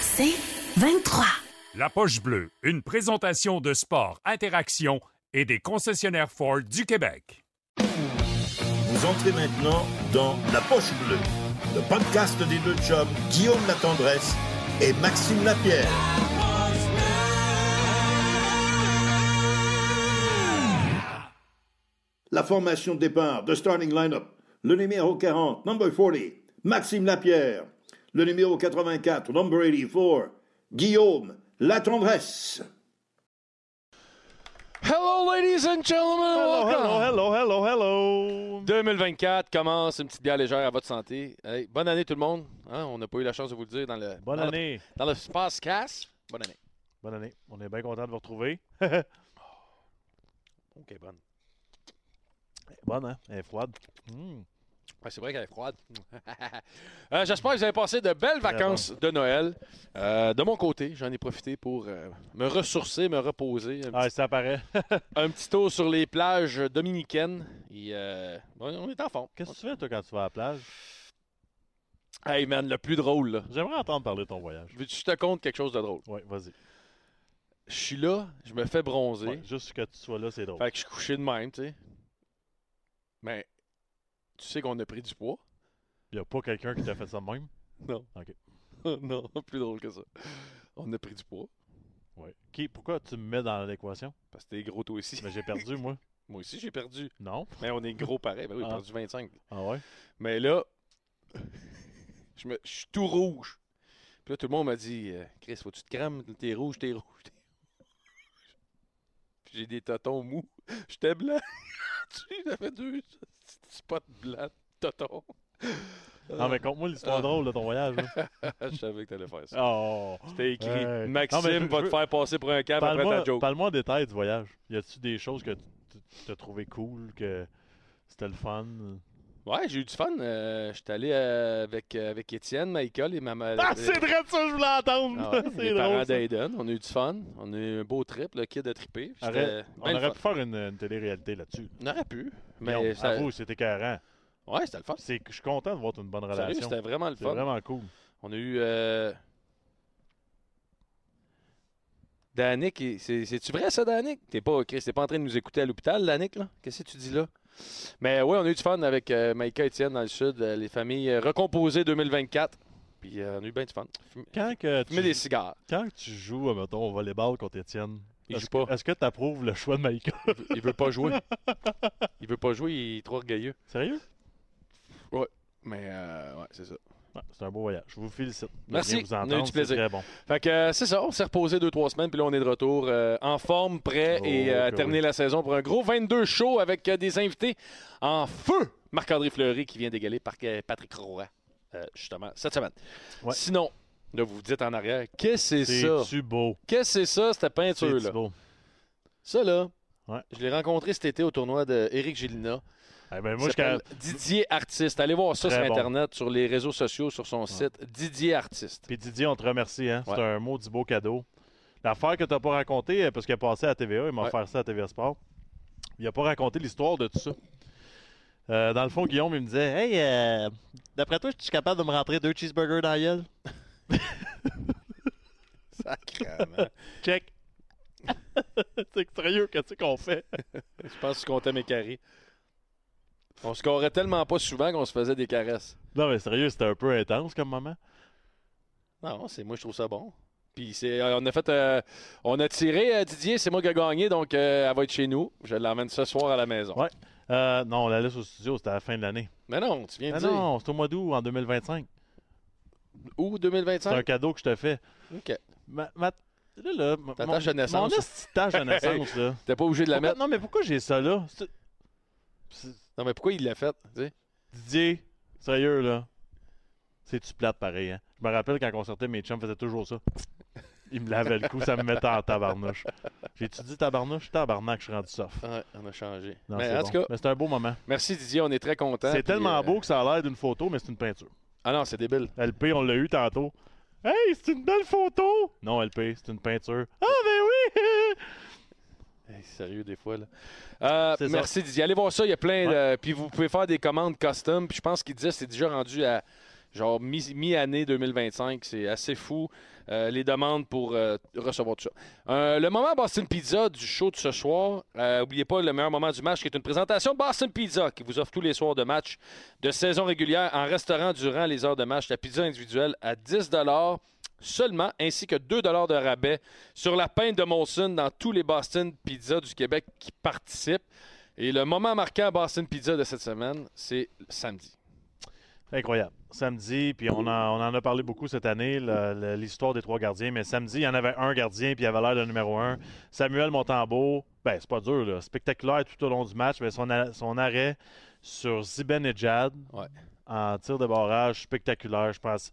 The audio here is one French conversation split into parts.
C'est 23. La Poche Bleue, une présentation de sport, interaction et des concessionnaires Ford du Québec. Vous entrez maintenant dans La Poche Bleue, le podcast des deux chums Guillaume Latendresse et Maxime Lapierre. La formation de départ de starting lineup. Le numéro 40, number 40, Maxime Lapierre. Le numéro 84, number 84, Guillaume Latendresse. Hello, ladies and gentlemen. Hello, welcome. hello, hello, hello, hello. 2024 commence une petite bière légère à votre santé. Hey, bonne année tout le monde. Hein, on n'a pas eu la chance de vous le dire dans le Bonne dans le- année. dans le Space Cast. Bonne année. Bonne année. On est bien content de vous retrouver. OK, bonne. Bonne, hein? Elle est froide. Mm. Ouais, c'est vrai qu'elle est froide. Euh, J'espère que vous avez passé de belles vacances de Noël. Euh, de mon côté, j'en ai profité pour euh, me ressourcer, me reposer. Ah, petit, ça paraît. un petit tour sur les plages dominicaines. Et, on est en forme. Qu'est-ce que tu fais, toi, quand tu vas à la plage? Hey man, le plus drôle. J'aimerais entendre parler de ton voyage. Veux-tu que je te conte quelque chose de drôle? Oui, vas-y. Je suis là, je me fais bronzer. Ouais, juste que tu sois là, c'est drôle. Fait que je suis couché de même, tu sais. Mais tu sais qu'on a pris du poids? Il n'y a pas quelqu'un qui t'a fait ça de même? Non. OK. non, plus drôle que ça. On a pris du poids. Oui. Qui, pourquoi tu me mets dans l'équation? Parce que t'es gros toi aussi. Mais j'ai perdu, moi. Moi aussi, j'ai perdu. Non? Mais on est gros pareil. Ben oui, j'ai Ah. perdu 25. Ah ouais? Mais là, je, me, je suis tout rouge. Puis là, tout le monde m'a dit euh, Chris, faut que tu te crames T'es rouge, t'es rouge. t'es j'ai des totons mous. J'étais blanc. J'avais deux spots blancs, totons. Non, mais conte-moi l'histoire Ah. drôle de ton voyage. je savais que t'allais faire ça. Oh! C'était écrit. Maxime Non, mais je- va je te veux- faire passer pour un câble après ta Parle-moi joke. parle-moi en détail du voyage. Y a-tu des choses que tu as trouvé cool, que c'était le fun? Ouais, j'ai eu du fun. Euh, J'étais allé euh, avec, euh, avec Étienne, Michael et ma Ah, c'est vrai ça, je voulais entendre! Ah ouais, c'est les drôle. parents d'Aiden. On a eu du fun. On a eu un beau trip, le kid a trippé. Arrête. On aurait fun. pu faire une, une télé-réalité là-dessus. On aurait pu. Mais Mais ça... avoue, c'était écœurant. Ouais, c'était le fun. C'est je suis content de voir une bonne Sérieux, relation. c'était vraiment le C'est fun. vraiment cool. On a eu. Euh... Danick, il- c'est- c'est-tu vrai ça, Danick? T'es pas, Chris, t'es pas en train de nous écouter à l'hôpital, Danick, là? Qu'est-ce que tu dis là? Mais ouais, on a eu du fun avec euh, Maïka et Étienne dans le sud, euh, les familles euh, recomposées 2024. Puis on a eu bien du fun. Quand que Fumer tu, des cigares. quand tu joues, mettons, au volleyball contre Étienne, Il est-ce joue que- pas. Est-ce que tu approuves le choix de Maïka? Il veut pas jouer. Il veut pas jouer, il est trop orgueilleux. Sérieux? Mais euh, ouais, c'est ça. Ouais, c'est un beau voyage. Je vous félicite. de Merci. Vous entendre, c'est plaisir. Très bon. Fait que euh, c'est ça, on s'est reposé deux, trois semaines, puis là on est de retour euh, en forme, prêt Oh, et euh, à que terminer oui. la saison pour un gros 22 show avec euh, des invités en feu. Marc-André Fleury qui vient d'égaler par euh, Patrick Roy, euh, justement, cette semaine. Ouais. Sinon, là vous vous dites en arrière, qu'est-ce que c'est ça? C'est-tu beau? Qu'est-ce que c'est ça, cette peinture-là? beau? Ça là, Ouais. je l'ai rencontré cet été au tournoi de Éric Gélina. Eh ben, moi, je Didier Artiste. Allez voir ça Très sur bon. Internet, sur les réseaux sociaux, sur son site. Didier Artiste. Puis Didier, on te remercie. Hein? Ouais. C'est un maudit beau cadeau. L'affaire que tu n'as pas racontée, euh, parce qu'il est passé à TVA, il m'a offert ça à TVA Sport. Il n'a pas raconté l'histoire de tout ça. Euh, dans le fond, Guillaume, il me disait Hey, euh, d'après toi, je suis capable de me rentrer deux cheeseburgers dans la gueule? Sacrément. Check. c'est sérieux, qu'est-ce qu'on fait? Je pense que tu comptais mes carrés. On se scorait tellement pas souvent qu'on se faisait des caresses. Non, mais sérieux, c'était un peu intense comme moment. Non, c'est moi je trouve ça bon. Puis c'est, euh, on a fait, euh, on a tiré euh, Didier, c'est moi qui ai gagné, donc euh, elle va être chez nous. Je l'emmène ce soir à la maison. Ouais. Non, on la laisse au studio, c'était à la fin de l'année. Mais non, tu viens de dire. non, c'est au mois d'août en 2025. Où C'est un 2025 cadeau que je te fais. Ok. Ma, ma- là, là, m- Ta tâche de naissance. Mon tâche de naissance, là. T'es pas obligé de la Pourquoi- mettre. Non, mais pourquoi j'ai ça là? C'est- c'est- Non, mais pourquoi il l'a fait tu sais? Didier, sérieux, là. C'est-tu plate pareil, hein? Je me rappelle quand on sortait, mes chums faisaient toujours ça. Ils me lavaient le cou, ça me mettait en tabarnouche. J'ai-tu dit tabarnouche? Tabarnak, je suis rendu soft. Ouais, on a changé. Non, mais en bon. tout cas, Mais c'est un beau moment. merci Didier, on est très contents. C'est tellement euh, beau que ça a l'air d'une photo, mais c'est une peinture. Ah non, c'est débile. LP, on l'a eu tantôt. Hey, c'est une belle photo! Non, LP, c'est une peinture. Ah, ben oui! Hey, sérieux, des fois. Là. Euh, merci Didier. Allez voir ça, il y a plein de. Puis vous pouvez faire des commandes custom. Puis je pense qu'il disait que c'est déjà rendu à genre mi- mi-année 2025. C'est assez fou, euh, les demandes pour euh, recevoir tout ça. Le moment Boston Pizza du show de ce soir. euh, Oubliez pas le meilleur moment du match qui est une présentation Boston Pizza qui vous offre tous les soirs de match de saison régulière en restaurant durant les heures de match. La pizza individuelle à 10 seulement, ainsi que 2 de rabais sur la peinte de Molson dans tous les Boston Pizza du Québec qui participent. Et le moment marquant à Boston Pizza de cette semaine, c'est samedi. Incroyable. Samedi, puis on en, on en a parlé beaucoup cette année, l'histoire des trois gardiens. Mais samedi, il y en avait un gardien, puis il avait l'air de numéro un. Samuel Montembeau, ben, c'est pas dur, là. Spectaculaire tout au long du match, mais son arrêt sur Ziben et Jad Ouais. en tir de barrage, spectaculaire, je pense.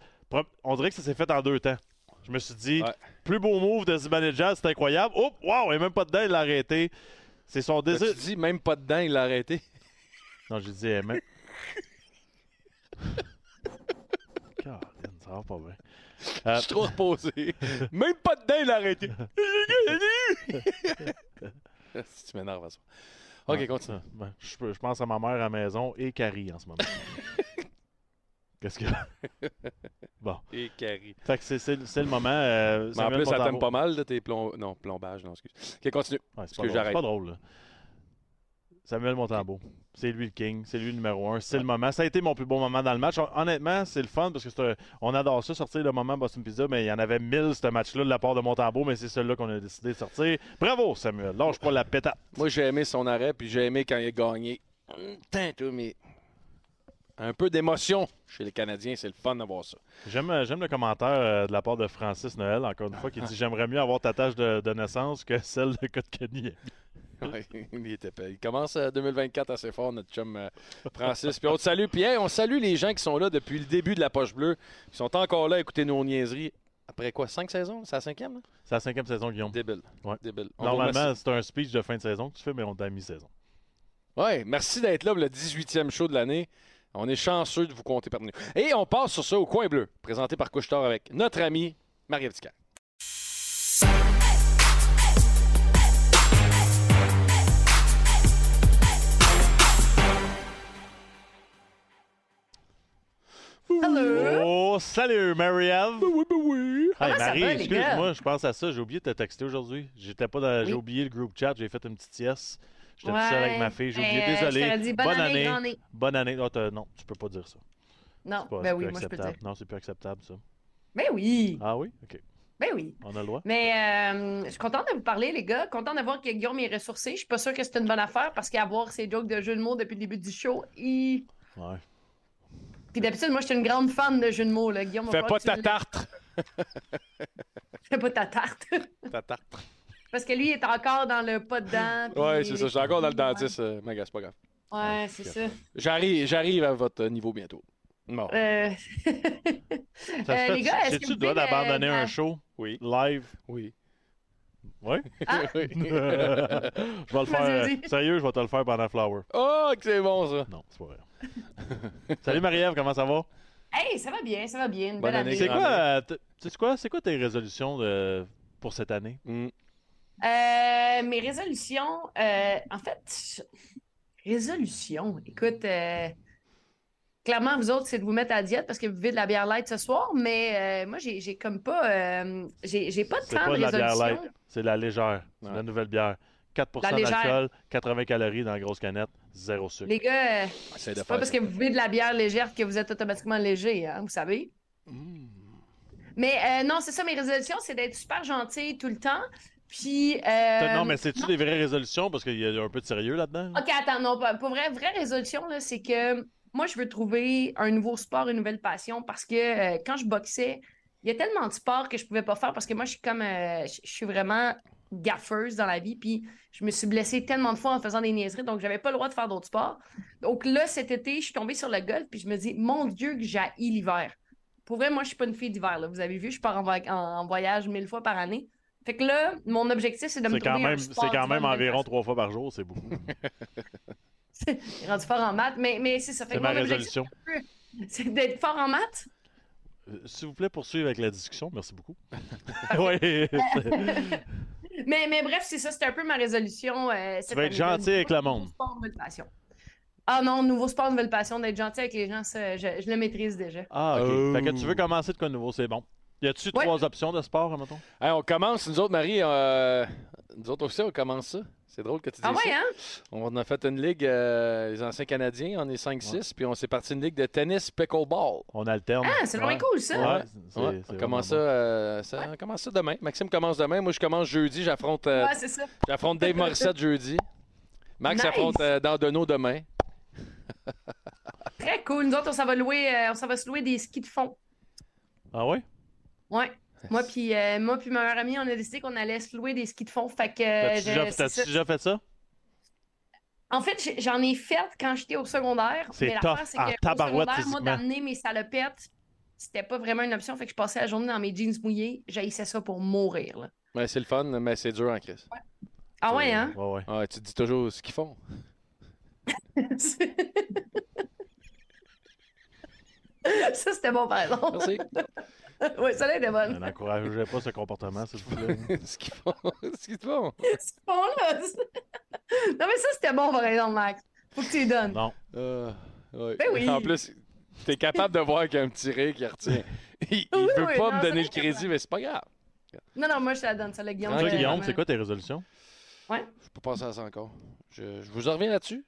On dirait que ça s'est fait en deux temps. Je me suis dit, Ouais. plus beau move de Ziben et Jad, c'est incroyable. Oh, wow, il a même pas dedans, il l'a arrêté. C'est son désir. tu dis même pas dedans, il l'a arrêté? Non, j'ai dit, eh, même. Caroline, ça va pas bien. Je Euh, suis trop reposé. même pas dedans, il l'a arrêté. si tu m'énerves à ça. OK, continue. je, je pense à ma mère à la maison et Carrie en ce moment. Qu'est-ce que. bon. Et Carrie. Fait que c'est, le moment. euh, Mais en plus, ça t'aime pas mal, là, tes plom... Non, plombage, non, excuse. OK, continue. Ouais, c'est, pas drôle, pas là. Samuel Montembeau. C'est lui le king. C'est lui le numéro un. C'est le moment. Ça a été mon plus beau moment dans le match. Hon- Honnêtement, c'est le fun parce que un- on adore ça, sortir le moment Boston Pizza, mais il y en avait mille ce match-là de la part de Montembeau, mais c'est celui-là qu'on a décidé de sortir. Bravo, Samuel. Lâche pas la pétate. Moi, j'ai aimé son arrêt, puis j'ai aimé quand il a gagné. Tain, toi, mais un peu d'émotion chez les Canadiens, c'est le fun d'avoir ça. J'aime, euh, j'aime le commentaire euh, de la part de Francis Noël, encore une fois, qui dit J'aimerais mieux avoir ta tâche de, de naissance que celle de Kotkani. Ouais, il, était pas- il commence euh, 2024 assez fort, notre chum euh, Francis. Puis on te salue. Puis hey, on salue les gens qui sont là depuis le début de la poche bleue. Ils sont encore là à écouter nos niaiseries. Après quoi, cinq saisons? C'est la cinquième? C'est la cinquième saison, Guillaume. Débile. Ouais. Débile. On Normalement, c'est un speech de fin de saison que tu fais, mais on t'a mi-saison. Ouais, merci d'être là pour le 18e show de l'année. On est chanceux de vous compter parmi nous. Et on passe sur ça au coin bleu, présenté par Couchetard avec notre ami Marie-Ève Ticard. Oh, salut, Marie-Ève! Oui, oui, oui! Comment ça Marie, excuse-moi, je pense à ça. J'ai oublié de te texter aujourd'hui. J'étais pas dans- J'ai Oui. oublié le groupe chat. J'ai fait une petite sieste. J'étais tout seul avec ma fille. J'ai oublié. Euh, Désolé. Je t'aurais dit bonne, Bonne année. Bonne année. Non, t'as- non, tu peux pas dire ça. Non, C'est pas- ben oui, plus moi je peux acceptable. dire. Non, c'est plus acceptable, ça. Ben oui, Ah oui? OK. ben oui. On a le droit? Mais euh, je suis contente de vous parler, les gars. Contente de voir que Guillaume est ressourcé. Je suis pas sûre que c'est une bonne affaire parce qu'avoir ses jokes de jeux de mots depuis le début du show, il... Ouais. Puis d'habitude, moi, je suis une grande fan de jeux de mots, là. Guillaume, Fais pas ta tarte. Fais pas ta tarte. Ta tarte. Parce que lui, il est encore dans le pas dedans. puis Ouais, c'est ça. Je suis encore dans le Ouais. dentiste. euh, mais c'est pas grave. Ouais, c'est ça. J'arrive, j'arrive à votre niveau bientôt. Bon. Euh... Ça se Euh, fait- les gars, est-ce que vous dois d'abandonner euh, un show? Oui. live? Oui. Oui? Ah. Oui. je vais le faire. euh, sérieux, je vais te le faire pendant Flower. oh, que c'est bon, ça. Non, c'est pas vrai. Salut Marie-Ève, comment ça va? Hey, ça va bien, ça va bien. Une Bonne belle année. année. C'est quoi, quoi, c'est quoi tes résolutions de- pour cette année? Mm. Euh, mes résolutions, euh, en fait, résolutions, écoute, euh, clairement, vous autres, c'est de vous mettre à la diète parce que vous buvez de la bière light ce soir, mais euh, moi, j'ai comme pas, euh, j'ai pas de C'est temps pas de de la bière light, c'est la légère. Ouais. la nouvelle bière. 4 La légère. d'alcool, 80 calories dans la grosse canette, zéro sucre. Les gars, c'est pas faire parce que vous buvez de la bière légère que vous êtes automatiquement léger, hein, vous savez. Mm. Mais euh, non, c'est ça, mes résolutions, c'est d'être super gentil tout le temps. Puis. Euh, non, mais c'est-tu des vraies résolutions? Parce qu'il y a un peu de sérieux là-dedans? là? OK, attends, non, pas- pour vrai, vraie résolution, là, c'est que moi, je veux trouver un nouveau sport, une nouvelle passion parce que euh, quand je boxais, il y a tellement de sports que je pouvais pas faire parce que moi, je suis comme, euh, je suis vraiment gaffeuse dans la vie, puis je me suis blessée tellement de fois en faisant des niaiseries, donc j'avais pas le droit de faire d'autres sports. Donc là, cet été, je suis tombée sur le golf, puis je me dis, mon Dieu, que j'ai l'hiver. Pour vrai, moi, je suis pas une fille d'hiver, là. Vous avez vu, je pars en, voy- en- en voyage mille fois par année. Fait que là, mon objectif, c'est de me C'est quand trouver un même, sport c'est quand même environ trois fois par jour, c'est beaucoup. Il est rendu fort en maths, mais, mais c'est ça. Fait C'est que ma mon objectif, résolution. c'est d'être fort en maths. Euh, S'il vous plaît, poursuivre avec la discussion. Merci beaucoup. oui. Mais, mais bref, c'est ça, c'était un peu ma résolution. euh, Tu cette vas être gentil avec le Nouveau monde. sport, nouvelle passion. Ah non, nouveau sport, nouvelle passion, d'être gentil avec les gens, ça, je, je le maîtrise déjà. Ah, ok. Oh. Fait que tu veux commencer de quoi de nouveau, c'est bon. Y a-tu Ouais. trois options de sport, mettons? Hey, on commence, nous autres, Marie, euh, nous autres aussi, on commence ça. C'est drôle que tu dises Ah ouais, ça. hein? On a fait une ligue, euh, les anciens Canadiens, on est 5-6, puis on s'est parti une ligue de tennis pickleball. On alterne. Ah, c'est vraiment Ouais. cool, ça. Ouais, c'est- Ouais, c'est on, commence ça, euh, ça- on commence ça demain. Maxime commence demain. Moi, je commence jeudi. J'affronte euh, Ouais, c'est ça. j'affronte Dave Morissette jeudi. Max Nice. affronte euh, Dandonneau demain. Très cool. Nous autres, on s'en va louer, euh, on s'en va se louer des skis de fond. Ah ouais? Ouais. Moi puis euh, moi puis ma meilleure amie, on a décidé qu'on allait se louer des skis de fond. Fait que T'as-tu je- déjà, t'as-tu fait ça? En fait, j'en ai fait quand j'étais au secondaire. C'est mais l'affaire, c'est que au secondaire, moi, d'amener mes salopettes, c'était pas vraiment une option. Fait que je passais la journée dans mes jeans mouillés. J'haïssais ça pour mourir. Là. Ouais, c'est le fun, mais c'est dur en crise. Ah ouais, hein? Ouais, ouais. Ouais, tu te dis toujours ce qu'ils font. ça, c'était bon, par exemple. Merci. oui, ça là était Euh, bonne. N'encouragez pas ce comportement, s'il vous plaît. ce qu'ils font. ce qu'ils font. C'est bon, là. non, mais ça, c'était bon, par exemple, Max. Faut que tu les donnes. Non. Euh, ouais. Ben oui. En plus, t'es capable de voir qu'il y a un petit rire qui retient. Il, il Oui, veut oui, pas non, me donner le crédit, mais c'est pas grave. Non, non, moi, je te la donne, ça, le Guillaume. Toi, je- Guillaume, c'est quoi tes résolutions? Je peux passer à ça encore. Je, je vous en reviens là-dessus?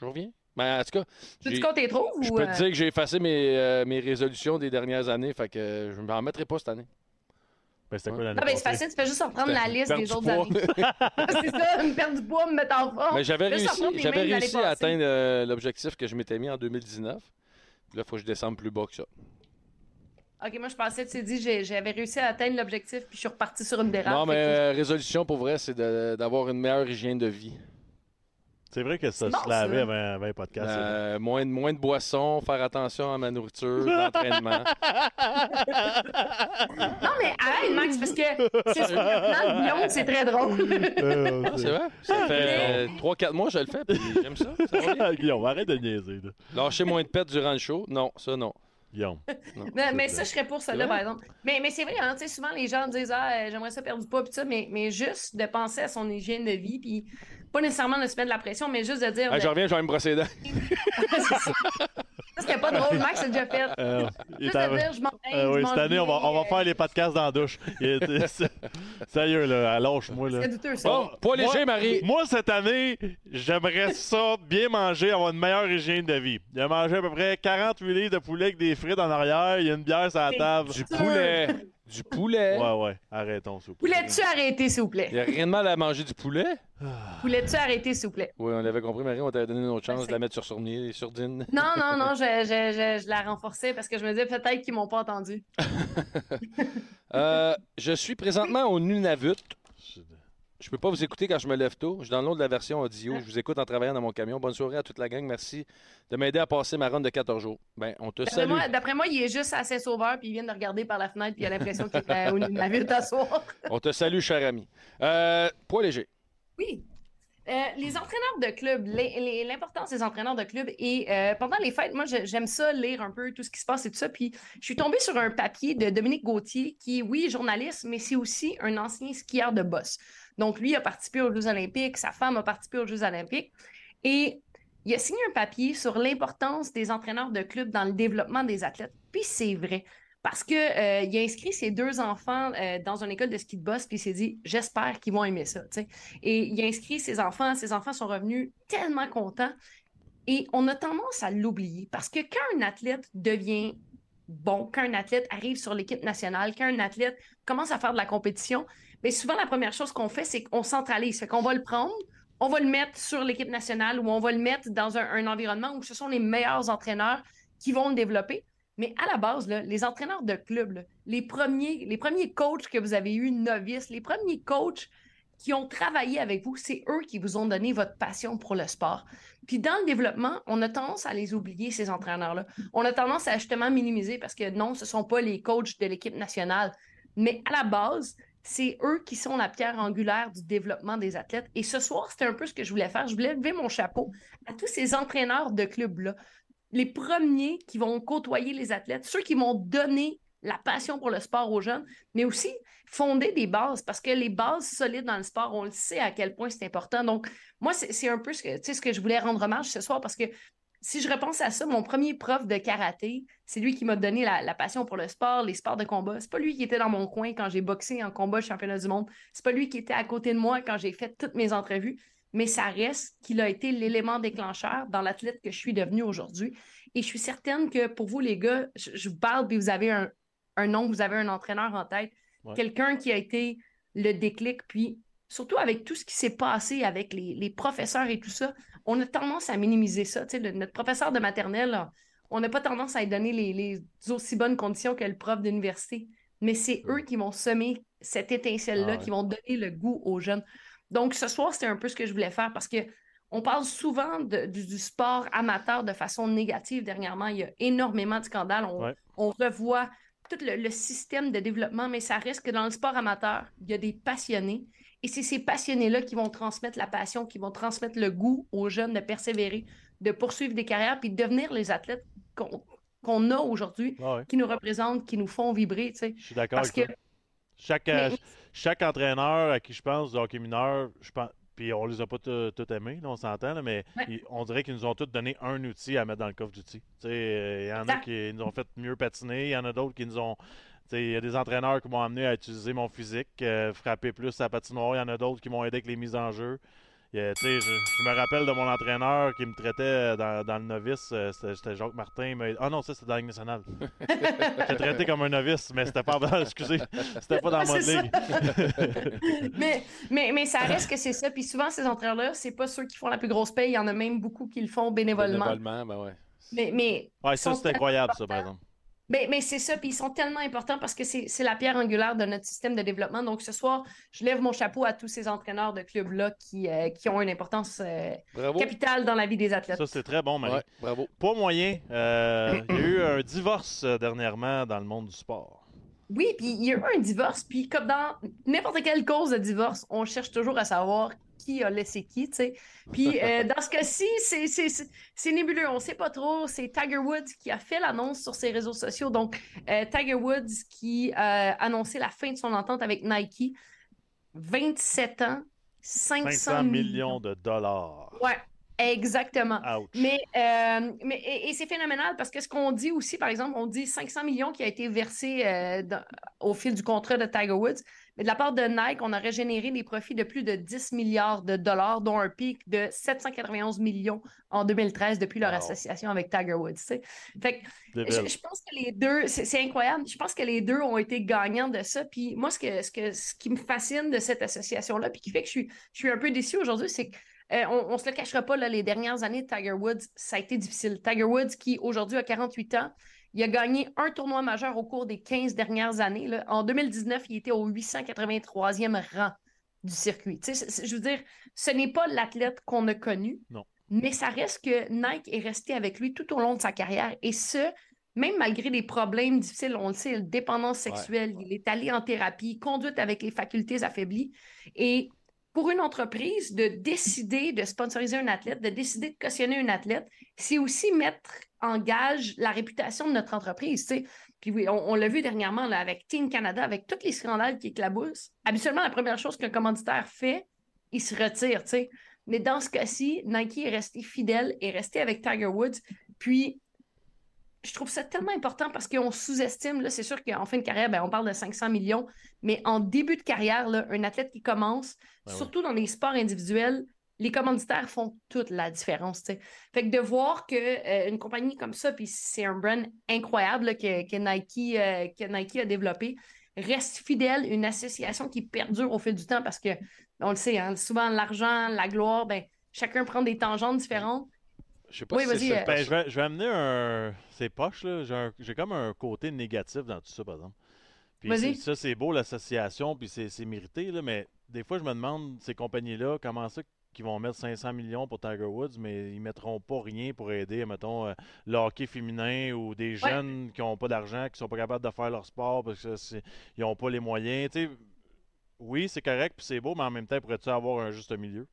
Je reviens? Mais en tout cas, Tu comptes tes trouves je peux euh, te dire que j'ai effacé mes, euh, mes résolutions des dernières années, fait que je ne m'en mettrai pas cette année. Ben, c'était quoi l'année Non, mais c'est facile, tu fais juste reprendre la liste des autres poids. années. c'est ça, me perdre du poids, me mettre en forme. Mais j'avais réussi, j'avais à atteindre euh, l'objectif que je m'étais mis en 2019. Puis là, il faut que je descende plus bas que ça. Ok, moi, je pensais, tu t'es dit, j'ai- j'avais réussi à atteindre l'objectif, puis je suis reparti sur une dérape. non, mais que- résolution pour vrai, c'est d'avoir une meilleure hygiène de vie. C'est vrai que ça se lavait avant, avant les podcasts. Euh, moins, de, moins de boissons, faire attention à ma nourriture, l'entraînement. Non, mais arrête, Max, parce que c'est sur le plan de Guillaume, c'est très drôle. Euh, Ah, c'est vrai? Ça fait 3-4 mois que je le fais, puis j'aime ça. Guillaume, arrête de niaiser. Là. Lâcher moins de pets durant le show? Non, ça non. Guillaume. mais ça, je serais pour ça, là, par exemple. Mais, mais c'est vrai, hein, tu sais, souvent, les gens disent, ah, euh, j'aimerais ça perdre du poids, puis ça, mais, mais juste de penser à son hygiène de vie, puis pas nécessairement de se mettre de la pression, mais juste de dire. Ah, de- je reviens, je vais me brosser les dents. C'est ça. Ça, c'était pas drôle, Max, c'est déjà fait. Euh, Juste de dire, je m'entraîne, Euh, oui, cette année, on va, on va faire les podcasts dans la douche. Sérieux, là. Là. C'est douteux, ça. Bon, poids Moi- léger, Marie. Moi, cette année, j'aimerais ça bien manger, avoir une meilleure hygiène de vie. Il a mangé à peu près 48 livres de poulet avec des frites en arrière. Il y a une bière sur la table. Du poulet. Du poulet. Ouais, ouais. Arrêtons, s'il vous plaît. Voulais-tu arrêter, s'il vous plaît? Il n'y a rien de mal à manger du poulet? Voulais-tu arrêter, s'il vous plaît? Oui, on l'avait compris, Marie. On t'avait donné une autre chance de la mettre sur Sournier, sur Dine. Non, non, non, je, je, je, je la renforçais parce que je me disais peut-être qu'ils m'ont pas entendu. Euh, je suis présentement au Nunavut. Je peux pas vous écouter quand je me lève tôt. Je suis dans le de la version audio. Je vous écoute en travaillant dans mon camion. Bonne soirée à toute la gang. Merci de m'aider à passer ma run de 14 jours. Ben, on te D'après salue. moi, d'après moi, il est juste assez sauveur puis il vient de regarder par la fenêtre puis il a l'impression qu'il est au navire d'asseoir. On te salue, cher ami. Euh, poids léger. Oui. Euh, les entraîneurs de club, l'importance des entraîneurs de club et euh, pendant les fêtes, moi j'aime ça lire un peu tout ce qui se passe et tout ça. Puis je suis tombée sur un papier de Dominique Gauthier qui est oui journaliste, mais c'est aussi un ancien skieur de boss. Donc lui a participé aux Jeux Olympiques, sa femme a participé aux Jeux Olympiques et il a signé un papier sur l'importance des entraîneurs de club dans le développement des athlètes. Puis c'est vrai. Parce qu'il a inscrit ses deux enfants euh, dans une école de ski de boss, puis il s'est dit J'espère qu'ils vont aimer ça. Et il a inscrit ses enfants, ses enfants sont revenus tellement contents. Et on a tendance à l'oublier parce que quand un athlète devient bon, quand un athlète arrive sur l'équipe nationale, quand un athlète commence à faire de la compétition, bien souvent la première chose qu'on fait, c'est qu'on centralise. Fait qu'on va le prendre, on va le mettre sur l'équipe nationale ou on va le mettre dans un environnement où ce sont les meilleurs entraîneurs qui vont le développer. Mais à la base, les entraîneurs de club, les, premiers, les premiers coachs que vous avez eus, novices, les premiers coachs qui ont travaillé avec vous, c'est eux qui vous ont donné votre passion pour le sport. Puis dans le développement, on a tendance à les oublier, ces entraîneurs-là. On a tendance à justement minimiser parce que non, ce ne sont pas les coachs de l'équipe nationale. Mais à la base, c'est eux qui sont la pierre angulaire du développement des athlètes. Et ce soir, c'était un peu ce que je voulais faire. Je voulais lever mon chapeau à tous ces entraîneurs de clubs-là. Les premiers qui vont côtoyer les athlètes, ceux qui vont donner la passion pour le sport aux jeunes, mais aussi fonder des bases, parce que les bases solides dans le sport, on le sait à quel point c'est important. Donc, moi, c'est un peu ce que, ce que je voulais rendre hommage ce soir, parce que si je repense à ça, mon premier prof de karaté, c'est lui qui m'a donné la, passion pour le sport, les sports de combat. C'est pas lui qui était dans mon coin quand j'ai boxé en combat championnat du monde. C'est pas lui qui était à côté de moi quand j'ai fait toutes mes entrevues. Mais ça reste qu'il a été l'élément déclencheur dans l'athlète que je suis devenue aujourd'hui. Et je suis certaine que pour vous, les gars, je, vous parle, puis vous avez un, nom, vous avez un entraîneur en tête, quelqu'un qui a été le déclic, puis surtout avec tout ce qui s'est passé avec les, professeurs et tout ça, on a tendance à minimiser ça. notre professeur de maternelle, on n'a pas tendance à lui donner les, aussi bonnes conditions que le prof d'université, mais c'est eux qui vont semer cette étincelle-là, ah qui vont donner le goût aux jeunes. Donc, ce soir, c'était un peu ce que je voulais faire parce que on parle souvent du, sport amateur de façon négative dernièrement. Il y a énormément de scandales. On, revoit tout le, système de développement, mais ça reste que dans le sport amateur, il y a des passionnés et c'est ces passionnés-là qui vont transmettre la passion, qui vont transmettre le goût aux jeunes de persévérer, de poursuivre des carrières, puis de devenir les athlètes qu'on a aujourd'hui, ah qui nous représentent, qui nous font vibrer. Je suis d'accord avec que... Chaque, euh, chaque entraîneur à qui je pense du hockey mineur, je pense, puis on les a pas tous aimés, on s'entend, mais on dirait qu'ils nous ont tous donné un outil à mettre dans le coffre d'outils. Euh, il y en a qui nous ont fait mieux patiner, il y en a d'autres qui nous ont il y a des entraîneurs qui m'ont amené à utiliser mon physique, euh, frapper plus sa patinoire. Il y en a d'autres qui m'ont aidé avec les mises en jeu. Je, me rappelle de mon entraîneur qui me traitait dans, le novice, euh, c'était Jacques Martin. Mais... Ah non, ça c'était dans la nationale. J'étais traité comme un novice, mais c'était pas excusez, c'était pas dans mon ligue. mais, mais, mais ça reste que c'est ça. Puis souvent, ces entraîneurs-là, c'est pas ceux qui font la plus grosse paye. Il y en a même beaucoup qui le font bénévolement. Bénévolement, ben ouais. Mais, mais ouais, ça c'est incroyable, ça, par exemple. Mais, mais c'est ça, puis ils sont tellement importants parce que c'est la pierre angulaire de notre système de développement. Donc ce soir, je lève mon chapeau à tous ces entraîneurs de clubs-là qui, euh, qui ont une importance euh, capitale dans la vie des athlètes. Ça, c'est très bon, Marie. bravo. Pas moyen. Euh, il y a eu un divorce dernièrement dans le monde du sport. Oui, puis il y a eu un divorce, puis comme dans n'importe quelle cause de divorce, on cherche toujours à savoir qui a laissé qui, tu sais. Puis euh, dans ce cas-ci, c'est nébuleux, on ne sait pas trop. C'est Tiger Woods qui a fait l'annonce sur ses réseaux sociaux. Donc, euh, Tiger Woods qui a annoncé la fin de son entente avec Nike. 27 ans, 500, 500 millions de dollars. Ouais, Exactement. Mais, euh, mais et, c'est phénoménal parce que ce qu'on dit aussi, par exemple, on dit 500 millions qui a été versé euh, au fil du contrat de Tiger Woods. Mais de la part de Nike, on aurait généré des profits de plus de 10 milliards de dollars, dont un pic de 791 millions en 2013 depuis leur association avec Tiger Woods. Fait je, pense que les deux, c'est incroyable. Je pense que les deux ont été gagnants de ça. Puis moi, ce, que, ce, que, ce qui me fascine de cette association-là, puis qui fait que je suis, je suis un peu déçu aujourd'hui, c'est que euh, on ne se le cachera pas, les dernières années de Tiger Woods, ça a été difficile. Tiger Woods, qui aujourd'hui a 48 ans, il a gagné un tournoi majeur au cours des 15 dernières années. En 2019, il était au 883e rang du circuit. je veux dire, ce n'est pas l'athlète qu'on a connu, non. mais ça reste que Nike est resté avec lui tout au long de sa carrière. Et ce, même malgré les problèmes difficiles, on le sait, dépendance sexuelle, il est allé en thérapie, conduite avec les facultés affaiblies. Et pour une entreprise de décider de sponsoriser un athlète, de décider de cautionner un athlète, c'est aussi mettre en gage la réputation de notre entreprise. Puis oui, on, l'a vu dernièrement avec Team Canada, avec tous les scandales qui éclaboussent. Habituellement, la première chose qu'un commanditaire fait, il se retire. Mais dans ce cas-ci, Nike est resté fidèle, est resté avec Tiger Woods. Puis je trouve ça tellement important parce qu'on sous-estime, là, c'est sûr qu'en fin de carrière, ben, on parle de 500 millions, mais en début de carrière, là, un athlète qui commence, ben surtout dans les sports individuels, les commanditaires font toute la différence. Fait que de voir qu'une euh, compagnie comme ça, puis c'est un brand incroyable que, Nike, euh, que Nike a développé, reste fidèle, une association qui perdure au fil du temps parce que, on le sait, hein, souvent l'argent, la gloire, ben, chacun prend des tangentes différentes. Je sais pas si c'est euh, ben, je, vais, je vais amener un. C'est poche, là. J'ai comme un côté négatif dans tout ça, par exemple. Puis ça, c'est beau, l'association, puis c'est mérité, là, mais des fois, je me demande, ces compagnies-là, comment ça qu'ils vont mettre 500 millions pour Tiger Woods, mais ils mettront pas rien pour aider, mettons, euh, le hockey féminin ou des jeunes qui n'ont pas d'argent, qui sont pas capables de faire leur sport parce qu'ils n'ont pas les moyens. oui, c'est correct, puis c'est beau, mais en même temps, pourrais-tu avoir un juste milieu?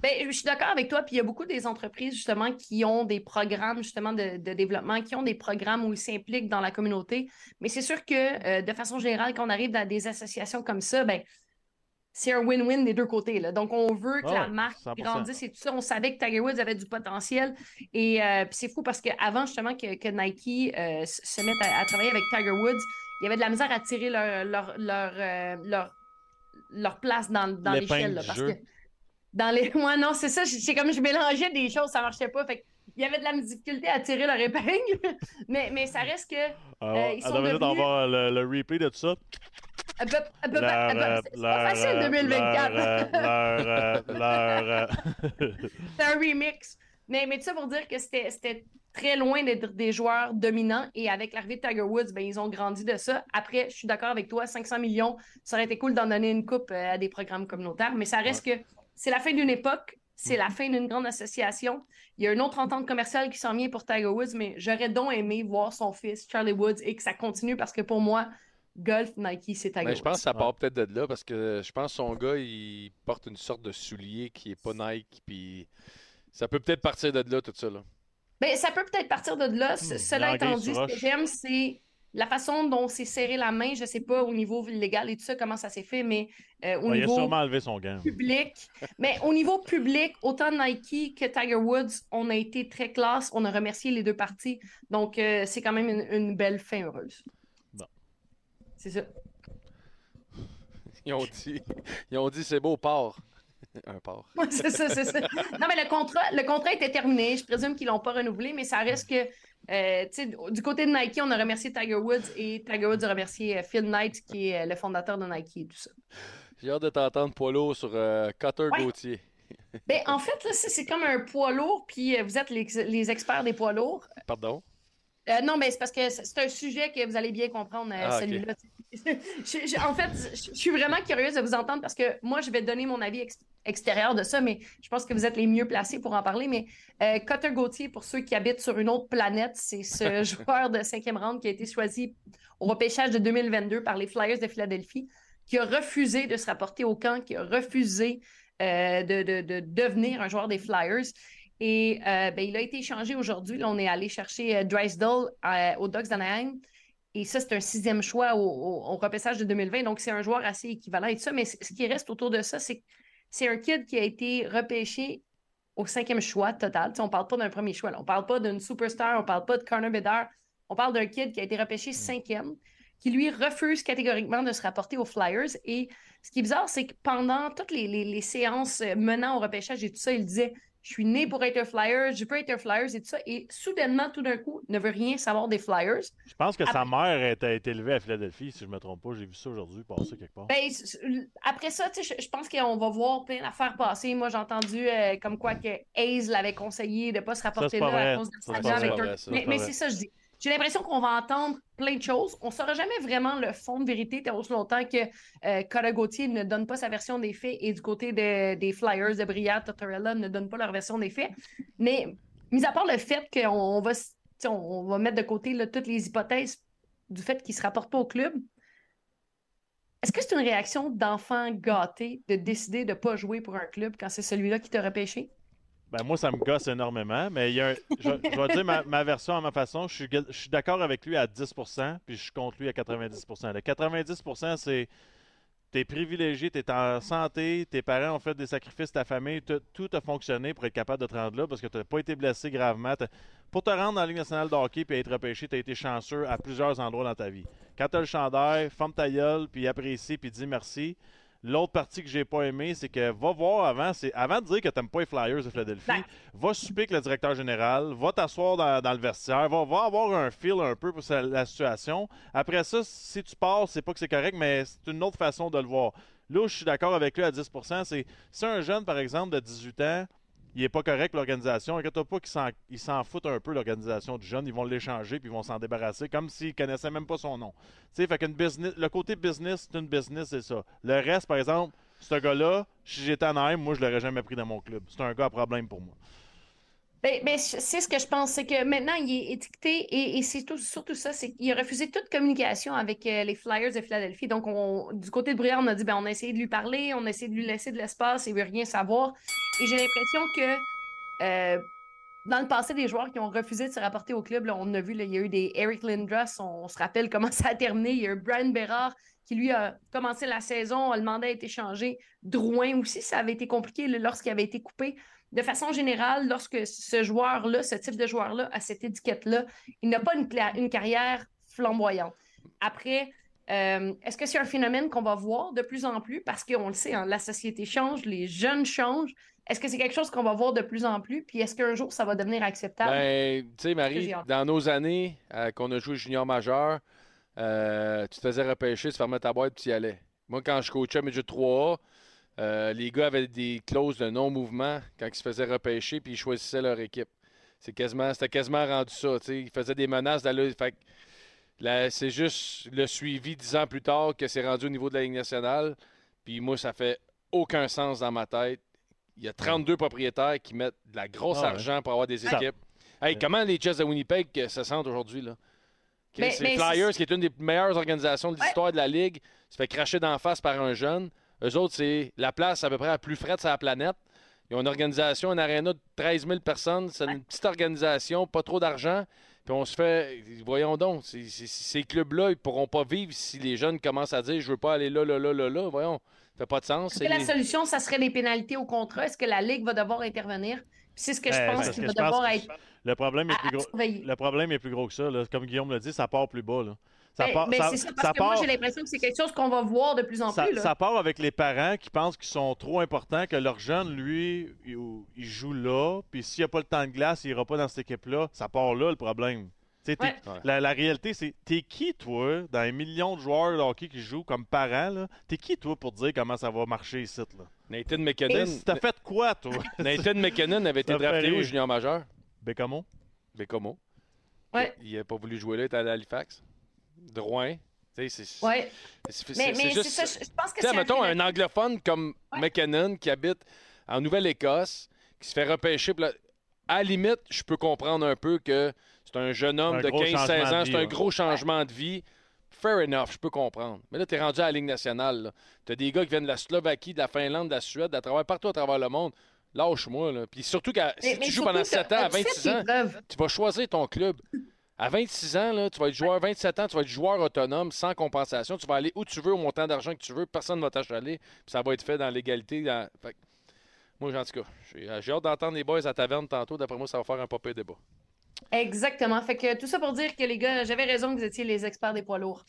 Ben, je suis d'accord avec toi. Puis il y a beaucoup des entreprises justement qui ont des programmes justement de, développement, qui ont des programmes où ils s'impliquent dans la communauté. Mais c'est sûr que euh, de façon générale, quand on arrive dans des associations comme ça, ben c'est un win-win des deux côtés. Là. Donc, on veut que la marque 100%. grandisse et tout ça. On savait que Tiger Woods avait du potentiel. Et euh, c'est fou parce qu'avant, justement, que, que Nike euh, se mette à, à travailler avec Tiger Woods, il y avait de la misère à tirer leur, leur, leur, leur, leur place dans, dans l'échelle. Parce jeu. que dans les. Moi, non, c'est ça. C'est comme je mélangeais des choses, ça marchait pas. Fait il y avait de la difficulté à tirer leur épingle. mais, mais ça reste que. Ah, Euh, ils sont devenus- va le, le replay de tout ça. c'est pas facile euh, 2024. Leur, euh, leur, euh, leur, euh, C'est un remix. Mais, mais tout ça pour dire que c'était c'était très loin d'être des joueurs dominants. Et avec l'arrivée de Tiger Woods, ben, ils ont grandi de ça. Après, je suis d'accord avec toi, 500 millions, ça aurait été cool d'en donner une coupe euh, à des programmes communautaires. Mais ça reste que c'est la fin d'une époque. C'est la fin d'une grande association. Il y a une autre entente commerciale qui s'en vient pour Tiger Woods, mais j'aurais donc aimé voir son fils, Charlie Woods, et que ça continue parce que pour moi, golf, Nike, c'est Tiger Mais Ben, je pense que ça part peut-être de là parce que je pense que son gars, il porte une sorte de soulier qui est pas Nike. Puis ça peut peut-être partir de là, tout ça. Là. Ben, ça peut peut-être partir de là. Hmm, Cela étant dit, ce que j'aime, c'est la façon dont c'est serré la main. Je sais pas au niveau légal et tout ça, comment ça s'est fait, mais euh, au Ouais, il a niveau sûrement enlevé son gant. public. Mais au niveau public, autant Nike que Tiger Woods, on a été très classe. On a remercié les deux parties. Donc, euh, c'est quand même une, une belle fin heureuse. Bon. C'est ça. Ils ont dit, ils ont dit c'est beau, port. Un port. Ouais, c'est ça, c'est ça. Non, mais le contrat, le contrat était terminé. Je présume qu'ils l'ont pas renouvelé, mais ça reste que, euh, du côté de Nike, on a remercié Tiger Woods et Tiger Woods a remercié euh, Phil Knight, qui est euh, le fondateur de Nike et tout ça. J'ai hâte de t'entendre poids lourd sur euh, Cutter Ouais. Gauthier. Ben, en fait, là, c'est c'est comme un poids lourd, puis vous êtes les, les experts des poids lourds. Pardon? Euh, non, mais c'est parce que c'est un sujet que vous allez bien comprendre, Ah, celui-là. Je- je- en fait, je je suis vraiment curieuse de vous entendre parce que moi, je vais donner mon avis ex- extérieur de ça, mais je pense que vous êtes les mieux placés pour en parler. Mais euh, Cutter Gauthier, pour ceux qui habitent sur une autre planète, c'est ce joueur de cinquième round qui a été choisi au repêchage de 2022 par les Flyers de Philadelphie, qui a refusé de se rapporter au camp, qui a refusé euh, de, de- de devenir un joueur des Flyers. Et euh, ben, il a été échangé aujourd'hui. Là, on est allé chercher euh, Drysdale euh, aux Ducks d'Anaheim. Et ça, c'est un sixième choix au, au, au repêchage de 2020. Donc, c'est un joueur assez équivalent et tout ça. Mais ce qui reste autour de ça, c'est que c'est un kid qui a été repêché au cinquième choix total. Tu sais, on ne parle pas d'un premier choix. là. On ne parle pas d'une superstar. On ne parle pas de Connor Bedard. On parle d'un kid qui a été repêché cinquième, qui lui refuse catégoriquement de se rapporter aux Flyers. Et ce qui est bizarre, c'est que pendant toutes les, les- les séances euh, menant au repêchage et tout ça, il disait Je suis né pour être un Flyers, je peux être un Flyers et tout ça. Et soudainement, tout d'un coup, ne veut rien savoir des Flyers. Je pense que sa mère a été élevée à Philadelphie, si je me trompe pas. J'ai vu ça aujourd'hui passer quelque part. Ben, après ça, je, pense qu'on va voir plein d'affaires passer. Moi, j'ai entendu euh, comme quoi que Hayes l'avait conseillé de ne pas se rapporter pas là vrai. à cause de Ça, avec ça. Mais, mais c'est ça, je dis. J'ai l'impression qu'on va entendre plein de choses. On ne saura jamais vraiment le fond de vérité, tant aussi longtemps que euh, Cora Gauthier ne donne pas sa version des faits et du côté de- des Flyers de Briard, Tortorella ne donne pas leur version des faits. Mais, mis à part le fait qu'on on va, on, va mettre de côté toutes les hypothèses du fait qu'il ne se rapporte pas au club, est-ce que c'est une réaction d'enfant gâté de décider de ne pas jouer pour un club quand c'est celui-là qui t'a repêché? Ben, moi, ça me gosse énormément, mais il y a je, vais dire ma, version à ma façon. Je suis, je suis d'accord avec lui à 10% puis je contre lui à 90% Le 90% c'est t'es privilégié, t'es en santé, tes parents ont fait des sacrifices, ta famille, tout, a fonctionné pour être capable de te rendre là parce que tu n'as pas été blessé gravement. T'as- Pour te rendre dans la Ligue nationale de hockey et être repêché, tu as été chanceux à plusieurs endroits dans ta vie. Quand tu as le chandail, ferme ta gueule, puis apprécie, puis dis merci. L'autre partie que j'ai pas aimé, c'est que va voir avant, c'est avant de dire que t'aimes pas les Flyers de Philadelphie, Ben. va souper avec le directeur général, va t'asseoir dans, dans le vestiaire, va, va avoir un feel un peu pour sa- la situation. Après ça, si tu pars, c'est pas que c'est correct, mais c'est une autre façon de le voir. Là où je suis d'accord avec lui à 10% c'est si un jeune, par exemple, de 18 ans, il est pas correct l'organisation, inquiète pas qu'ils s'en, foutent un peu l'organisation du jeune, ils vont l'échanger puis ils vont s'en débarrasser comme s'ils connaissaient même pas son nom. Tu sais, fait business, le côté business, c'est une business, c'est ça. Le reste, par exemple, ce gars-là, si j'étais en Anaheim, moi, je l'aurais jamais pris dans mon club. C'est un gars à problème pour moi. Ben, ben, c'est ce que je pense, c'est que maintenant, il est étiqueté et, c'est tout- surtout ça, c'est qu'il a refusé toute communication avec euh, les Flyers de Philadelphie. Donc, on- du côté de Briand, on a dit, ben, on a essayé de lui parler, on a essayé de lui laisser de l'espace, il veut rien savoir. Et j'ai l'impression que, euh, dans le passé, des joueurs qui ont refusé de se rapporter au club, on a vu, il y a eu des Eric Lindros, on, on se rappelle comment ça a terminé. Il y a eu Brian Bérard qui, lui, a commencé la saison, le mandat a été changé. Drouin aussi, ça avait été compliqué lorsqu'il avait été coupé. De façon générale, lorsque ce joueur-là, ce type de joueur-là, a cette étiquette-là, il n'a pas une, carrière flamboyante. Après, euh, est-ce que c'est un phénomène qu'on va voir de plus en plus? Parce qu'on le sait, hein, la société change, les jeunes changent. Est-ce que c'est quelque chose qu'on va voir de plus en plus? Puis est-ce qu'un jour, ça va devenir acceptable? Ben, tu sais, Marie, dans nos années euh, qu'on a joué junior majeur, euh, tu te faisais repêcher, tu fermais ta boîte, tu y allais. Moi, quand je coachais Midget 3A, euh, les gars avaient des clauses de non-mouvement quand ils se faisaient repêcher, puis ils choisissaient leur équipe. C'est quasiment, c'était quasiment rendu ça. tu sais. Ils faisaient des menaces d'aller. Fait que là, c'est juste le suivi dix ans plus tard que c'est rendu au niveau de la Ligue nationale. Puis moi, ça fait aucun sens dans ma tête. Il y a 32 propriétaires qui mettent de la grosse Ah ouais. argent pour avoir des Ça- équipes. Hey, Ouais. comment les Jets de Winnipeg euh, se sentent aujourd'hui? là? Mais- c'est mais Flyers, c'est- qui est une des meilleures organisations de Ouais. l'histoire de la Ligue, se fait cracher d'en face par un jeune. Eux autres, c'est la place à peu près la plus frette sur la planète. Ils ont une organisation, une aréna de 13 000 personnes. C'est une petite organisation, pas trop d'argent. Puis on se fait. Voyons donc, ces clubs-là, ils pourront pas vivre si les jeunes commencent à dire je veux pas aller là, là, là, là, là. Voyons, ça fait pas de sens. Est-ce que la les- solution, ça serait des pénalités au contrat? Est-ce que la Ligue va devoir intervenir? Puis c'est ce que je Ben, pense qu'il va devoir être Le problème est plus gros. surveiller. Le problème est plus gros que ça. là. Comme Guillaume l'a dit, ça part plus bas. Là. Ça Ben, part, ben, ça- c'est ça, parce ça que moi, j'ai l'impression que c'est quelque chose qu'on va voir de plus en ça, plus. Là. ça part avec les parents qui pensent qu'ils sont trop importants, que leur jeune, lui, il, il joue là, puis s'il n'y a pas le temps de glace, il ira pas dans cette équipe-là. Ça part là, le problème. Ouais. La, la réalité, c'est t'es qui, toi, dans les millions de joueurs de hockey qui jouent comme parents, là, t'es qui, toi, pour dire comment ça va marcher ici, là? Nathan McKinnon. T'as fait quoi, toi? Nathan McKinnon avait été drafté au junior majeur. Bécamo? Bécomo. Ouais. Il n'a pas voulu jouer là, il est allé à Halifax. Tu sais, c'est. Ouais. c'est- c'est- Mais, c'est mais c'est juste- ça, je pense que Tu sais, c'est mettons un anglophone comme Ouais. McKinnon qui habite en Nouvelle-Écosse, qui se fait repêcher. puis là, à la limite, je peux comprendre un peu que c'est un jeune homme Un de gros 15-16 changement de ans, vie, c'est un ouais. gros changement de vie. Fair enough, je peux comprendre. Mais là, tu es rendu à la Ligue nationale. Tu as des gars qui viennent de la Slovaquie, de la Finlande, de la Suède, à travers partout à travers le monde. Lâche-moi. Là. Puis surtout, que Mais- si mais tu joues pendant t'as- 7 ans, à as-tu fait 26 tes ans, tu vas choisir ton club. À 26 ans, là, tu vas être joueur, 27 ans, tu vas être joueur autonome, sans compensation. Tu vas aller où tu veux, au montant d'argent que tu veux. Personne ne va t'achaler. Puis ça va être fait dans l'égalité. dans- Fait que, moi, en tout cas, j'ai j'ai hâte d'entendre les boys à taverne tantôt. D'après moi, ça va faire un papier débat. Exactement. Fait que tout ça pour dire que les gars, j'avais raison que vous étiez les experts des poids lourds.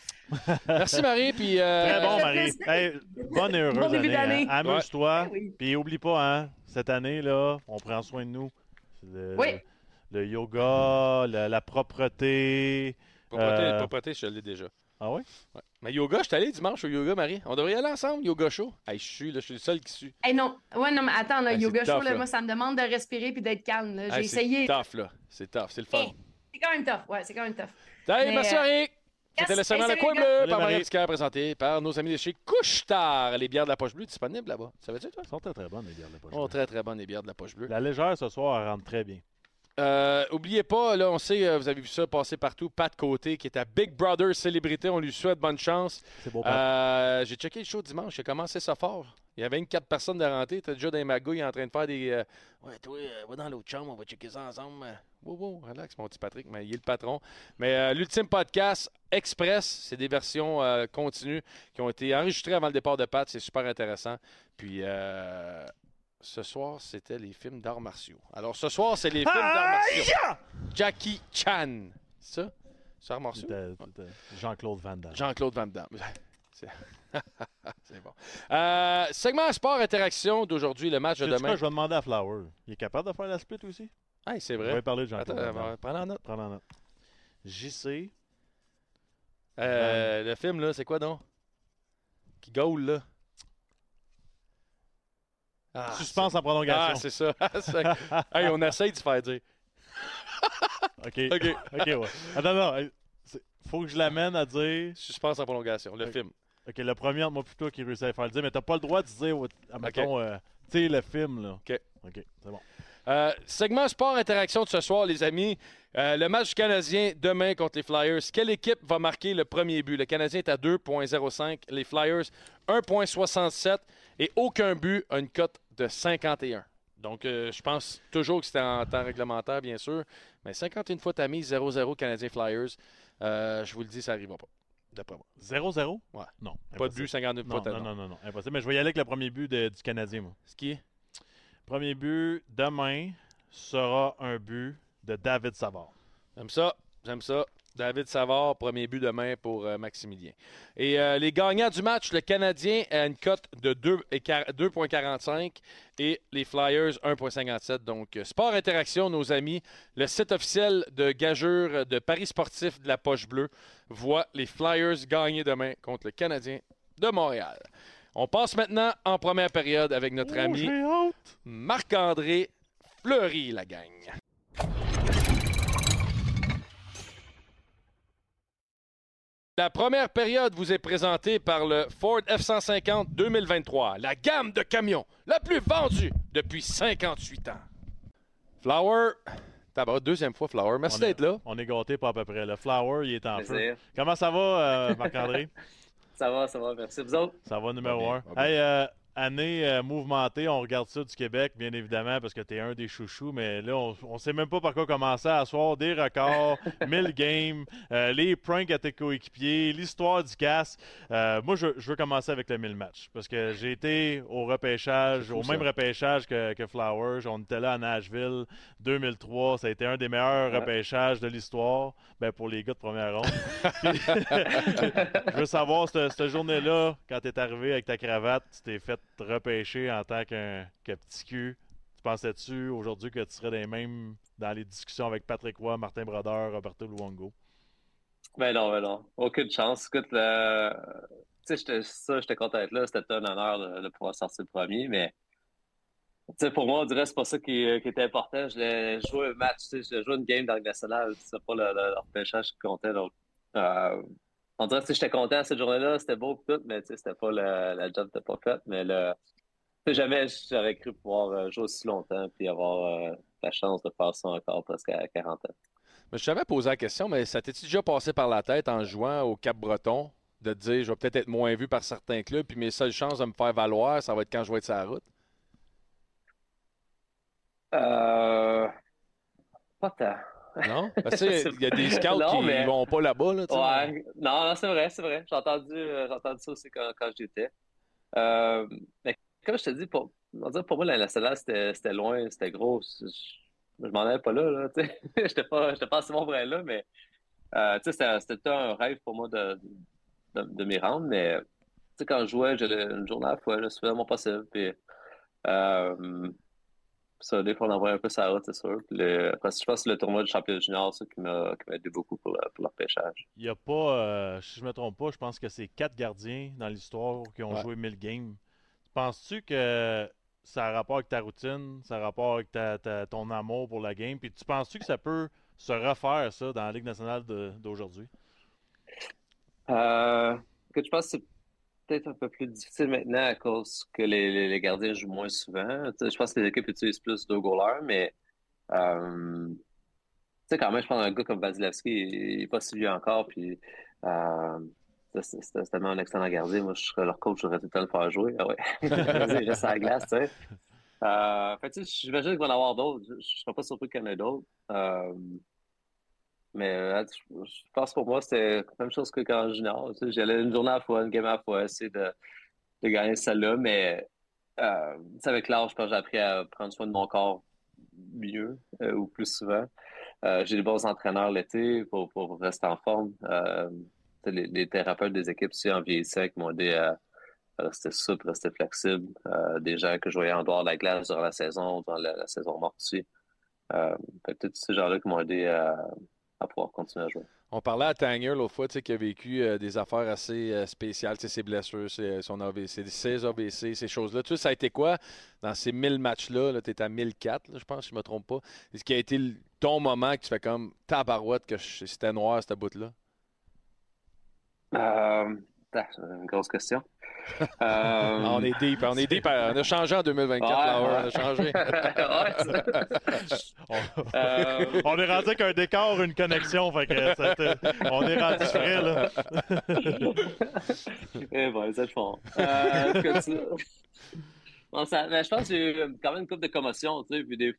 Merci, Marie. Puis, euh, Très bon, Marie. Hey, bonne et heureuse Bon début année. d'année. hein. Amuse-toi. Ouais. Oui. Puis oublie pas, hein, cette année, là, on prend soin de nous. Le, Oui. Le yoga, la, la propreté. propreté, Euh, propreté, je l'ai déjà. Ah oui? Ouais. Mais yoga, je suis allé dimanche au yoga, Marie. On devrait y aller ensemble, yoga show. Hey, je suis, là, je suis le seul qui suit. Hey, non. Ouais, non, mais attends, là, yoga show, tough, là, là. moi, ça me demande de respirer puis d'être calme. là. J'ai Hey, c'est essayé. tough, là. C'est tough, c'est le fun. Hey, C'est quand même tough. Ouais, c'est quand même tough. Hey, Mais, merci, euh, Marie. C'était le hey, Le salut, Coin les gars. Bleu Salut, par Marie. Abdicaire, présenté par nos amis de chez Couche-Tard. Les bières de la poche bleue disponibles là-bas. Savais-tu, toi? Elles sont très très bonnes, les bières de la poche. Oh, très, très bonnes, les bières de la poche bleue. La légère ce soir, elle rentre très bien. Euh, oubliez pas, là, on sait, euh, vous avez vu ça passer partout. Pat Côté, qui est à Big Brother Célébrité. On lui souhaite bonne chance. C'est beau, Pat. Euh, J'ai checké le show dimanche. J'ai commencé ça fort. Il y avait 24 personnes de rentrée. T'es déjà dans les magouilles en train de faire des. euh, ouais, toi, euh, va dans l'autre chambre, on va checker ça ensemble. Wow, wow, relax, mon petit Patrick, mais il est le patron. Mais l'ultime podcast Express, c'est des versions continues qui ont été enregistrées avant le départ de Pat. C'est super intéressant. Puis. Ce soir, c'était les films d'arts martiaux. Alors, ce soir, c'est les films d'arts martiaux. Jackie Chan. C'est ça? C'est arts martiaux? Jean-Claude Van Damme. Jean-Claude Van Damme. C'est c'est bon. Euh, segment sport interaction d'aujourd'hui, le match de quoi, demain. je vais demander à Flower. Il est capable de faire la split aussi? Hey, c'est On va vrai. parler de Attends, Jean-Claude Van Damme. prends en note. Prends en note. JC, Euh, le film, là, c'est quoi donc? Qui gaule, là? Ah, suspense en c'est- Ah, prolongation. c'est ça. Hey, on essaye de se faire dire. OK. OK. OK, ouais. Attends, non. Faut que je l'amène à dire. Suspense en prolongation, le film. OK, le premier moi plutôt qui réussit à faire le dire, mais t'as pas le droit de dire, ouais, admettons, euh, tu sais, le film, là. OK. OK, c'est bon. Euh, segment sport interaction de ce soir, les amis. Euh, le match du Canadien demain contre les Flyers. Quelle équipe va marquer le premier but? Le Canadien est à 2,05. Les Flyers, 1,67. Et aucun but a une cote de 51. Donc, euh, je pense toujours que c'était en temps réglementaire, bien sûr. Mais 51 fois ta mise 0-0 Canadien Flyers, euh, je vous le dis, ça n'arrivera pas. D'après moi. 0-0? Ouais. Non. Pas de but, 59 Non, fois ta non, non. non, non, non, impossible. Mais je vais y aller avec le premier but de- du Canadien, moi. Ce qui est? Premier but, demain, sera un but de David Savard. J'aime ça. J'aime ça. David Savard, premier but demain pour euh, Maximilien. Et euh, les gagnants du match, le Canadien a une cote de 2 et quar- 2,45 et les Flyers 1,57. Donc, euh, Sport Interaction, nos amis, le site officiel de gageure de Paris sportif de la Poche Bleue, voit les Flyers gagner demain contre le Canadien de Montréal. On passe maintenant en première période avec notre Oh, ami! Marc-André Fleury, la gang. La première période vous est présentée par le Ford F-150 2023, la gamme de camions la plus vendue depuis 58 ans. Flower, tabac, deuxième fois Flower, merci On est- d'être là. On est gâtés pas à peu près. Le Flower, il est en feu. Plaisir. Comment ça va, euh, Marc-André? Ça va, ça va, merci. Vous autres? Ça va numéro un. Hey, euh, année euh, mouvementée, on regarde ça du Québec, bien évidemment, parce que tu es un des chouchous, mais là, on, on sait même pas par quoi commencer à soir. Des records, 1000 games, euh, les pranks à tes coéquipiers, l'histoire du casse. Euh, moi, je, je veux commencer avec le 1000 matchs, parce que j'ai été au repêchage, au ça. même repêchage que, que Flowers. On était là à Nashville, 2003. Ça a été un des meilleurs Ouais. repêchages de l'histoire, ben, pour les gars de première ronde. Puis, je veux savoir, cette, cette journée-là, quand tu es arrivé avec ta cravate, tu t'es fait repêcher en tant qu'un que petit cul. Tu pensais-tu aujourd'hui que tu serais les mêmes dans les discussions avec Patrick Roy, Martin Brodeur, Roberto Luongo? Ben non, ben non. Aucune chance. Écoute, tu sais, ça, j'étais content d'être là. C'était un honneur de, pouvoir sortir le premier, mais tu sais, pour moi, on dirait que c'est pas ça qui, qui était important. Je voulais jouer un match, je joué une game dans le national. C'est pas le, le, le repêchage qui comptait. Donc, euh, on dirait que j'étais content cette journée-là. C'était beau pis tout, mais c'était pas la job n'était pas faite. Mais le, jamais j'aurais cru pouvoir euh, jouer aussi longtemps puis avoir euh, la chance de faire ça encore presque à 40 ans. Mais je t'avais posé la question, mais ça t'est-tu déjà passé par la tête en jouant au Cap-Breton de te dire je vais peut-être être moins vu par certains clubs, puis mes seules chances de me faire valoir, ça va être quand je vais être sur la route? Euh... Pas tant. Non? Parce que, tu sais, il y a des scouts Non, qui mais- vont pas là-bas. Là, non, non, c'est vrai, c'est vrai. J'ai entendu, euh, entendu ça aussi quand, quand j'y étais. Euh, mais comme je te dis, pour, pour moi, la nationale, c'était, loin, c'était gros. Je, je m'en allais pas là, là, sais. J'étais pas, j'étais pas assez bon aller là, mais, euh, c'était, un rêve pour moi de, de, de m'y rendre, mais, tu sais, quand je jouais, j'allais une journée à la fois, là, c'était vraiment possible, puis, ça, des fois, on envoie un peu sa route, c'est sûr. Puis le, après, je pense que c'est le tournoi du championnat junior, ça, qui m'a, qui m'a aidé beaucoup pour, pour leur pêchage. Il n'y a pas, euh, si je me trompe pas, je pense que c'est quatre gardiens dans l'histoire qui ont Ouais. joué 1000 games. Penses-tu que ça a rapport avec ta routine, ça a rapport avec ta, ta- ton amour pour la game? Puis tu penses-tu que ça peut se refaire, ça, dans la Ligue nationale d'aujourd'hui? Euh, écoute, je pense que c'est peut-être un peu plus difficile maintenant à cause que les, gardiens jouent moins souvent. Je pense que les équipes utilisent plus deux goalers, mais euh, tu sais, quand même, je pense un gars comme Vasilevski, il n'est pas si vieux encore, puis euh, c'est tellement un excellent gardien. Moi, je serais leur coach, j'aurais tout le temps le faire jouer. Ah ouais. Il reste à la glace, tu sais. Euh, fait j'imagine qu'il va y en avoir d'autres. Je ne serais pas surpris qu'il y en ait d'autres. Euh, mais euh, je pense pour moi, c'était la même chose que quand junior. Tu J'allais une journée à la fois, une game à la fois, essayer de, de gagner celle-là. Mais euh, avec l'âge, j'ai appris à prendre soin de mon corps mieux euh, ou plus souvent. J'ai des bons entraîneurs l'été pour, pour rester en forme. Les, thérapeutes des équipes aussi en vieillissant qui m'ont aidé à, rester souple, rester flexible. Des gens que je voyais en dehors de la glace durant la saison, durant la, saison morte aussi. Euh, tous ces gens-là qui m'ont aidé à, à pouvoir continuer à jouer. On parlait à Tanger l'autre fois, tu sais, qui a vécu euh, des affaires assez euh, spéciales, ses blessures, ses, son AVC, ses AVC, ces choses-là. Tu sais, ça a été quoi dans ces 1000 matchs-là? -là, tu es à 1004, là, je pense, si je ne me trompe pas. Ce qui a été ton moment que tu fais comme tabarouette que c'était noir, cette bout-là? Euh, c'est une grosse question. Euh, Ah, on est deep, on est deep. On a changé en 2024, Ouais, Flower, on a ouais. changé. Ouais, c'est- On, Euh, on est rendu avec un décor, une connexion, fait que ça te- on est rendu frais, là. Eh ben, c'est le fond. Euh, que tu- Bon, ça- mais je pense que j'ai eu quand même une couple de commotions, tu sais, puis des...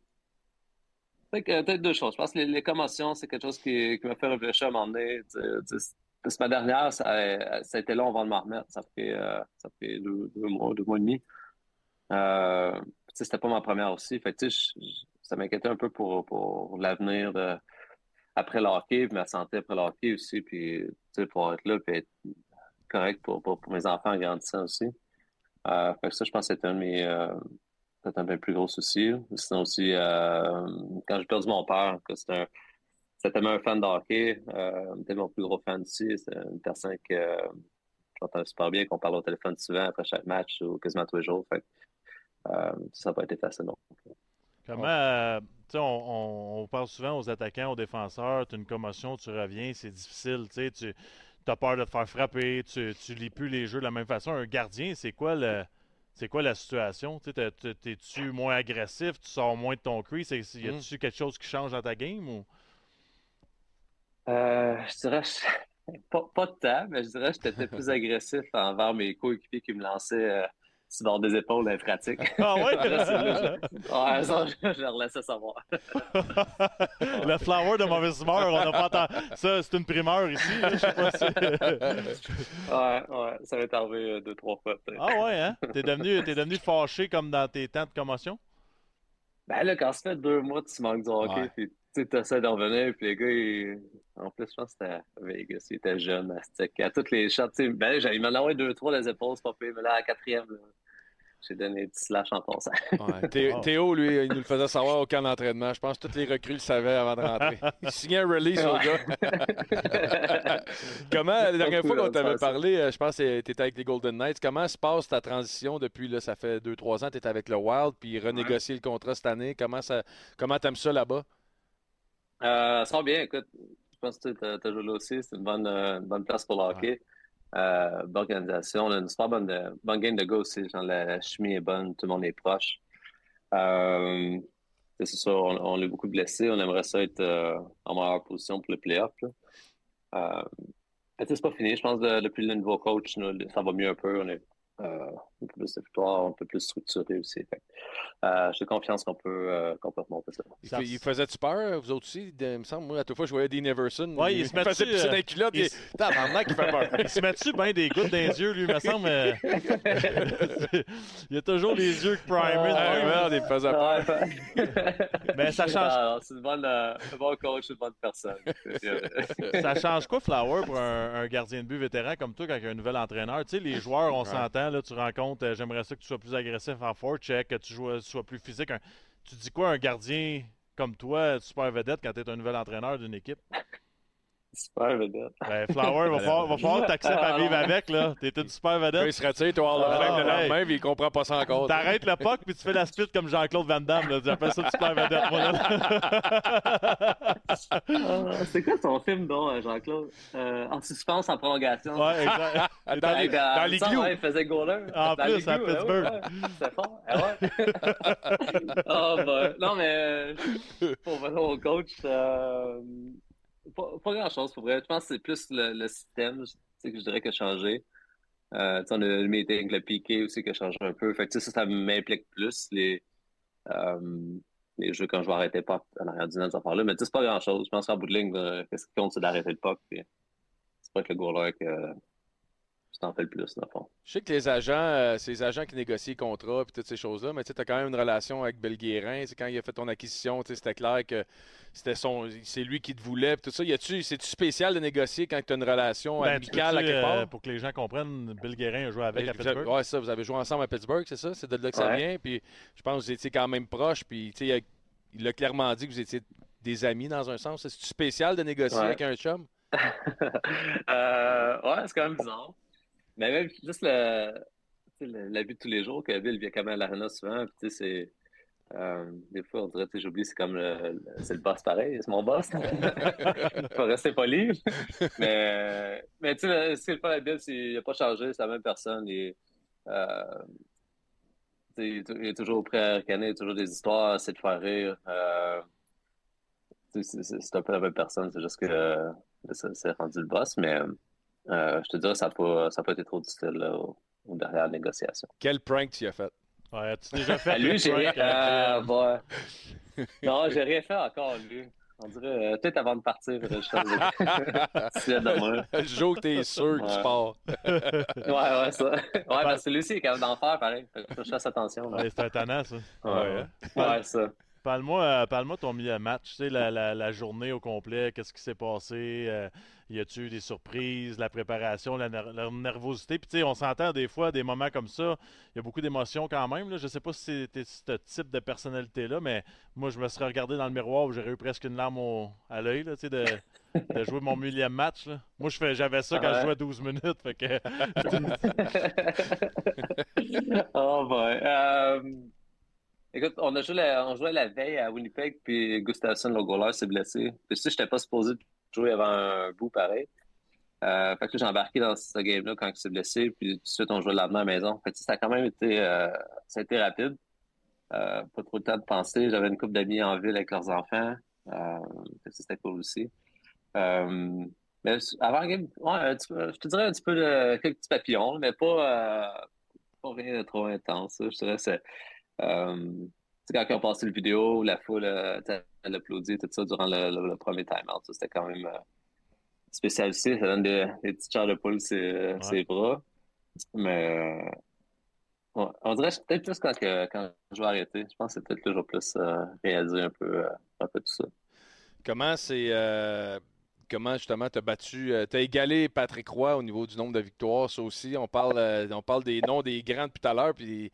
Peut-être que- peut-être deux choses. Je pense que les, les commotions, c'est quelque chose qui, qui m'a fait réfléchir à un moment donné. tu sais, tu sais, parce que ma dernière, ça, a- ça a été long avant de m'en remettre. Ça fait, euh, ça fait deux, deux mois, deux mois et demi. Euh, c'était pas ma première aussi. Fait je- ça m'inquiétait un peu pour, pour l'avenir de- après le hockey, puis ma santé après le hockey aussi, puis, pour être là, puis être correct pour, pour, mes enfants en grandissant aussi. Euh, fait que ça, je pense que c'était un de mes, euh, un de plus gros soucis. Sinon aussi, euh, quand j'ai perdu mon père, c'était un, c'était tellement un fan de hockey, euh, mon plus gros fan aussi. C'est une personne que euh, j'entends super bien, qu'on parle au téléphone souvent après chaque match ou quasiment tous les jours. Fait euh, ça n'a pas été facile. non. Comment, euh, tu sais, on, on- on parle souvent aux attaquants, aux défenseurs, tu as une commotion, tu reviens, c'est difficile, tu as peur de te faire frapper, tu, tu lis plus les jeux de la même façon. Un gardien, c'est quoi le. C'est quoi la situation? T'es-tu moins agressif? Tu sors moins de ton? C'est- Y a-tu quelque chose qui change dans ta game? Ou... Euh, je dirais, pas, pas de temps, mais je dirais que j'étais plus agressif envers mes coéquipiers qui me lançaient euh, sur bord des épaules dans les pratiques. Ah ouais? Ouais, ça, je, je leur laissais savoir. le flower de mauvaise humeur, on n'a pas entendu. Ça, c'est une primeur ici. là, Je sais pas si. Ouais, ouais, ça m'est arrivé euh, deux, trois fois. ah ouais, hein? T'es devenu, t'es devenu fâché comme dans tes temps de commotion? Ben là, quand ça fait deux mois tu manques du hockey, Ouais. puis tu essaies d'en revenir, puis les gars, ils- en plus, je pense que c'était à Vegas, ils étaient jeunes, à stick. À toutes les shots, tu sais, ben, j'ai- il m'en a envoyé deux, trois des épaules, pas pire, mais là, à la quatrième, là, j'ai donné un petit slash en passant. Ouais. Thé-. Théo, lui, il nous le faisait savoir au camp d'entraînement. Je pense que tous les recrues le savaient avant de rentrer. Il signait un release au gars. comment, la dernière fois qu'on t'avait parlé, euh, je pense que tu étais avec les Golden Knights, comment se passe ta transition depuis, là, ça fait 2-3 ans, tu étais avec le Wild, puis renégocier le contrat cette année? Comment ça, comment t'aimes ça là-bas? Euh, ça va bien, écoute. Je pense que tu as joué là aussi. C'est une bonne, euh, une bonne place pour le hockey. Euh, organisation. On a une super bonne, euh, bonne game de gars aussi. Genre, la chimie est bonne, tout le monde est proche. Euh, c'est ça, on, on a beaucoup de blessés. On aimerait ça être euh, en meilleure position pour le playoff. Euh, c'est pas fini. Je pense que depuis le nouveau coach, ça va mieux un peu. On est euh, un peu plus de victoire, un peu plus structuré aussi. Que, euh, J'ai confiance qu'on peut, euh, qu'on peut remonter ça. Il, il faisait-tu peur, vous autres aussi? De- il me semble, moi, à toute fois, je voyais Dean Everson. Ouais, il se met faisait dessus, pisser euh, dans les culottes. il Tabarnak, il fait peur. Il se met dessus bien des gouttes dans les yeux, lui, me semble. euh, il a toujours les yeux primés. de Ah, merde, il faisait peur. Ouais. Mais ça change- Ah, C'est une bonne, euh, un bon coach, une bonne personne. Ça change quoi, Flower, pour un, un gardien de but vétéran comme toi, quand il y a un nouvel entraîneur? Tu sais, les joueurs, on s'entend, là, tu rencontres, euh, j'aimerais ça que tu sois plus agressif en forecheck, que tu joues- sois plus physique. Tu dis quoi, un gardien comme toi, super vedette, quand tu es un nouvel entraîneur d'une équipe? Super vedette. Ben, Flower, va falloir, va falloir que tu acceptes à vivre avec, là. T'es une super vedette. il se retire, toi, Fame, Ah, le lendemain, puis il comprend pas ça encore. T'arrêtes le puck puis tu fais la split comme Jean-Claude Van Damme. là. J'appelle ça super vedette, moi. Là. Ah, C'est quoi son film, donc, euh, Jean-Claude? Euh, en suspense, en prolongation. ouais, exact. Dans les, dans les glous. ouais, il faisait goaler. En Dans plus, à ouais, Pittsburgh. ouais, ouais. C'est fort. Ah ouais. Ah, ben, non, mais euh, pour venir au coach, euh, pas, grand-chose pour vrai. Je pense que c'est plus le, le système que je dirais qui a changé. Euh, on a le meeting le piqué aussi qui a changé un peu. Fait que, ça, ça m'implique plus les, euh, les jeux quand je vais arrêter pas en arrière du net, ces affaires-là. Mais c'est pas grand-chose. Je pense qu'en bout de ligne, euh, qu'est-ce qui compte, c'est d'arrêter le puck. C'est pas être le goaler que tu t'en fais le plus, dans le fond. Je sais que les agents, euh, c'est les agents qui négocient les contrats et toutes ces choses-là, mais tu as quand même une relation avec Bill Guérin. C'est quand il a fait ton acquisition, c'était clair que c'était son, c'est lui qui te voulait. pis tout ça, y a-tu, c'est-tu spécial de négocier quand tu as une relation Ben, amicale à quelque euh, part? pour que les gens comprennent, Bill Guérin a joué avec à Vous avez- Pittsburgh. ouais, ça, vous avez joué ensemble à Pittsburgh, c'est ça? C'est de là que ça vient. Puis je pense que vous étiez quand même proches. Puis il a- il a clairement dit que vous étiez des amis dans un sens. C'est spécial de négocier Ouais. avec un chum? euh, ouais, c'est quand même bizarre. Mais même juste le, la vie de tous les jours, que Bill vient quand même à l'arena souvent. Puis, tu sais, c'est. euh, des fois, on dirait, j'oublie, c'est comme le, le- c'est le boss pareil, c'est mon boss. Faut rester poli. Mais, mais tu sais, ce qui est le fun à Bill, c'est qu'il n'a pas changé, c'est la même personne. Il est, euh, il est tou- il est toujours prêt à ricaner, il a toujours des histoires, c'est de faire rire. Euh, tu sais, c'est un peu la même personne, c'est juste que ça- c'est rendu le boss, mais je te dirais, ça n'a pas, ça a pas été trop difficile là, au, au derrière la négociation. Quel prank tu as fait? Ouais, tu déjà fait Ah, lui, j'ai rien. Euh, euh, bon. Non, j'ai rien fait encore, lui. On dirait, euh, peut-être avant de partir, je Si, demain. Joe, t'es sûr que tu pars. Ouais, ouais, ça. Ouais, parce que lui aussi, il est capable d'en faire, pareil. Faut que je fasse attention. ouais, c'est un tannant, ça. Ouais, hein? ouais, ça. Parle-moi euh, parle-moi ton milieu de match, tu sais, la, la, la journée au complet, qu'est-ce qui s'est passé, euh, y a-tu eu des surprises, la préparation, la, ner- la nervosité, puis tu sais, on s'entend des fois, des moments comme ça, il y a beaucoup d'émotions quand même, là. je sais pas si c'était ce type de personnalité-là, mais moi je me serais regardé dans le miroir où j'aurais eu presque une larme au- à l'œil, tu sais, de, de jouer mon millième match, là. Moi j'avais ça quand Ah ouais. je jouais 12 minutes, fait que... oh boy. Euh, écoute, on a joué la, on jouait la veille à Winnipeg, puis Gustafsson, le goaler, s'est blessé. Puis tu sais, j'étais pas supposé jouer avant un bout pareil. Euh, fait que j'ai embarqué dans ce game-là quand il s'est blessé, puis tout de suite, on jouait le lendemain à la maison. Fait que ça a quand même été, euh, rapide. Euh, pas trop de temps de penser. J'avais une couple d'amis en ville avec leurs enfants. C'était cool aussi. Mais avant game, ouais, je te dirais un petit peu de quelques petits papillons, mais pas, pas rien de trop intense. Je dirais c'est quand ils ont passé le vidéo, la foule euh, elle applaudit, tout ça durant le, le- le premier time-out. C'était quand même euh, spécial aussi. Ça donne des, des petites chars de poule sur ses bras. Mais euh, ouais, on dirait que c'est peut-être plus quand, que- quand je vais arrêter. Je pense que c'est peut-être toujours plus euh, réaliser un peu, euh, un peu tout ça. Comment c'est. euh, comment justement tu as battu. tu as égalé Patrick Roy au niveau du nombre de victoires? Ça aussi, on parle, euh, on parle des noms des grands depuis tout à l'heure. Puis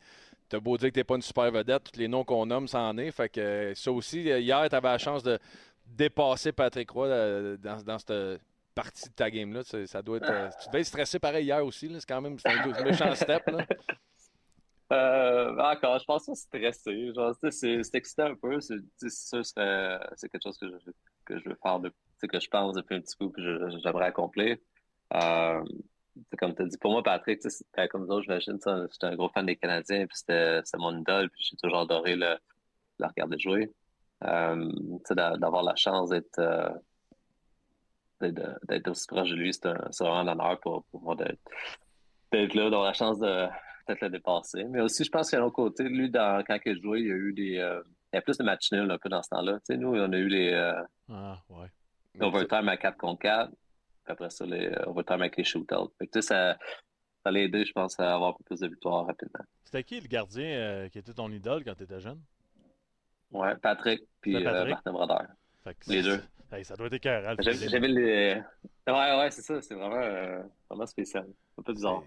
t'as beau dire que t'es pas une super vedette, tous les noms qu'on nomme, ça en est. Fait que euh, ça aussi, euh, hier, tu avais la chance de dépasser Patrick Roy euh, dans, cette partie de ta game-là. Ça, doit être. tu devais être stressé pareil hier aussi. C'est quand même un méchant step. Encore, je pense pas stressé. C'est excitant un peu. C'est c'est quelque chose que je, que veux faire, de, que je pense depuis un petit coup, que j'aimerais accomplir. Comme tu as dit, pour moi, Patrick, c'était comme d'autres, j'imagine, j'étais un gros fan des Canadiens, puis c'était mon idole, puis j'ai toujours adoré le, le regarder jouer. Euh, d'avoir la chance d'être euh, d'être aussi proche de lui, c'est vraiment un honneur pour, pour moi d'être là, d'avoir la chance de peut-être le dépasser. Mais aussi, je pense qu'à l'autre côté, lui, dans, quand il joué, il y a eu des. euh, il y a plus de matchs nuls un peu dans ce temps-là. Tu sais, nous, on a eu les euh, Ah, ouais. overtime à 4 contre 4. Après ça, les overtime avec les shootouts. Fait que, ça, ça l'a aidé, je pense, à avoir un peu plus de victoires rapidement. C'était qui le gardien euh, qui était ton idole quand tu étais jeune? Ouais, Patrick, puis euh, Patrick? Martin Brodeur. Les deux. Hey, ça doit être écœurant. J'avais les. Ouais, ouais, c'est ça. C'est vraiment, euh, vraiment spécial. Un peu bizarre.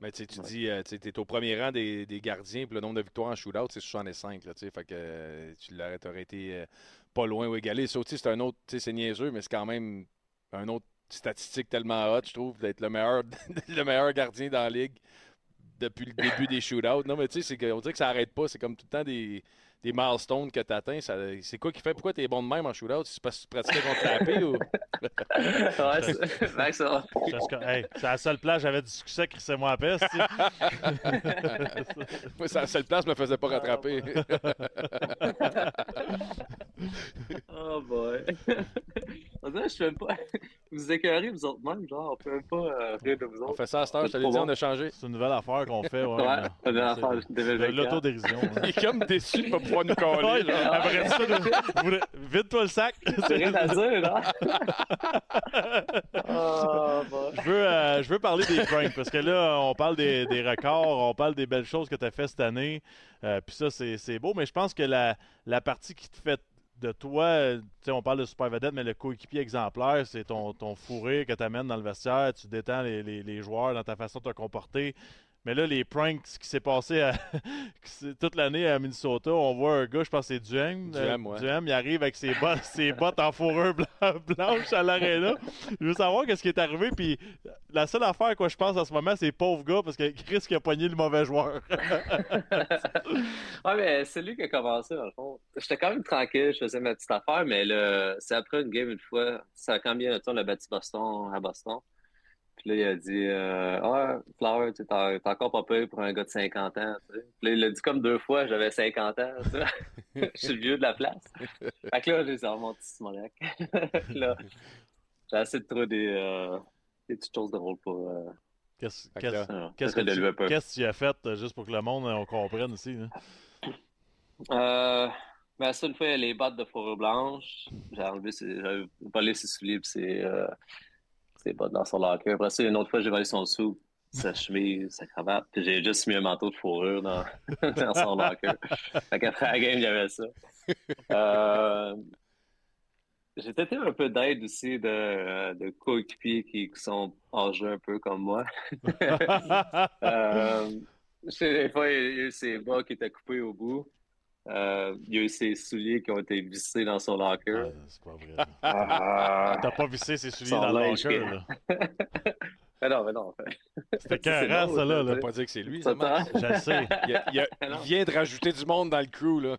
Mais tu dis, tu es au premier rang des, des gardiens, puis le nombre de victoires en shootout, c'est 65. Là, fait que tu l'aurais été pas loin ou égalé. Ça aussi, c'est un autre, tu sais, c'est niaiseux, mais c'est quand même un autre statistique tellement hot, je trouve, d'être le meilleur, le meilleur gardien dans la ligue depuis le début des shootouts. Non, mais tu sais, on dirait que ça arrête pas. C'est comme tout le temps des, des milestones que tu atteins. C'est quoi qui fait? Pourquoi tu es bon de même en shootout? C'est parce que tu pratiquais contre la paix ou? ouais, c'est ça. Hey, c'est la seule place j'avais du succès, Chris et moi à peste. Moi, c'est la seule place, je me faisais pas rattraper. Oh boy. On dirait que je même pas. Vous écœurez vous autres même, genre, on peut même pas euh, rire de vous on autres. fait ça à cette heure, je te l'ai dit, bon. on a changé. C'est une nouvelle affaire qu'on fait. Ouais, Ouais, une affaire de 2024. l'autodérision. hein. Il est comme déçu de pas pouvoir nous coller. Ouais, genre. après ça, de- voudrais- vide-toi le sac. C'est rien à dire, là. Oh boy. Je veux, euh, je veux parler des pranks parce que là, on parle des, des records, on parle des belles choses que tu as fait cette année. Euh, Puis ça, c'est c'est beau, mais je pense que la, la partie qui te fait de toi, tu sais, on parle de super vedette, mais le coéquipier exemplaire, c'est ton, ton fou rire que tu amènes dans le vestiaire. Tu détends les, les- les joueurs dans ta façon de te comporter. Mais là, les pranks, ce qui s'est passé à- toute l'année à Minnesota, on voit un gars, je pense que c'est Duhem. Duhem, ouais. Duhem, il arrive avec ses bottes, ses bottes en fourrure blan- blanche à l'aréna. Je veux savoir qu'est-ce qui est arrivé. Puis la seule affaire à quoi je pense en ce moment, c'est pauvre gars parce que Chris qui a pogné le mauvais joueur. Ouais, mais c'est lui qui a commencé, dans le fond. J'étais quand même tranquille, je faisais ma petite affaire, mais le... c'est après une game une fois. Ça a combien de temps on a battu Boston à Boston? Puis là, il a dit euh, Ah, Flower, tu t'es encore pas payé pour un gars de 50 ans. Puis là, il l'a dit comme deux fois, j'avais 50 ans. Je suis le vieux de la place. Fait que là, j'ai dit Oh mon là, j'ai essayé de trouver des, euh, des petites choses pour, euh, Qu'est-ce Ah, que de tu Liverpool. qu'est-ce que tu as fait euh, juste pour que le monde euh, on comprenne ici? là? Euh, ben, ça, une fois, les bottes de fourrure blanche. J'ai enlevé, j'avais volé ses souliers puis ses, euh, ses bottes dans son locker. Après ça, une autre fois, j'ai volé son sou, sa chemise, sa cravate. Puis j'ai juste mis un manteau de fourrure dans, dans son locker. Fait qu'après la game, avait ça. Euh, j'ai peut-être eu un peu d'aide aussi de, de coéquipiers qui, qui sont âgés un peu comme moi. Euh, je sais, des fois, il y a eu ses bas qui étaient coupés au bout. Euh, il y a eu ses souliers qui ont été vissés dans son locker. Ah, c'est pas vrai. Ah. T'as pas vissé ses souliers Son dans le locker, là. Mais non, mais non. C'était C'est carré, drôle, ça, là. Faut pas dire que c'est lui. Ça. Je le sais. Il, a- il a- il vient de rajouter du monde dans le crew, là.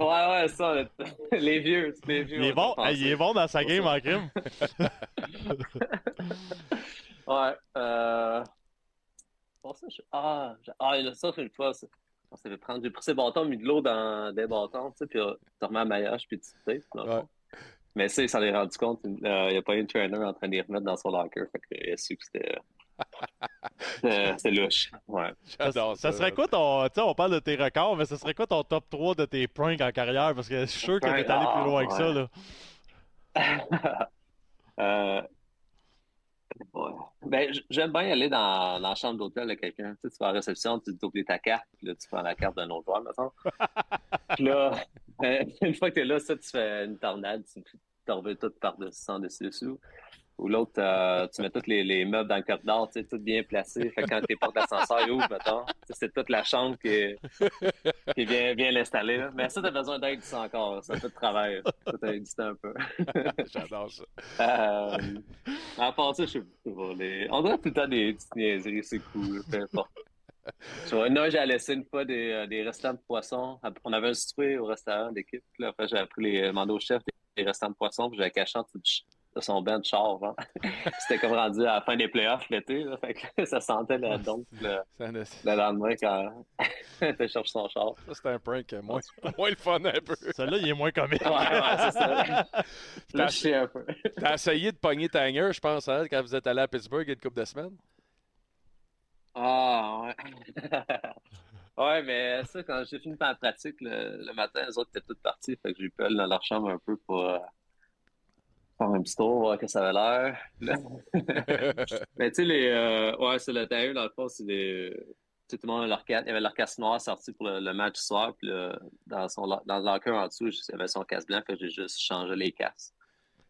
Ouais, ouais, ça, le- les vieux, les vieux. Il est bon, il est bon dans sa Pour game en crime. Ouais. Euh... Bon, ça, je... Ah, je- ah, il a ça, une fois. ça. On s'est fait prendre. J'ai pris ses bâtons, mis de l'eau dans des bâtons, tu sais, puis euh, tu remets un maillage, puis tu le Ouais. Mais ça, il s'en est rendu compte. euh, il n'y a pas eu un trainer en train de les remettre dans son locker. Fait qu'il a su que c'était. c'était- C'était louche. Ouais. J'adore Ça serait quoi ton. Tu sais, on parle de tes records, mais ce serait quoi ton top 3 de tes pranks en carrière? Parce que je suis sûr que t'es allé plus ah, loin que ça, ouais. là. Euh, ouais. Ben, j'aime bien aller dans, dans la chambre d'hôtel de quelqu'un. Tu sais, tu vas à la réception, tu oublies ta carte, puis là, tu prends la carte d'un autre joueur, mettons. Puis là, euh, une fois que tu es là, ça, tu fais une tornade, tu t'en reviens tout par-dessus, sans dessus-dessous. Ou l'autre, euh, tu mets tous les, les meubles dans le corridor, tu sais, tout bien placé. Fait que quand tes portes d'ascenseur ouvrent, mettons, c'est toute la chambre qui est, qui est bien, bien installée. là. Mais ça, t'as besoin d'aide ça encore. Ça fait de travail. Ça t'a existé un peu. J'adore ça. Euh, à part ça, je sais pas. Les... On dirait tout le temps des petites niaiseries, c'est cool, peu importe. Tu vois, non, j'ai laissé une fois des, euh, des restants de poissons. On avait un souper au restaurant d'équipe. Après, j'avais pris les demandé au chef des, restants de poissons, puis j'avais caché en dessous du ch- de son bain de char. genre. C'était comme rendu à la fin des playoffs l'été. là. Fait que ça sentait la dompe le, Ça, ne- le lendemain quand tu cherches son char. ça, c'est un prank euh, moins, moins le fun un peu. Celui-là, il est moins comique. Ouais, ouais, c'est ça. Un peu. T'as essayé de pogner Tanger, je pense, hein, quand vous êtes allé à Pittsburgh il y a une couple de semaines? Ah, ouais. ouais, mais ça, quand j'ai fini ma pratique le, le matin, les autres étaient toutes partis. Fait que j'ai pu aller dans leur chambre un peu pour euh, faire un petit tour, voir que ça avait l'air. Mais tu sais, les. euh, ouais, c'est le tailleur, dans le fond, c'est des. Tu sais, tout le monde a leur casque. Il y avait leur casque noir sorti pour le, le match soir. Puis dans, son, dans le locker en dessous, il y avait son casque blanc. Fait que j'ai juste changé les.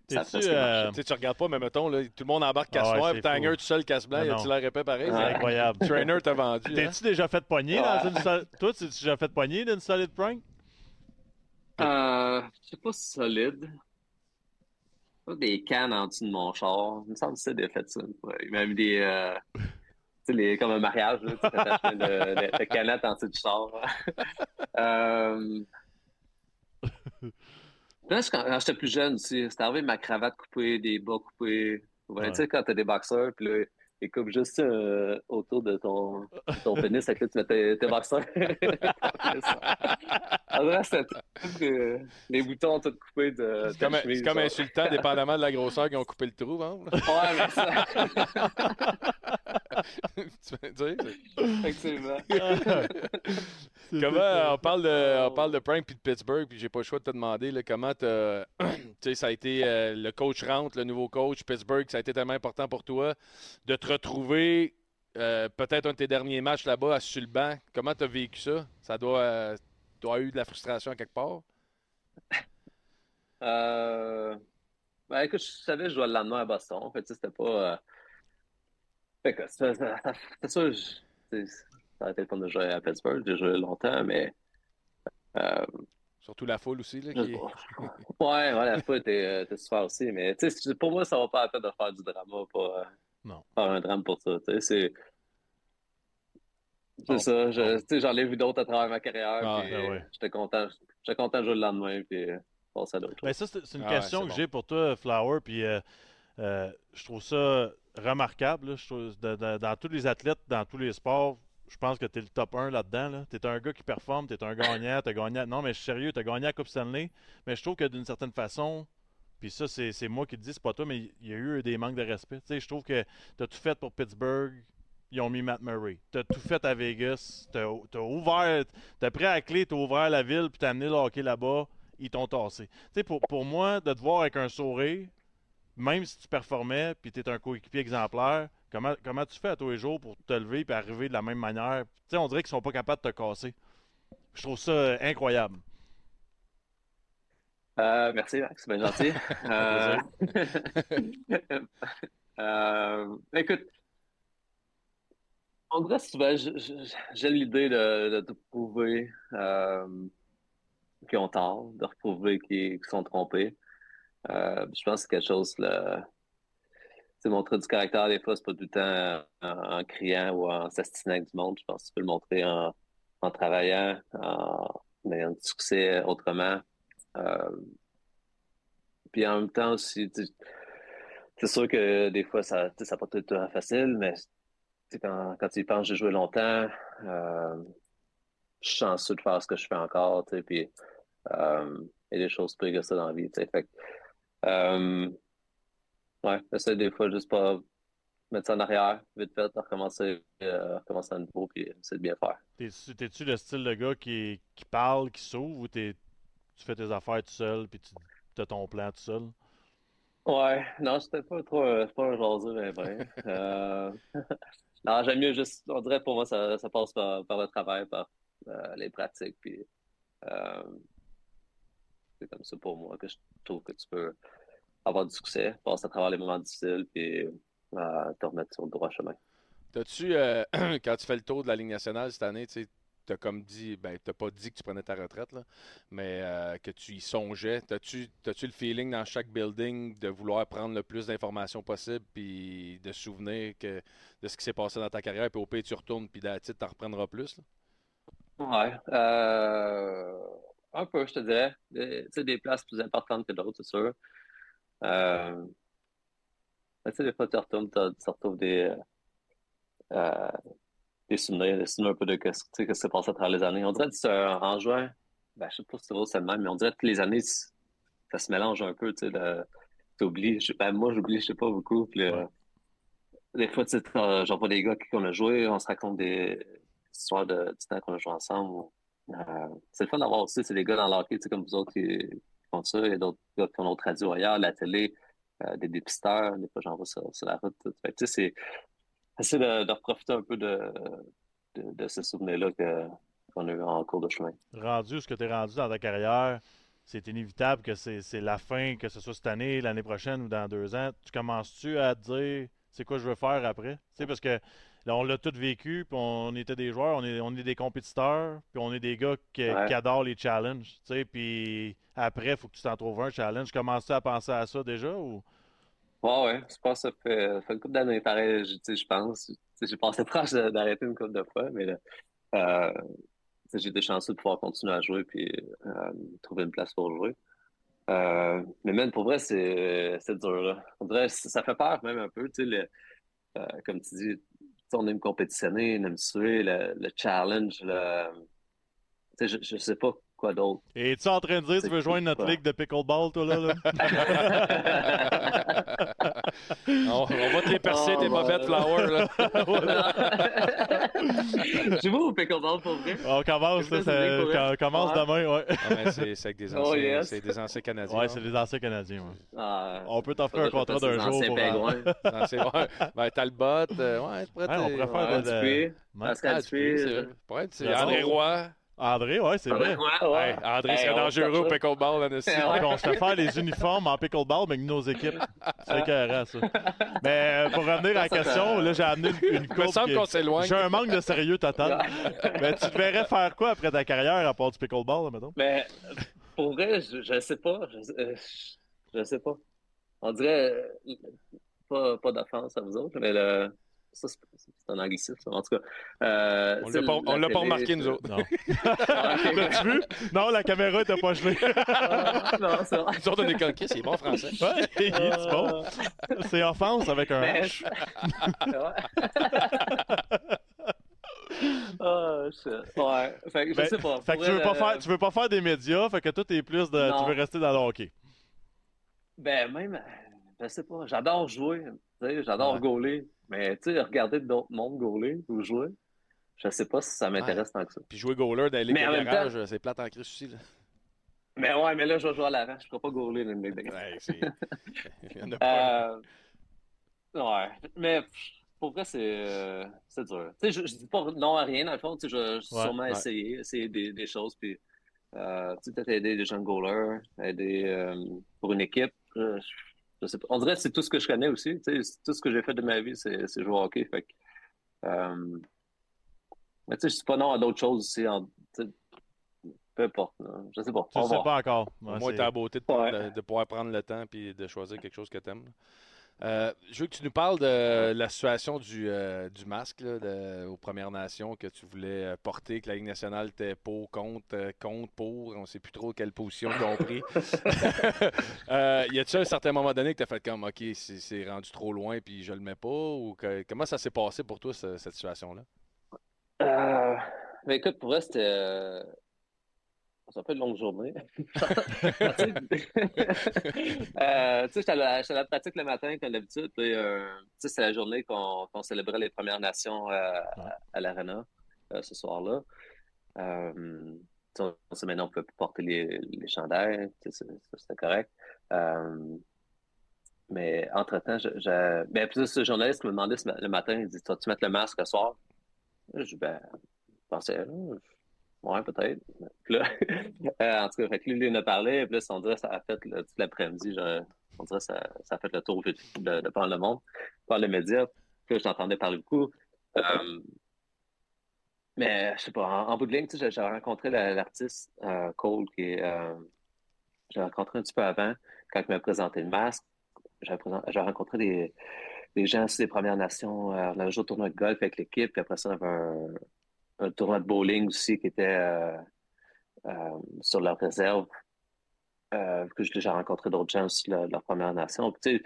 Ça presque euh. Tu sais, tu regardes pas, mais mettons, là, tout le monde embarque casse Ah ouais, noir, puis Tanger tout seul, casse blanc, Ah a-tu l'air épais pareil? C'est incroyable. Trainer t'a vendu. hein? T'es-tu déjà fait pogner dans Ouais. une sol- Toi, tu tu déjà fait pogner d'une solide prank? Euh, je sais pas si solide. Des cannes en dessous de mon char. Il me semble que c'est des fait ça. m'a mis des. euh, tu sais, comme un mariage, là, tu t'attaches de, de, canettes en dessous du char. euh... Là, quand, quand j'étais plus jeune aussi, c'était arrivé ma cravate coupée, des bas coupés. Ouais, Ouais. Tu sais, quand t'as des boxeurs, puis là, ils coupent juste euh, autour de ton, ton pénis, fait que là, tu mets tes, tes boxeurs. En vrai, c'était tout, euh, les boutons tout coupés de. C'est comme, chemise, c'est comme insultant, dépendamment de la grosseur qu'ils ont coupé le trou, hein? Ouais, mais ça. tu veux dire? Effectivement. Comment tout, on parle de on parle de prank puis de Pittsburgh puis j'ai pas le choix de te demander là, comment t'as- tu sais ça a été euh, le coach rentre le nouveau coach Pittsburgh ça a été tellement important pour toi de te retrouver euh, peut-être un de tes derniers matchs là-bas à banc comment t'as vécu ça? Ça doit euh, doit eu de la frustration quelque part? Euh... Ben, écoute, je savais que je jouais le lendemain à Boston. En fait, tu c'était pas. euh, Fait que, c'est ça- ça- c'est sûr, je- tu ça a été le fun de jouer à Pittsburgh. J'ai joué longtemps, mais. Euh... surtout la foule aussi là, qui. Ouais, ouais, la fois était, super aussi. Mais, tu pour moi, ça va pas la peine de faire du drama, pas. Non. Faire un drame pour ça. C'est. Bon, ça, j'en ai vu d'autres à travers ma carrière. Ah, ben ouais. J'étais content, j'étais content de jouer le lendemain, puis euh, passer à d'autres Ben ça, c'est une Ah question que bon. j'ai pour toi, Flower, puis euh, euh, je trouve ça remarquable. là. Je trouve- de- de- dans tous les athlètes, dans tous les sports, je pense que tu es le top 1 là-dedans. Tu es un gars qui performe, tu es un gagnant, tu as gagné. Non, mais je suis sérieux, tu as gagné la Coupe Stanley, mais je trouve que d'une certaine façon, Puis ça, c'est moi qui te dis, c'est pas toi, mais il y a eu des manques de respect. Tu sais, je trouve que tu as tout fait pour Pittsburgh. Ils ont mis Matt Murray. Tu as tout fait à Vegas. Tu as, ouvert. Tu as pris à la clé, tu as ouvert la ville, puis tu as amené le hockey là-bas. Ils t'ont tassé. Tu sais, pour, pour moi, de te voir avec un sourire, même si tu performais, puis tu es un coéquipier exemplaire, comment, comment tu fais à tous les jours pour te lever et arriver de la même manière? Tu sais, on dirait qu'ils sont pas capables de te casser. Je trouve ça incroyable. Euh, merci, Max, c'est bien gentil. euh... euh, écoute, on dirait souvent, j'ai l'idée de, de, prouver euh, qu'ils ont tort, de reprouver qu'ils sont trompés. Je pense que c'est quelque chose, là, montrer du caractère, des fois, c'est pas tout le temps en, criant ou en s'astinant avec du monde. Je pense que tu peux le montrer en, en travaillant, en ayant du succès autrement. Euh, puis en même temps c'est sûr que des fois, ça n'a pas tout facile, mais quand, quand tu y penses, j'ai joué longtemps, euh, je suis chanceux de faire ce que je fais encore, puis euh, il y a des choses plus que ça dans la vie. Fait, ouais, essayer des fois juste pas mettre ça en arrière, vite fait, recommencer, recommencer à nouveau, puis essayer de bien faire. T'es-tu le style de gars qui, qui parle, qui s'ouvre, ou tu fais tes affaires tout seul, puis tu as ton plan tout seul? Ouais, non, c'était pas trop, pas un jaseux, mais ben. euh... non, j'aime mieux juste, on dirait pour moi, ça, ça passe par, par, le travail, par euh, les pratiques, puis euh, c'est comme ça pour moi que je trouve que tu peux avoir du succès, passer à travers les moments difficiles, puis te remettre sur le droit chemin. T'as-tu, euh, quand tu fais le tour de la Ligue nationale cette année, tu as comme dit, ben, t'as pas dit que tu prenais ta retraite, là, mais euh, que tu y songeais. T'as-tu, as-tu le feeling dans chaque building de vouloir prendre le plus d'informations possible, puis de souvenir que, de ce qui s'est passé dans ta carrière, puis au pays tu retournes, puis tu t'en reprendras plus? Ouais. Euh, un peu, je te dirais. Des, des places plus importantes que d'autres, c'est sûr. Euh, tu sais, des fois, tu retournes, tu retrouves des, euh, des souvenirs, souvenirs un peu de ce qui s'est passé à travers les années. On dirait que en juin, ben, je sais pas si c'est le même, mais on dirait que les années, ça se mélange un peu, tu sais, t'oublies. Ben, moi, j'oublie, je sais pas beaucoup. Puis, des fois, tu sais, j'en vois des gars qui on a joué, on se raconte des histoires de, du temps qu'on a joué ensemble. Euh, c'est le fun d'avoir aussi, c'est des gars dans l'hockey, tu sais, comme vous autres qui, font ça. Il y a d'autres gars qui ont notre radio ailleurs, la télé. Euh, des dépisteurs, des fois j'en vois sur, la route. Fait que, c'est essayer de, de profiter un peu de, de, de ce souvenir-là qu'on a eu en cours de chemin. Rendu ce que tu es rendu dans ta carrière, c'est inévitable que c'est la fin, que ce soit cette année, l'année prochaine ou dans deux ans. Tu commences-tu à te dire c'est quoi je veux faire après? Tu parce que là, on l'a tout vécu, puis on était des joueurs, on est, on est des compétiteurs, puis on est des gars qui, adorent les challenges. Tu sais, puis après, il faut que tu t'en trouves un challenge. Commences-tu à penser à ça déjà ou? Ouais, ouais. Je pense ça fait, ça fait une couple d'années pareil, je pense. J'ai passé proche d'arrêter une couple de fois, mais euh, j'ai été chanceux de pouvoir continuer à jouer puis euh, trouver une place pour jouer. Euh, mais même pour vrai, c'est dur. Ça fait peur même un peu. Tu sais, euh, comme tu dis, on aime compétitionner, on aime suer, le, le challenge. Le, je, je sais pas Quoi d'autre? Et es-tu en train de dire que tu veux joindre notre ligue de pickleball, toi, là? là? on, on, va te les percer, oh, tes mauvais flower, là. Je vais au pickleball, pour vrai. On commence, là, ça, on commence demain, ouais. Ah, c'est avec des anciens, oh, yes. des anciens Canadiens. Ouais, c'est des anciens Canadiens, ouais. Ah, on peut t'offrir un contrat d'un jour pour... Anciens ouais. Ben, Talbot, euh, ouais, prêt. Ouais, on pourrait faire de... Pascal Dupé. André Roy. André, ouais, c'est vrai. Ouais, André, c'est dangereux au pickleball, là, dessus On se fait faire les uniformes en pickleball, mais avec nos équipes. C'est carré, ça. Mais euh, pour revenir à la question, là, j'ai amené une, une coupe. Il qu'on s'éloigne. J'ai un manque de sérieux total. mais tu te verrais faire quoi après ta carrière à part du pickleball, là, mettons? Mais pour vrai, je, ne sais pas. Je, je, sais pas. On dirait, pas, pas d'offense à vous autres, mais le ça, c'est un anglicisme. En tout cas, euh, on ne l'a pas, remarqué, nous autres. Non. L'as-tu vu? Non, la caméra n'était pas gelée. Ah, non, c'est vrai. Nous autres, on est coquets, c'est bon français. Ouais, c'est bon. C'est offense avec un H. Oh, shit. Ouais. Fait que je ben, sais pas. Fait que tu veux, pas faire, tu veux pas faire des médias, fait que toi, t'es plus de. Tu veux rester dans le hockey. Ben, même, je sais pas, j'adore jouer, tu sais, j'adore Ouais. gauler, mais tu sais, regarder d'autres mondes gauler ou jouer, je sais pas si ça m'intéresse tant que ça. Puis jouer goaler dans les ligues de garage, c'est plate en crise aussi. Là. Mais ouais, mais là, je vais jouer à l'avant, je ne ferai pas gauler dans une ligue de garage. Ouais, Il y en a pas. Euh, ouais, mais pour vrai, c'est euh, c'est dur. Tu sais, je, je dis pas non à rien, dans le fond. Tu sais, je vais Ouais, sûrement essayer, essayer des, des choses. Puis, euh, tu sais, peut-être aider des jeunes goalers, aider pour une équipe. Je, je sais pas. On dirait que c'est tout ce que je connais aussi. Tu sais, c'est tout ce que j'ai fait de ma vie, c'est c'est jouer au hockey. Fait que, euh, mais tu sais, je dis pas non à d'autres choses aussi. En, tu sais, peu importe. là. Je sais pas. Tu va sais voir. pas encore. Au Ouais, moins, c'est- t'as la beauté de, prendre Ouais. le- de pouvoir prendre le temps et de choisir quelque chose que tu aimes. je veux que tu nous parles de la situation du, euh, du masque là, de- aux Premières Nations que tu voulais euh, porter, que la Ligue nationale était pour, contre, euh, contre, pour. On ne sait plus trop quelle position ils ont pris. euh, y a-t-il un certain moment donné que tu as fait comme OK, c'est rendu trop loin puis je le mets pas ou que- comment ça s'est passé pour toi, ce- cette situation-là? Euh, mais écoute, pour vrai, c'était. Ça fait une longue journée. euh, tu sais, j'étais à, la- j'étais à la pratique le matin, comme d'habitude. Euh, tu sais, c'est la journée qu'on qu'on célébrait les Premières Nations euh, à, l'Arena ce soir-là. On s'est maintenant, on peut porter les, les chandails. C'était correct. Mais entre-temps, je, je... Ben, ce journaliste me demandait le matin, il dit, tu vas-tu mettre le masque ce soir? Je dis, ben, je pensais, ouais, peut-être. Là, euh, en tout cas, fait lui, il en a parlé, puis on dirait que ça a fait là, toute l'après-midi, on dirait ça, ça a fait le tour de, de par le monde, par les médias. Puis là, j'entendais parler beaucoup. Euh, mais, je sais pas, en, bout de ligne, tu sais, j'ai rencontré la- l'artiste euh, Cole, qui est, j'ai rencontré un petit peu avant, quand il m'a présenté le masque. J'ai rencontré des, des gens sur les Premières Nations. Euh, on avait joué au tournoi de golf avec l'équipe, puis après ça, on avait un, un tournoi de bowling aussi qui était euh, euh, sur leur réserve. Euh, que j'ai déjà rencontré d'autres gens aussi de, de leur Première Nation. Puis, tu sais,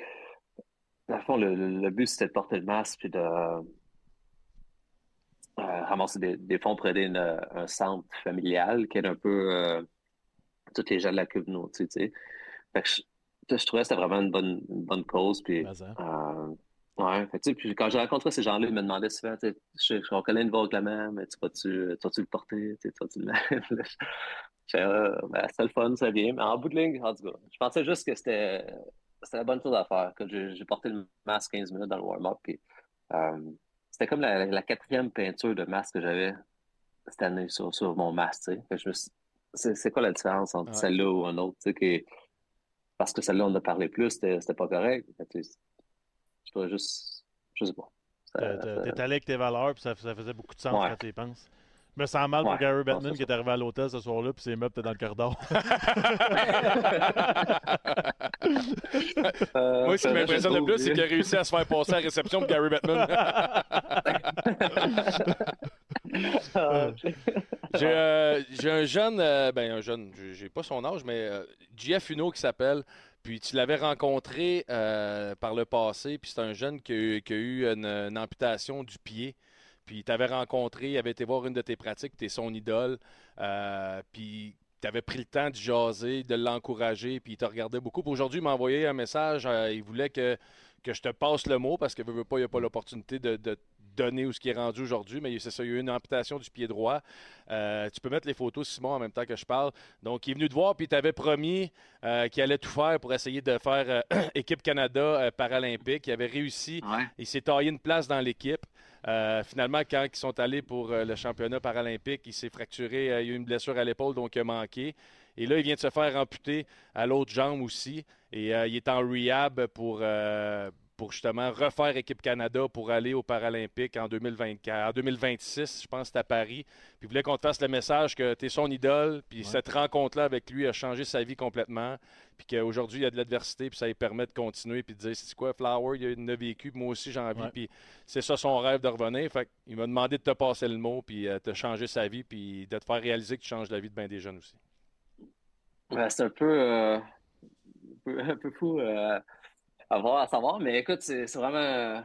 dans le fond, le, le- but, c'était de porter le masque puis de euh, ramasser des, des fonds pour aider une- un centre familial qui aide un peu euh, tous les gens de la communauté. Tu sais. Fait que je, je trouvais que c'était vraiment une bonne, une bonne cause. Puis, euh, ouais, fait puis quand j'ai rencontré ces gens-là, ils me demandaient souvent, tu sais, je, je reconnais une voix règlement, mais tu vas-tu, tu le porter, tu le fais, euh, ben, c'était le fun, ça vient. Mais en bout de ligne, en tout cas, je pensais juste que c'était, c'était la bonne chose à faire. Que j'ai, j'ai porté le masque 15 minutes dans le warm-up. Puis, euh, c'était comme la, la quatrième peinture de masque que j'avais cette année sur, sur mon masque. tu sais. Fait que je me suis- c'est, c'est quoi la différence entre Ouais. celle-là ou un autre? tu sais, qui- parce que celle-là, on en a parlé plus, c'était, c'était pas correct. Fait que, tu sais, je juste. Sais pas. Ça- T'es allé avec tes valeurs, puis ça, ça faisait beaucoup de sens Ouais. quand tu y penses. Je me sens mal pour Ouais, Gary que qui est arrivé à l'hôtel ce soir-là, puis ses meubles étaient dans le corridor. Euh, Moi, ce qui ça, m'impressionne le plus, c'est qu'il a réussi à se faire passer à la réception de Gary Bettman. J'ai euh, j'ai un jeune, euh, ben un jeune, j'ai- j'ai pas son âge, mais euh, JF Uno qui s'appelle. Puis tu l'avais rencontré euh, par le passé, puis c'est un jeune qui a, eu- une, amputation du pied. Puis il t'avait rencontré, il avait été voir une de tes pratiques, tu es son idole. Euh, puis tu avais pris le temps de jaser, de l'encourager, puis il te regardait beaucoup. Aujourd'hui, il m'a envoyé un message, euh, il voulait que, que je te passe le mot, parce que veut, veut pas, il n'y a pas l'opportunité de, de donner où ce qui est rendu aujourd'hui, mais c'est ça, il y a eu une amputation du pied droit. Euh, tu peux mettre les photos, Simon, en même temps que je parle. Donc, il est venu te voir, puis il t'avait promis euh, qu'il allait tout faire pour essayer de faire euh, équipe Canada paralympique. Il avait réussi. Ouais. Il s'est taillé une place dans l'équipe. Euh, finalement, quand ils sont allés pour euh, le championnat paralympique, il s'est fracturé, euh, il a eu une blessure à l'épaule, donc il a manqué. Et là, il vient de se faire amputer à l'autre jambe aussi. Et il est en rehab pour, pour justement refaire équipe Canada pour aller aux Paralympiques en 2024, en 2026, je pense, c'est à Paris. Puis il voulait qu'on te fasse le message que tu es son idole, puis cette rencontre-là avec lui a changé sa vie complètement, puis qu'aujourd'hui, il y a de l'adversité, puis ça lui permet de continuer, puis de dire, c'est quoi, Flower, il a une vécu, puis moi aussi, j'ai envie, Ouais. puis c'est ça son rêve de revenir. Fait il m'a demandé de te passer le mot, puis euh, de changer sa vie, puis de te faire réaliser que tu changes la vie de bien des jeunes aussi. Ouais, c'est un peu, euh, un peu, un peu fou euh, à voir, à savoir, mais écoute, c'est c'est vraiment.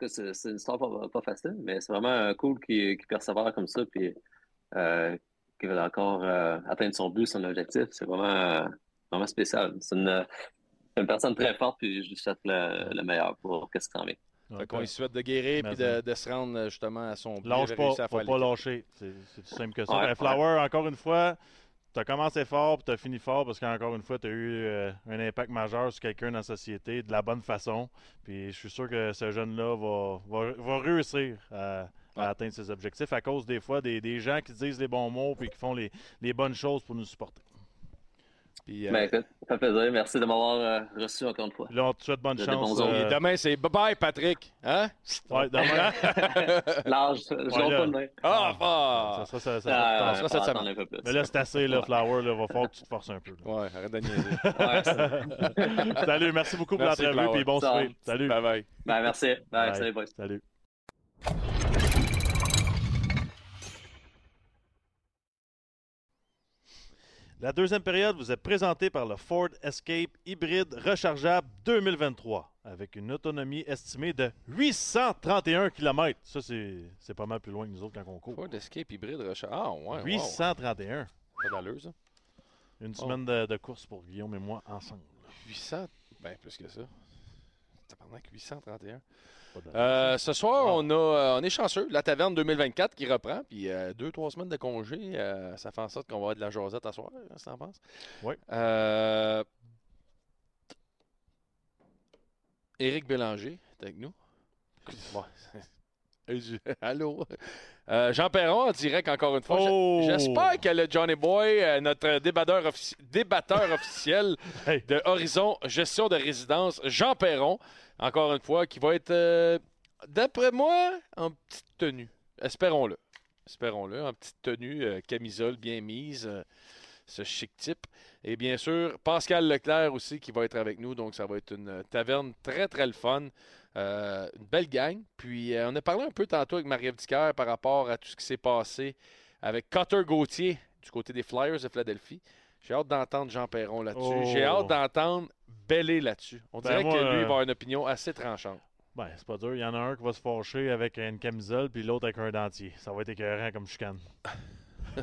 écoute, C'est c'est une histoire pas, pas facile, mais c'est vraiment euh, cool qui, qui persévère comme ça, puis euh, qui veut encore euh, atteindre son but, son objectif. C'est vraiment, vraiment spécial. C'est une, une personne très forte, puis je lui souhaite le, le meilleur pour qu'est-ce qui s'en vient. Fait qu'on lui souhaite de guérir puis de, de se rendre justement à son but. Lâche pas, faut pas lâcher. C'est c'est tout simple que ça. Ouais, Ben, Flower, encore une fois, tu as commencé fort puis tu as fini fort parce qu'encore une fois, tu as eu euh, un impact majeur sur quelqu'un dans la société de la bonne façon. Puis je suis sûr que ce jeune-là va, va, va réussir à, à atteindre ses objectifs à cause des fois des, des gens qui disent les bons mots puis qui font les, les bonnes choses pour nous supporter. Puis, euh, Ben écoute, ça fait plaisir. Merci de m'avoir euh, reçu encore une fois. Là, on te souhaite bonne De- chance. euh, et demain, c'est bye-bye, Patrick. Hein? ouais, demain. Large, je Ouais, pas de main. Ah, ah! ça, ça, ça, ça- Ah, sera cette semaine. attendre un peu plus. Mais là, c'est assez, là, Flower. Là, va falloir que tu te forces un peu. là. Ouais, arrête de niaiser. Ouais, Salut, merci beaucoup pour Merci, l'entrevue Flower. et bon Ça souper. Salut. Bye-bye. ben, merci. Ben, Bye. salut, boys. Salut. La deuxième période vous est présentée par le Ford Escape hybride rechargeable 2023 avec une autonomie estimée de 831 km. Ça, c'est pas mal plus loin que nous autres quand on court. Ford Escape hybride recharge. Ah, ouais. wow. 831. Pas d'allure, ça. Une Oh. semaine de, de course pour Guillaume et moi ensemble. 800. Ben, plus que ça. Tabarnak, 831. Euh, ce soir, Wow. on, a, euh, on est chanceux. La taverne 2024 qui reprend. Puis euh, deux, trois semaines de congé. euh, ça fait en sorte qu'on va avoir de la jasette à soir. Qu'est-ce que t'en penses? Oui. Éric Bélanger est avec nous. Allô? Euh, Jean Perron en direct encore une fois. Oh! J'espère que le Johnny Boy, notre débatteur, offici- débatteur officiel Hey. de Horizon Gestion de résidence, Jean Perron, encore une fois, qui va être, euh, d'après moi, en petite tenue. Espérons-le. Espérons-le, en petite tenue, euh, camisole bien mise, euh, ce chic type. Et bien sûr, Pascal Leclerc aussi qui va être avec nous. Donc, ça va être une taverne très, très le fun. Une belle gang. Puis, on a parlé un peu tantôt avec Marie-Ève par rapport à tout ce qui s'est passé avec Cutter Gauthier du côté des Flyers de Philadelphie. J'ai hâte d'entendre Jean Perron là-dessus. Oh. J'ai hâte d'entendre Bellé là-dessus. On Ben, dirait moi, que lui il va euh, avoir une opinion assez tranchante. Ben, c'est pas dur. Il y en a un qui va se fâcher avec une camisole, puis l'autre avec un dentier. Ça va être écœurant comme chicane.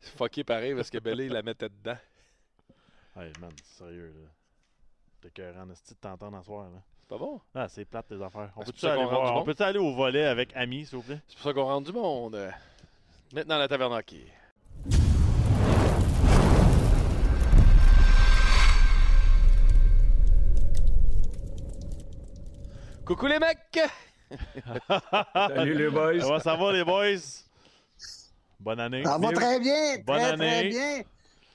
C'est fucké pareil parce que Bellé il la mettait dedans. Hey, man, sérieux, là. T'es écœurant, est-ce de t'entendre à soir, là? C'est pas bon? Ah, c'est plate, tes affaires. On peut-tu aller, monde? peut-tu aller au volet avec Ami, s'il vous plaît? C'est pour ça qu'on rentre du monde. euh, Maintenant, la taverne hockey. Coucou les mecs! Salut les boys. Comment ça va, les boys? Bonne année. Ça va très bien, Bonne très, année. très bien.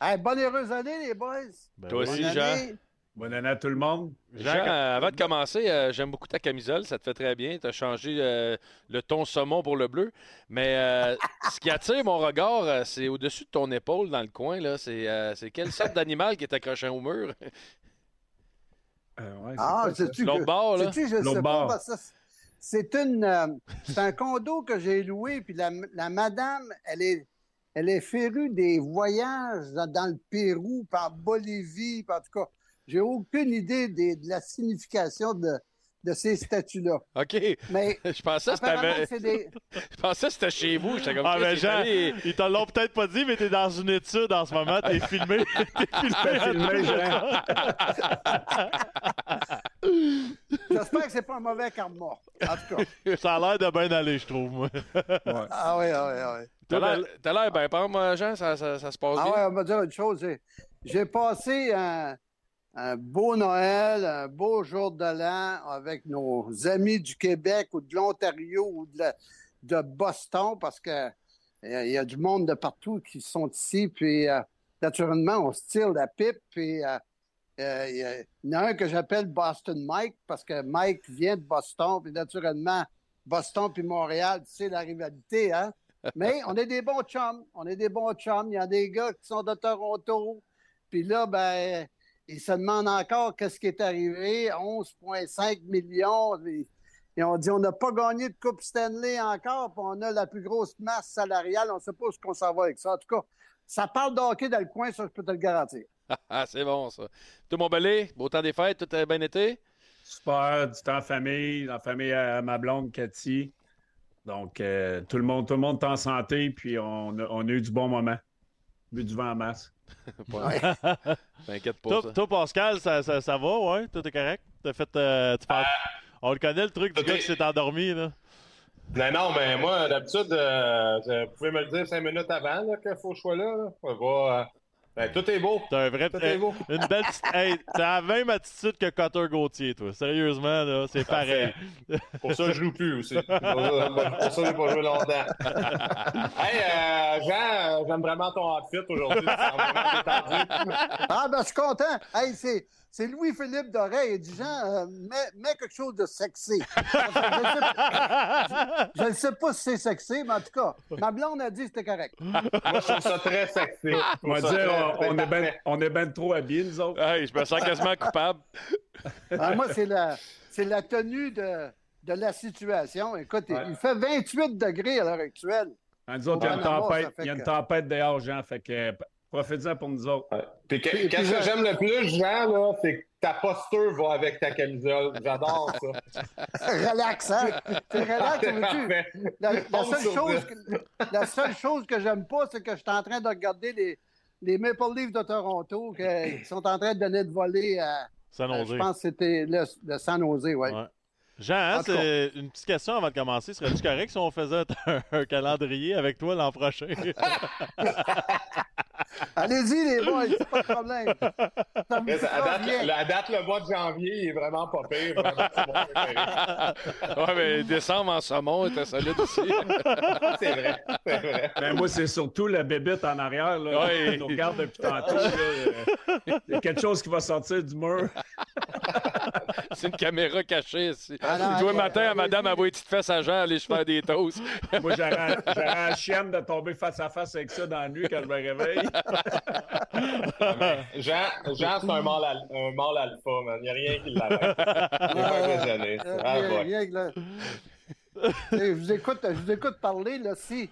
Hey, bonne heureuse année, les boys. Ben Toi oui. aussi, Jean. année. Bonne année à tout le monde. Jean, Jacques- euh, avant de commencer, euh, j'aime beaucoup ta camisole, ça te fait très bien. Tu as changé euh, le ton saumon pour le bleu. Mais euh, ce qui attire mon regard, euh, c'est au-dessus de ton épaule dans le coin. là. C'est euh, c'est quelle sorte d'animal qui est accroché au mur? Euh, ouais, Ah, quoi, ça? sais-tu L'autre que- bord, là. sais-tu, je L'autre sais bord. pas, parce que ça, c'est une, euh, c'est un condo que j'ai loué, puis la, la madame, elle est, elle est férue des voyages dans, dans le Pérou, par Bolivie, par en tout cas, j'ai aucune idée des- de la signification de, de ces statues-là. OK. Mais Je pensais que c'était des, je pensais que c'était chez vous. J'étais comme Ah, est Jean, allé- ils te l'ont peut-être pas dit, mais t'es dans une étude en ce moment. T'es filmé. T'es filmé. filmé, Jean. j'espère que c'est pas un mauvais karma. En tout cas. Ça a l'air de bien aller, je trouve, moi. Ah oui, ah oui, ah oui. T'as l'air- bien, par exemple, Jean, ça, ça, ça se passe Ah bien. ouais, on va dire une chose. j'ai- J'ai passé un, un beau Noël, un beau jour de l'an avec nos amis du Québec ou de l'Ontario ou de, Boston parce que il y a du monde de partout qui sont ici. Puis euh, naturellement, on se tire la pipe. Puis euh, euh, il y en a un que j'appelle Boston Mike parce que Mike vient de Boston. Puis naturellement, Boston puis Montréal, sais la rivalité, hein? Mais on est des bons chums. On est des bons chums. Il y a des gars qui sont de Toronto. Puis là, ben, ils se demandent encore qu'est-ce qui est arrivé. 11,5 millions. Ils- Ils ont dit on n'a pas gagné de Coupe Stanley encore, puis on a la plus grosse masse salariale. On ne sait pas où est-ce qu'on s'en va avec ça. En tout cas, ça parle de hockey dans le coin, ça, je peux te le garantir. Ah, c'est bon, ça. Tout mon belé, beau temps des fêtes, tout a bien été? Super, du temps en famille, en famille à ma blonde Cathy. Donc, euh, tout le monde, tout le monde est en santé, puis on a, on a eu du bon moment. Bu du vent en masse. T'inquiète pas. Toi, Pascal, ça, ça, ça va, ouais? Tout est correct? T'as fait. euh, tu penses- On le connaît, le truc du gars qui s'est endormi, là. Non, non, mais moi, d'habitude, euh, vous pouvez me le dire cinq minutes avant là, qu'il faut que je sois là. là. On va, euh, ben, tout est beau. T'as un vrai. Tout est beau. une belle petite. Hey, t'as la même attitude que Cutter Gauthier, toi. Sérieusement, là, c'est pareil. Pour ça, je joue plus aussi. Pour ça, j'ai pas joué longtemps. hey, euh, Jean, j'aime vraiment ton outfit aujourd'hui. Ah, ben, je suis content. Hey, c'est, c'est Louis-Philippe Doré. Il dit, Jean, euh, mets, mets quelque chose de sexy. Je ne sais pas si c'est sexy, mais en tout cas, ma blonde a dit que c'était correct. Moi, je trouve ça très sexy. On va dire, très- on, on c'est est ben, on est ben trop habillés, nous autres. Hey, je me sens quasiment coupable. Ah, moi, c'est la, c'est la tenue de, de la situation. Écoute, il- Ouais. il fait 28 degrés à l'heure actuelle. Hein, Nous autres, il y a une tempête, ça fait il y a une que- tempête dehors, Jean. Fait que euh, profitez-en pour nous autres. Ouais. Puis que- Puis- puis qu'est-ce que j'aime le plus, Jean, là, c'est que ta posture va avec ta camisole. J'adore ça. Relax, hein? C'est relax, parfait. La, seule chose que, la seule chose que j'aime pas, c'est que je suis en train de regarder les, les Maple Leafs de Toronto qui sont en train de donner de voler à, San à- Jose. je pense que c'était le, le San Jose, ouais. Ouais. Jean, hein, c'est une petite question avant de commencer. Serais-tu correct si on faisait un, un calendrier avec toi l'an prochain? Allez-y, les boys, c'est pas de problème. Ça me Mais fera à date, rien. la date, le mois de janvier, il est vraiment pas pire. Vraiment, ouais, mais décembre en saumon était solide aussi. C'est vrai, c'est vrai. Mais moi, c'est surtout la bébête en arrière là, Ouais. qui nous regarde depuis tantôt. là, euh, Il y a quelque chose qui va sortir du mur. C'est une caméra cachée ici. Ah non, Toi, matin, à madame, elle voit les petites fesses à Jean aller se faire des toasts. Moi, j'aurais j'aurais la chienne de tomber face à face avec ça dans la nuit quand je me réveille. Jean, Jean c'est un mâle, al- un mâle alpha, man. Il n'y a rien qui l'arrête. Il est pas Ah, sais, je, vous écoute, je vous écoute parler, là, si,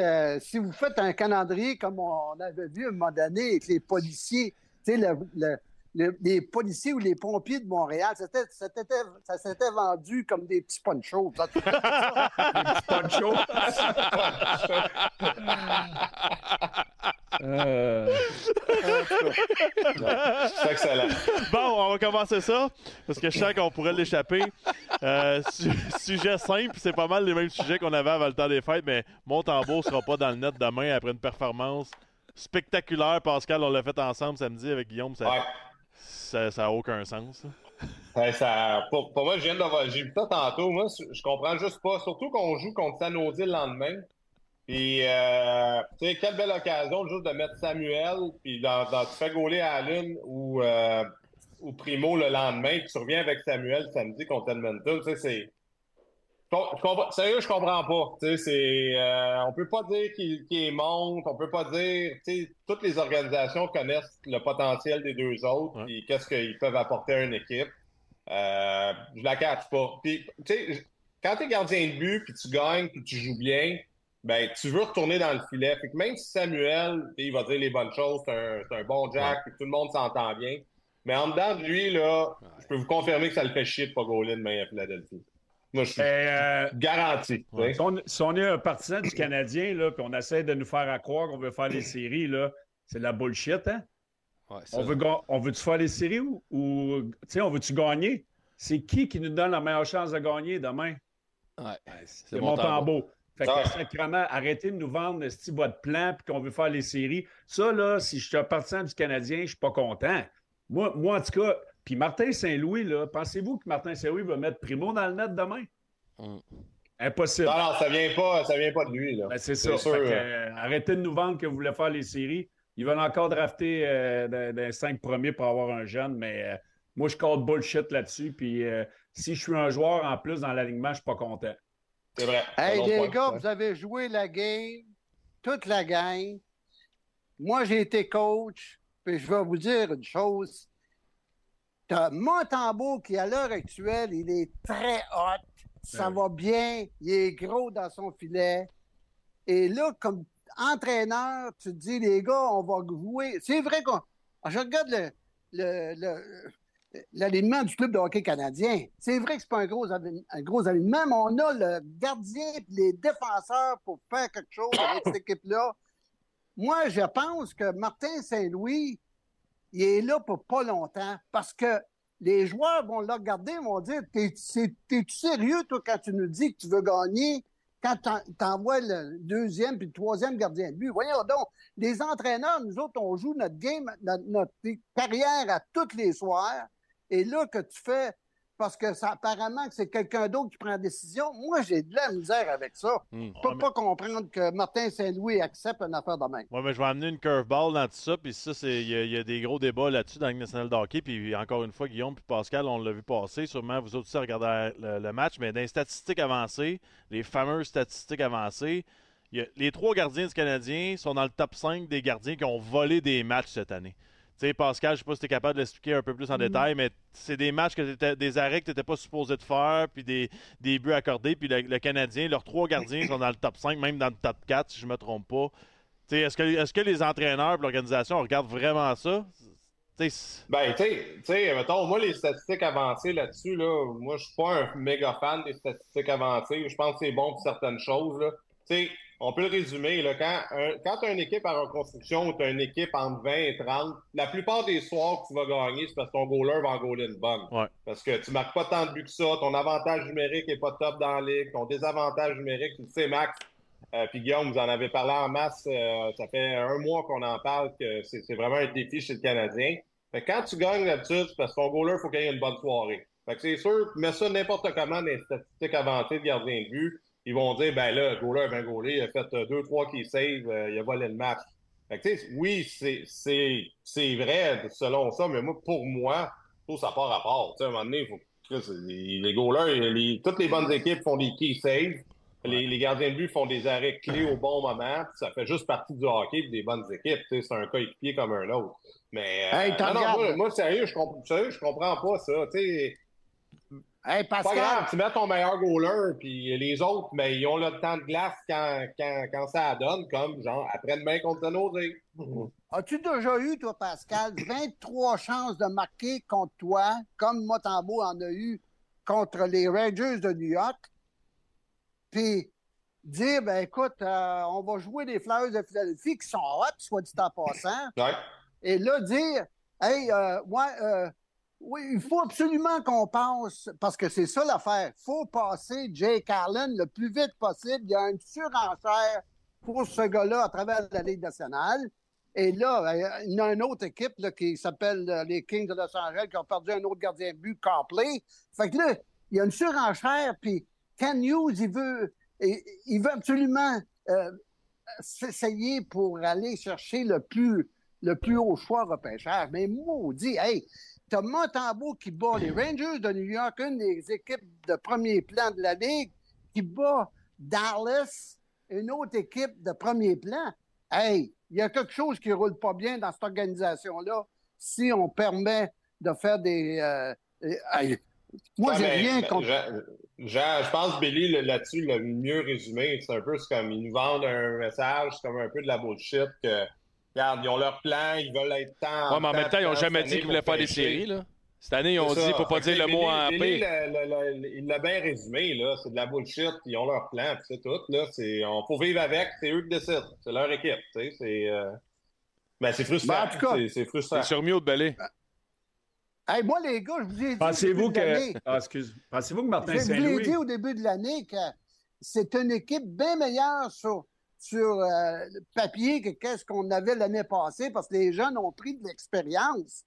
euh, si vous faites un calendrier comme on avait vu à un moment donné avec les policiers, tu sais, le- le- le- les policiers ou les pompiers de Montréal, c'était, c'était- ça s'était vendu comme des petits ponchos. Ça, Poncho. Euh, C'est excellent. Bon, on va commencer ça, parce que je sens qu'on pourrait l'échapper. Euh, su- sujet simple, c'est pas mal les mêmes sujets qu'on avait avant le temps des fêtes, mais mon tambour sera pas dans le net demain après une performance spectaculaire. Pascal, on l'a fait ensemble samedi avec Guillaume, ça Ouais. Ça, ça a aucun sens. Pour, moi, je viens de voir- j'ai vu ça tantôt. Moi, je comprends juste pas. Surtout qu'on joue contre San le lendemain. Puis, euh, tu quelle belle occasion juste de mettre Samuel, puis dans, tu fais gauler à Allen ou, euh, ou Primo le lendemain, puis tu reviens avec Samuel samedi contre Edmonton. Tu c'est. Je comprends- sérieux, je comprends pas. Tu sais, c'est, euh, on peut pas dire qu'il qu'il monte, on peut pas dire, tu sais, toutes les organisations connaissent le potentiel des deux autres, Ouais. puis qu'est-ce qu'ils peuvent apporter à une équipe. Euh, je la cache pas. Puis, tu sais, quand t'es gardien de but, puis tu gagnes, puis tu joues bien, ben, tu veux retourner dans le filet. Fait que même si Samuel, il va dire les bonnes choses, c'est un, un bon Jack, puis tout le monde s'entend bien. Mais en dedans de lui, là, je peux vous confirmer que ça le fait chier de pas gauler demain à Philadelphie. Moi, je suis et, euh, garanti. si, on, si on est un partisan du Canadien, là, puis on essaie de nous faire à croire qu'on veut faire les séries, là, c'est de la bullshit, hein? Ouais, On veut, on veut-tu faire les séries ou, ou tu sais, on veut-tu gagner? C'est qui qui nous donne la meilleure chance de gagner demain? Ouais, C'est mon tambour. Fait que, Ah. sacrément, arrêtez de nous vendre ce votre plan puis qu'on veut faire les séries. Ça, là, si je suis un partisan du Canadien, je suis pas content. Moi, moi, en tout cas, puis Martin Saint-Louis, là, pensez-vous que Martin Saint-Louis va mettre Primo dans le net demain? Mm. Impossible. Non, non, ça vient pas, ça vient pas de lui, là. Ben, c'est C'est ça. sûr, que, euh, arrêtez de nous vendre que vous voulez faire les séries. Ils veulent encore drafter euh, dans- dans les cinq premiers pour avoir un jeune, mais euh, moi, je code bullshit là-dessus. Puis euh, si je suis un joueur en plus dans l'alignement, je suis pas content. C'est vrai. Hey, les gars, vous avez joué la game, toute la gang. Moi, j'ai été coach, puis je vais vous dire une chose. T'as Montembeau qui, à l'heure actuelle, il est très hot. Ça Ouais. va bien. Il est gros dans son filet. Et là, comme entraîneur, tu te dis, les gars, on va jouer. C'est vrai qu'on. Je regarde le, le- le- l'alignement du club de hockey canadien. C'est vrai que c'est pas un gros, un gros alignement, mais on a le gardien et les défenseurs pour faire quelque chose avec cette équipe-là. moi, je pense que Martin Saint-Louis, il est là pour pas longtemps parce que les joueurs vont le regarder vont dire T'es-tu sérieux, toi, quand tu nous dis que tu veux gagner? Quand tu envoies le deuxième puis le troisième gardien de but? Voyons donc, les entraîneurs, nous autres, on joue notre game, notre, notre carrière à tous les soirs. Et là, que tu fais parce que ça apparemment que c'est quelqu'un d'autre qui prend la décision. Moi, j'ai de la misère avec ça. Hmm. Je peux Ouais, pas comprendre que Martin Saint-Louis accepte une affaire de même. Ouais, mais je vais amener une curveball dans tout ça, puis ça, c'est il y, a- il y a des gros débats là-dessus dans le national hockey, puis encore une fois, Guillaume puis Pascal, on l'a vu passer, sûrement vous autres aussi regardez le, le match, mais dans les statistiques avancées, les fameuses statistiques avancées, a- les trois gardiens du Canadien sont dans le top 5 des gardiens qui ont volé des matchs cette année. Tu sais, Pascal, je sais pas si tu es capable de l'expliquer un peu plus en détail, mais c'est des matchs que des arrêts que tu n'étais pas supposé de faire, puis des, des buts accordés, puis le, le Canadien, leurs trois gardiens sont dans le top 5, même dans le top 4, si je me trompe pas. Tu sais, Est-ce que, est que les entraîneurs et l'organisation regardent vraiment ça? Ben, tu sais- tu sais, mettons, moi, les statistiques avancées là-dessus, là, moi, je suis pas un méga fan des statistiques avancées. Je pense que c'est bon pour certaines choses, là. Tu sais, on peut le résumer, là. Quand, un, quand tu as une équipe en reconstruction ou tu as une équipe entre 20 et 30, la plupart des soirs que tu vas gagner, c'est parce que ton goaler va en goaler une bonne. Ouais. Parce que tu marques pas tant de buts que ça, ton avantage numérique est pas top dans la ligue, ton désavantage numérique, tu le sais, Max. Euh, puis Guillaume, vous en avez parlé en masse, euh, ça fait un mois qu'on en parle, que c'est vraiment un défi chez le Canadien. Fait que quand tu gagnes d'habitude, c'est parce que ton goaler, il faut qu'il ait une bonne soirée. Fait que c'est sûr, mets ça n'importe comment dans les statistiques avancées de gardien de but, ils vont dire, ben là, le goaler a bien goalé, il a fait euh, deux, trois qui save, euh, il a volé le match. Fait que, oui, c'est- vrai selon ça, mais moi, pour moi, que ça part à part. Tu sais, à un moment donné, faut les, goalers, les- toutes les bonnes équipes font des key saves. Les, les gardiens de but font des arrêts clés au bon moment. Ça fait juste partie du hockey des bonnes équipes. C'est un coéquipier comme un autre. Mais euh, Hey, non, non, moi, moi, sérieux, je comprends, sérieux, je comprends pas ça. Tu pas grave, tu mets ton meilleur goaler, puis les autres, mais ils ont le temps de glace quand, quand, quand ça donne, comme genre après-demain contre San Jose. as-tu déjà eu, toi, Pascal, 23 chances de marquer contre toi, comme Motambo en a eu contre les Rangers de New York? Puis dire, ben écoute, euh, on va jouer les Flyers de Philadelphie qui sont hot, soit dit en passant. Ouais. Et là, dire, hey, euh, ouais, euh, oui, il faut absolument qu'on passe, parce que c'est ça l'affaire. Il faut passer Jake Allen le plus vite possible. Il y a une surenchère pour ce gars-là à travers la Ligue nationale. Et là, euh, il y a une autre équipe qui s'appelle euh, les Kings de Los Angeles qui ont perdu un autre gardien de but, Copley. Fait que là, il y a une surenchère, puis Ken Hughes, il veut, il veut absolument euh, s'essayer pour aller chercher le plus, le plus haut choix repêchage. Mais maudit, hey, t'as Montembeau qui bat les Rangers de New York, une des équipes de premier plan de la Ligue, qui bat Dallas, une autre équipe de premier plan. Hey, il y a quelque chose qui roule pas bien dans cette organisation-là si on permet de faire des... euh, euh, hey, moi, j'ai rien contre... Jean, Jean, je pense que Billy, le- là-dessus, l'a mieux résumé. C'est un peu comme ils nous vendent un message, c'est comme un peu de la bullshit que, regarde, ils ont leur plan, ils veulent être tant. Ouais, mais en même temps, ils n'ont jamais dit qu'ils voulaient faire des séries. Là. Cette année, ils ont C'est dit, ça. faut pas dire le mot en Billy, Billy, P. le- le- le- il l'a bien résumé, là. C'est de la bullshit. Ils ont leur plan, puis c'est tout. Là. C'est, on faut vivre avec, c'est eux qui décident. C'est leur équipe, tu sais. C'est, euh... ben, c'est frustrant. Ben, en tout cas- c'est, c'est frustrant. C'est sur mieux de belé. Hey, moi, les gars, je vous ai dit... au Pensez-vous début de l'année- que. Ah, excuse. Pensez-vous que Martin Je vous l'ai Saint-Louis. dit au début de l'année que c'est une équipe bien meilleure sur, sur euh, le papier que qu'est-ce qu'on avait l'année passée parce que les jeunes ont pris de l'expérience.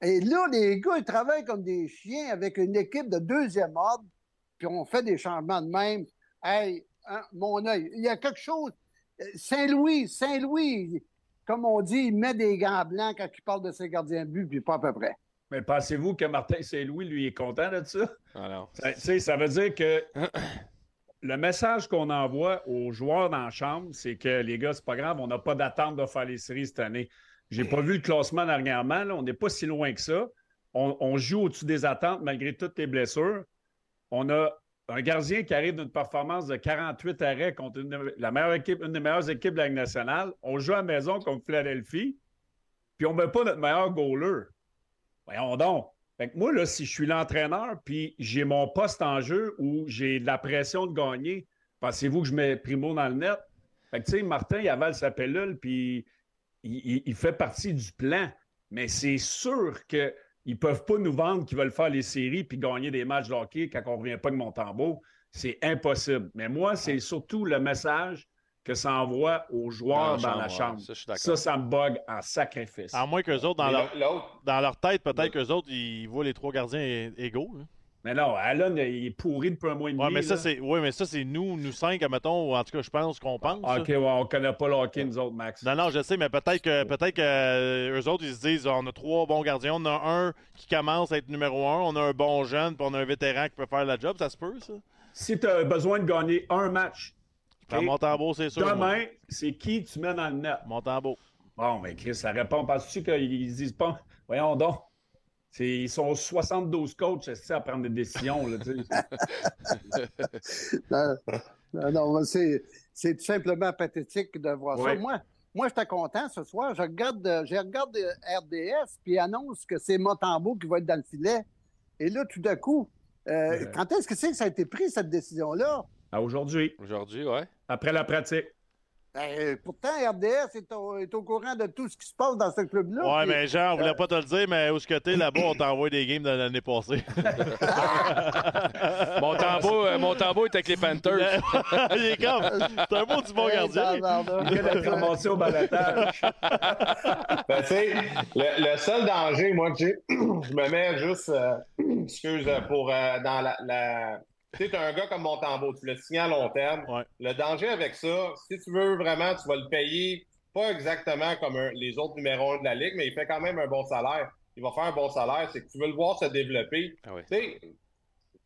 Et là, les gars, ils travaillent comme des chiens avec une équipe de deuxième ordre, puis on fait des changements de même. Hey, hein, mon œil, il y a quelque chose. euh, Saint-Louis, Saint-Louis, comme on dit, il met des gants blancs quand il parle de ses gardiens de but, puis pas à peu près. Mais pensez-vous que Martin Saint-Louis, lui, est content de ça? Alors, Ça, tu sais, ça veut dire que le message qu'on envoie aux joueurs dans la chambre, c'est que les gars, c'est pas grave, on n'a pas d'attente de faire les séries cette année. J'ai pas vu le classement dernièrement, on n'est pas si loin que ça. On, joue au-dessus des attentes malgré toutes les blessures. On a un gardien qui arrive d'une performance de 48 arrêts contre une, la meilleure équipe, des meilleures équipes de la nationale. On joue à la maison contre Philadelphie, puis on ne met pas notre meilleur goaler. Voyons donc. Fait que moi, là, si je suis l'entraîneur, puis j'ai mon poste en jeu où j'ai de la pression de gagner, pensez-vous que je mets Primo dans le net? Tu sais, Martin, il avale sa pellule, puis il fait partie du plan. Mais c'est sûr qu'ils ne peuvent pas nous vendre qu'ils veulent faire les séries puis gagner des matchs de hockey quand on ne revient pas de Montembeau. C'est impossible. Mais moi, c'est surtout le message que ça envoie aux joueurs dans, la chambre. Ça, je suis d'accord. Ça, ça me bug en sacrifice. À moins qu'eux autres, dans leur, dans leur tête, peut-être qu'eux autres, ils voient les trois gardiens égaux. hein. Mais non, Allen, il est pourri depuis un mois et demi. Ouais, mais ça, c'est ouais, mais ça, c'est nous, nous cinq, admettons, ou en tout cas, je pense qu'on pense. Ah. OK, ouais, on connaît pas le hockey, nous autres, Max. Non, non, je sais, mais peut-être que peut-être que euh, eux autres, ils se disent on a trois bons gardiens, on a un qui commence à être numéro un, on a un bon jeune, puis on a un vétéran qui peut faire la job, ça se peut, ça? Si tu as besoin de gagner un match, Montembeau, c'est sûr. demain, c'est qui tu mets dans le net? Montembeau. Bon, mais Chris, ça répond. Penses-tu qu'ils disent pas? Voyons donc. Ils sont 72 coachs à prendre des décisions. Là, tu sais. Non, non, c'est, tout simplement pathétique de voir ça. Moi, moi j'étais content ce soir. Je regarde, euh, je regarde euh, RDS, puis annonce que c'est Montembeau qui va être dans le filet. Et là, tout d'un coup, euh, Euh. quand est-ce que c'est que ça a été pris, cette décision-là? À aujourd'hui, Aujourd'hui, ouais. après la pratique. Ben, pourtant, RDS est au, est au courant de tout ce qui se passe dans ce club-là. Ouais, puis- mais Jean, on voulait pas te le dire, mais où ce que t'es là-bas, on t'envoie des games de l'année passée. Mon tambour, euh, mon tambour est avec les Panthers. Il est comme. C'est un beau du bon gardien. Il vient d'être ramassé au balatage. Ben, tu sais, le, le seul danger, moi, que j'ai, je me mets juste, euh, excuse, euh, pour, euh, dans la, la- tu sais, un gars comme Montembeau, tu le signes à long terme. Ouais. Le danger avec ça, si tu veux vraiment, tu vas le payer, pas exactement comme un- les autres numéros 1 de la Ligue, mais il fait quand même un bon salaire. Il va faire un bon salaire, c'est que tu veux le voir se développer. Ah. Tu sais,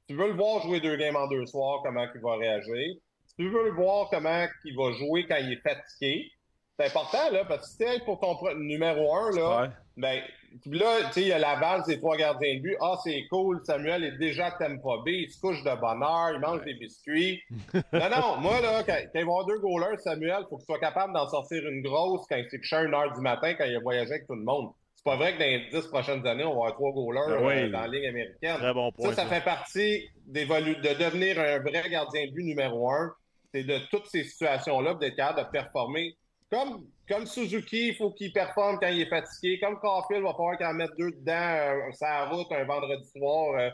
tu veux le voir jouer deux games en deux soirs, comment il va réagir. Tu veux le voir comment il va jouer quand il est fatigué. C'est important, là, parce que si pour ton numéro un, là, Ouais. Ben, là, tu sais, il y a Laval, c'est trois gardiens de but. Ah, c'est cool, Samuel est déjà Tampa Bay, il se couche de bonne heure, il mange des biscuits. non, non, moi, là, quand, quand il va y avoir deux goalers, Samuel, faut qu'il soit capable d'en sortir une grosse quand il s'est couché à 1 heure du matin, quand il a voyagé avec tout le monde. C'est pas vrai que dans les dix prochaines années, on va avoir trois goalers Ben oui. euh, dans la Ligue américaine. Très bon point. Ça, ça ça. fait partie de devenir un vrai gardien de but numéro un. C'est de toutes ces situations-là, d'être capable de performer. Comme, comme Suzuki, il faut qu'il performe quand il est fatigué. Comme Caulfield, il va falloir qu'il en mette deux dedans euh, sur la route un vendredi soir, euh,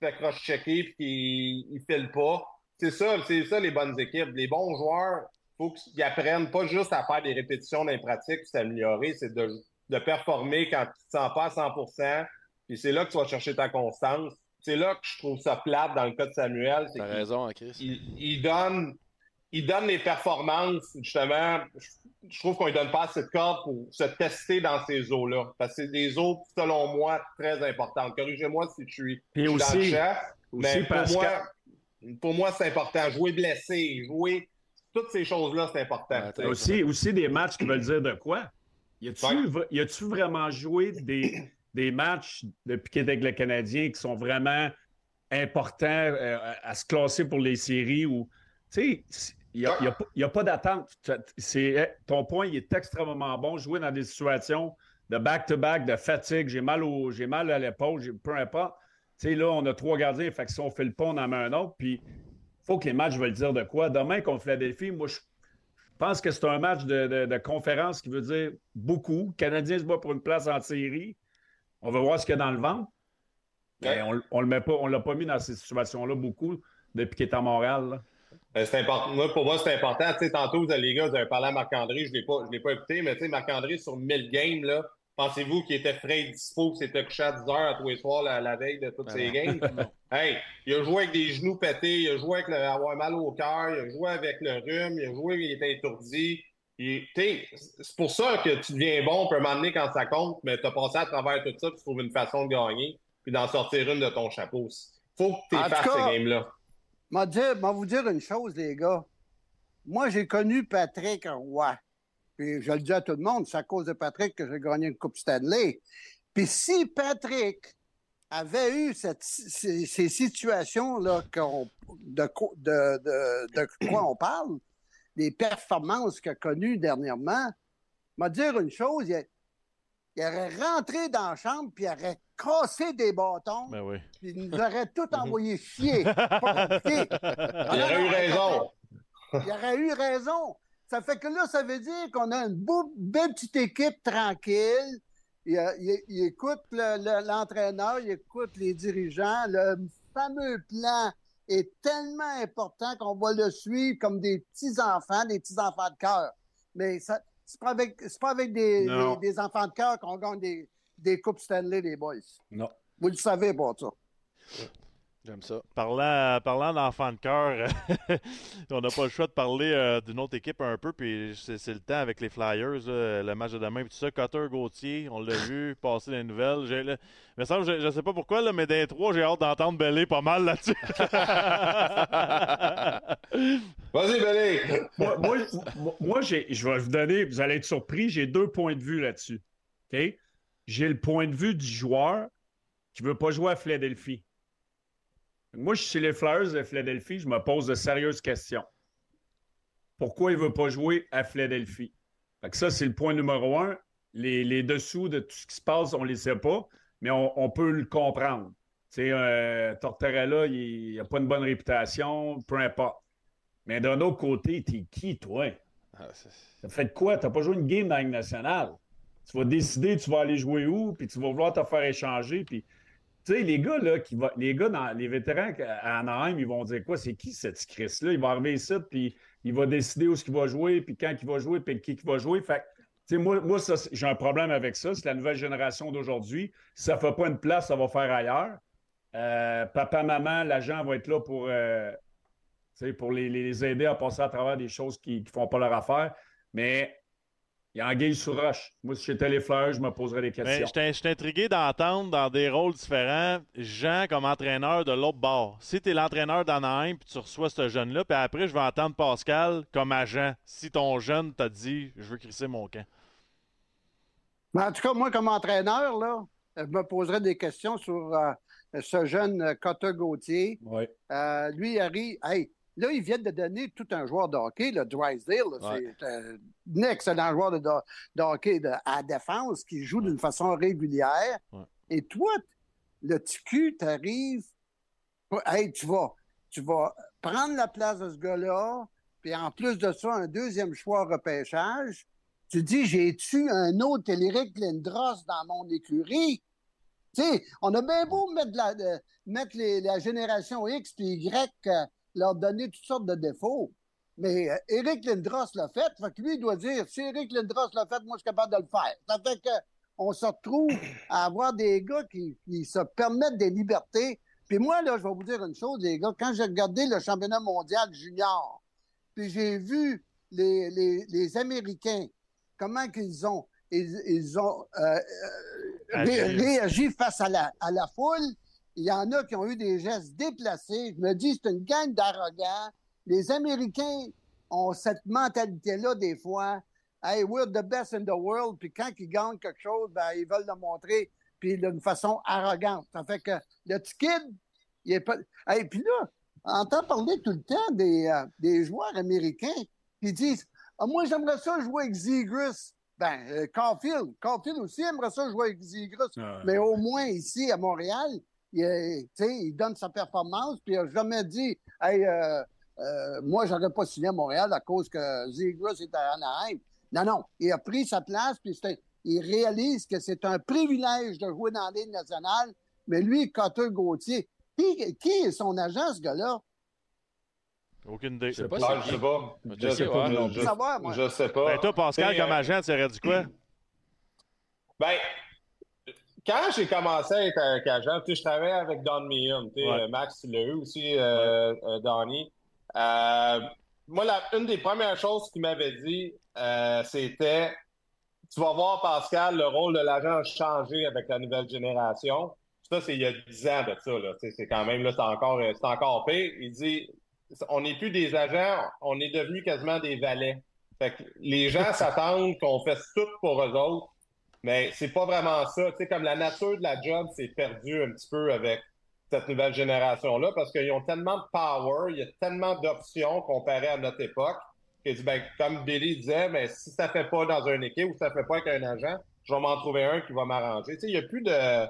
fait cross-checker puis qu'il il file pas. C'est ça, c'est ça les bonnes équipes. Les bons joueurs, il faut qu'ils apprennent pas juste à faire des répétitions dans les pratiques puis s'améliorer, c'est de, de performer quand tu te sens pas à 100% Puis c'est là que tu vas chercher ta constance. C'est là que je trouve ça plate dans le cas de Samuel. T'as raison, hein, Chris. il, il donne, il donne les performances, justement. Je, trouve qu'on ne donne pas assez de cordes pour se tester dans ces eaux-là. Parce que c'est des eaux, selon moi, très importantes. Corrigez-moi si je suis, je suis dans le aussi, Mais pour moi, pour moi, c'est important. Jouer blessé, jouer. Toutes ces choses-là, c'est important. Aussi, aussi des matchs qui veulent dire de quoi? Y a-tu, Ouais. v- y a-tu vraiment joué des, des matchs depuis qu'il est avec le Canadien qui sont vraiment importants euh, à, à se classer pour les séries ou. Tu sais, il n'y a, pas- y a pas d'attente. C'est, eh, ton point, il est extrêmement bon. Jouer dans des situations de back-to-back, de fatigue, j'ai mal, au, j'ai mal à l'épaule, j'ai- peu importe. Tu sais, là, on a trois gardiens, fait que si on fait le pont, on en met un autre. Puis, faut que les matchs veulent dire de quoi. Demain, contre Philadelphie, moi, je je pense que c'est un match de, de- de conférence qui veut dire beaucoup. Le Canadien se bat pour une place en série. On va voir ce qu'il y a dans le ventre. On, on le met pas, on l'a pas mis dans ces situations-là beaucoup depuis qu'il est à Montréal. là. Euh, C'est important. Moi, pour moi, c'est important. Tu sais, tantôt, vous, les gars, vous avez parlé à Marc-André. Je ne l'ai pas, je l'ai pas écouté, mais tu sais, Marc-André, sur 1000 games, là, pensez-vous qu'il était frais et dispo, qu'il s'était couché à 10 heures à tous les soirs la, la veille de toutes Ben ces games? hey, il a joué avec des genoux pétés, il a joué avec le, avoir mal au cœur, il a joué avec le rhume, il a joué, il était étourdi. Il- C'est pour ça que tu deviens bon, peut m'amener quand ça compte, mais tu as passé à travers tout ça, tu trouves une façon de gagner, puis d'en sortir une de ton chapeau. faut que tu fasses ces games-là. M'a dire, m'a vous dire une chose, les gars. Moi, j'ai connu Patrick Roy. Puis je le dis à tout le monde, c'est à cause de Patrick que j'ai gagné une Coupe Stanley. Puis si Patrick avait eu ces, situations-là de, de quoi on parle, les performances qu'il a connues dernièrement, m'a dire une chose, il, il aurait rentré dans la chambre puis il aurait cassé des bâtons Ben oui. puis il nous aurait tout envoyé chier. Pas compliqué. Il aurait eu raison. Il aurait eu raison. Ça fait que là, ça veut dire qu'on a une beau- belle petite équipe tranquille. Il, il- il écoute le- le- l'entraîneur, il écoute les dirigeants. Le fameux plan est tellement important qu'on va le suivre comme des petits-enfants, des petits-enfants de cœur. Mais ça, c'est pas avec, c'est pas avec des, Non. des- des enfants de cœur qu'on gagne des, des Coupes Stanley, les boys. Non. Vous le savez, pas ça. J'aime ça. Parlant, parlant d'enfants de cœur, on n'a pas le choix de parler euh, d'une autre équipe un peu, puis c'est c'est le temps avec les Flyers, là, le match de demain, puis tout ça. Cotter, Gauthier, on l'a vu passer les nouvelles. Mais ça, je, je sais pas pourquoi, là, mais des trois, j'ai hâte d'entendre Bellé pas mal là-dessus. Vas-y, Belé. moi, moi, moi- moi, j'ai- je vais vous donner, vous allez être surpris, j'ai deux points de vue là-dessus. OK? J'ai le point de vue du joueur qui ne veut pas jouer à Philadelphie. Moi, je suis chez les Flyers de Philadelphie, je me pose de sérieuses questions. Pourquoi il ne veut pas jouer à Philadelphie? Fait que ça, c'est le point numéro un. Les, les dessous de tout ce qui se passe, on ne les sait pas, mais on, on peut le comprendre. Euh, Tortorella, il n'a pas une bonne réputation, peu importe. Mais d'un autre côté, t'es qui, toi? Ah, fait quoi? T'as pas joué une game dans la Ligue nationale? Tu vas décider, tu vas aller jouer où, puis tu vas vouloir te faire échanger. Puis, tu sais, les gars, là, qui va, les gars, dans, les vétérans à Anaheim, ils vont dire quoi? C'est qui cette Chris-là? Il va arriver ici, puis il va décider où est-ce qu'il va jouer, puis quand il va jouer, puis qui va jouer. Fait que, tu sais, moi, moi j'ai un problème avec ça. C'est la nouvelle génération d'aujourd'hui. Si ça ne fait pas une place, ça va faire ailleurs. Euh, papa, maman, l'agent va être là pour, euh, pour les, les aider à passer à travers des choses qui ne font pas leur affaire. Mais il y a Anguille sous roche. Moi, si j'étais les fleurs, je me poserais des Mais questions. je suis intrigué d'entendre dans des rôles différents Jean comme entraîneur de l'autre bord. Si tu es l'entraîneur d'Anaheim puis tu reçois ce jeune-là, puis après, je vais entendre Pascal comme agent. Si ton jeune t'a dit je veux crisser mon camp. Mais en tout cas, moi, comme entraîneur, là, je me poserais des questions sur euh, ce jeune euh, Cotter Gauthier. Oui. Euh, lui, il arrive. Hey, là, ils viennent de donner tout un joueur de hockey, le Drysdale. Ouais. C'est euh, un excellent joueur de, hockey de- à défense qui joue d'une façon régulière. Ouais. Et toi, le TQ, t'arrives. Hey, tu vas, tu vas prendre la place de ce gars-là, puis en plus de ça, un deuxième choix repêchage. Tu dis, j'ai-tu un autre Elric Lindros dans mon écurie? Tu sais, on a bien beau mettre, de la, de- mettre les- la génération X puis Y, euh, leur donner toutes sortes de défauts. Mais euh, Eric Lindros l'a fait, fait que lui, il doit dire, si Eric Lindros l'a fait, moi, je suis capable de le faire. Ça fait que on se retrouve à avoir des gars qui, qui se permettent des libertés. Puis moi, là, je vais vous dire une chose, les gars, quand j'ai regardé le championnat mondial junior, puis j'ai vu les, les, les Américains, comment qu'ils ont, ils, ils ont euh, euh, ré- Agi. réagi face à la, à la foule. Il y en a qui ont eu des gestes déplacés. Je me dis, c'est une gang d'arrogants. Les Américains ont cette mentalité-là des fois. Hey, we're the best in the world. Puis quand ils gagnent quelque chose, ben, ils veulent le montrer, puis d'une façon arrogante. Ça fait que le petit kid, il est pas. Hey, puis là, on entend parler tout le temps des, euh, des joueurs américains qui disent ah, Moi, j'aimerais ça jouer avec Zegras. Ben, euh, Caulfield. Caulfield aussi aimerait ça jouer avec Zegras. Ouais. Mais au moins ici, à Montréal, il, tu sais, il donne sa performance, puis il n'a jamais dit Hey, euh, euh, moi, j'aurais pas signé à Montréal à cause que Zegras est à Anaheim. Non, non. Il a pris sa place, puis il réalise que c'est un privilège de jouer dans la Ligue nationale. Mais lui, Cotter Gauthier, qui, qui est son agent, ce gars-là? Aucune idée. Je sais pas je sais pas. Je sais pas, Je, sais pas. Ben, toi, Pascal, comme euh, agent, tu aurais dit quoi? Ben, quand j'ai commencé à être avec agent, tu sais, je travaillais avec Don Meehan. tu sais, Ouais. euh, Max eu aussi, euh, euh, Donnie. Euh, moi, la- une des premières choses qu'il m'avait dit, c'était Tu vas voir, Pascal, le rôle de l'agent a changé avec la nouvelle génération. Ça, c'est il y a 10 ans de ça. Là. Tu C'est quand même, là, c'est encore, c'est encore pire. Il dit on n'est plus des agents, on est devenus quasiment des valets. Fait que les gens s'attendent qu'on fasse tout pour eux autres. Mais c'est pas vraiment ça. Tu sais, comme la nature de la job s'est perdue un petit peu avec cette nouvelle génération-là parce qu'ils ont tellement de power, il y a tellement d'options comparé à notre époque. ben, comme Billy disait, mais si ça fait pas dans une équipe ou si ça fait pas avec un agent, je vais m'en trouver un qui va m'arranger. Tu sais, il n'y a plus de.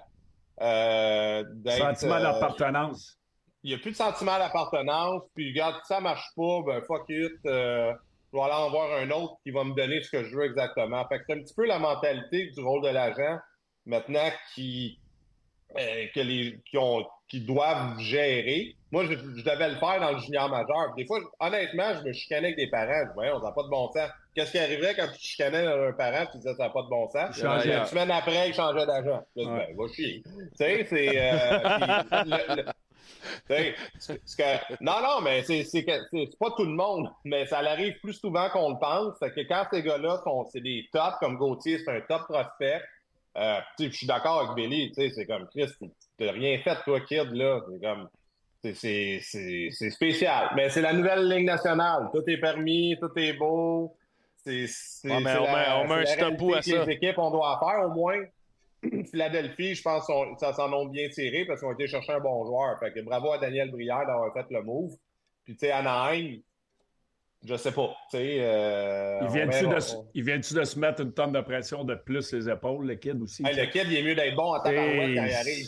Euh, Sentiment euh, d'appartenance. il n'y a plus de sentiment d'appartenance. Puis, regarde, si ça marche pas, ben, fuck it. euh, je vais aller en voir un autre qui va me donner ce que je veux exactement. Fait que c'est un petit peu la mentalité du rôle de l'agent maintenant qui, euh, que les, qui, ont, qui doivent gérer. Moi, je, je, devais le faire dans le junior majeur. Des fois, honnêtement, je me chicanais avec des parents. Je on n'a pas de bon sens. Qu'est-ce qui arriverait quand tu chicanais un parent, tu disais, ça n'a pas de bon sens? Une semaine après, il changeait d'agent. Dis, ben, va chier. Tu sais, c'est. Euh, que, non, non, mais c'est pas tout le monde, mais ça arrive plus souvent qu'on le pense. C'est que quand ces gars-là sont c'est des tops, comme Gauthier, c'est un top prospect. Euh, je suis d'accord avec Billy, c'est comme Chris, t'as rien fait, toi, kid, là. C'est comme. C'est spécial. Mais c'est la nouvelle ligne nationale. Tout est permis, tout est beau. C'est ouais, on, la, on met un stop à ça. Les équipes, on doit faire au moins. Philadelphie, je pense ça s'en ont bien tiré parce qu'ils ont été chercher un bon joueur. Fait que bravo à Daniel Brière d'avoir fait le move. Puis, tu sais, Anaheim, je sais pas. Euh, il vient-tu de, vient de, se mettre une tonne de pression de plus les épaules, le kid aussi? Hey, le kid, il est mieux d'être bon en temps quand il arrive.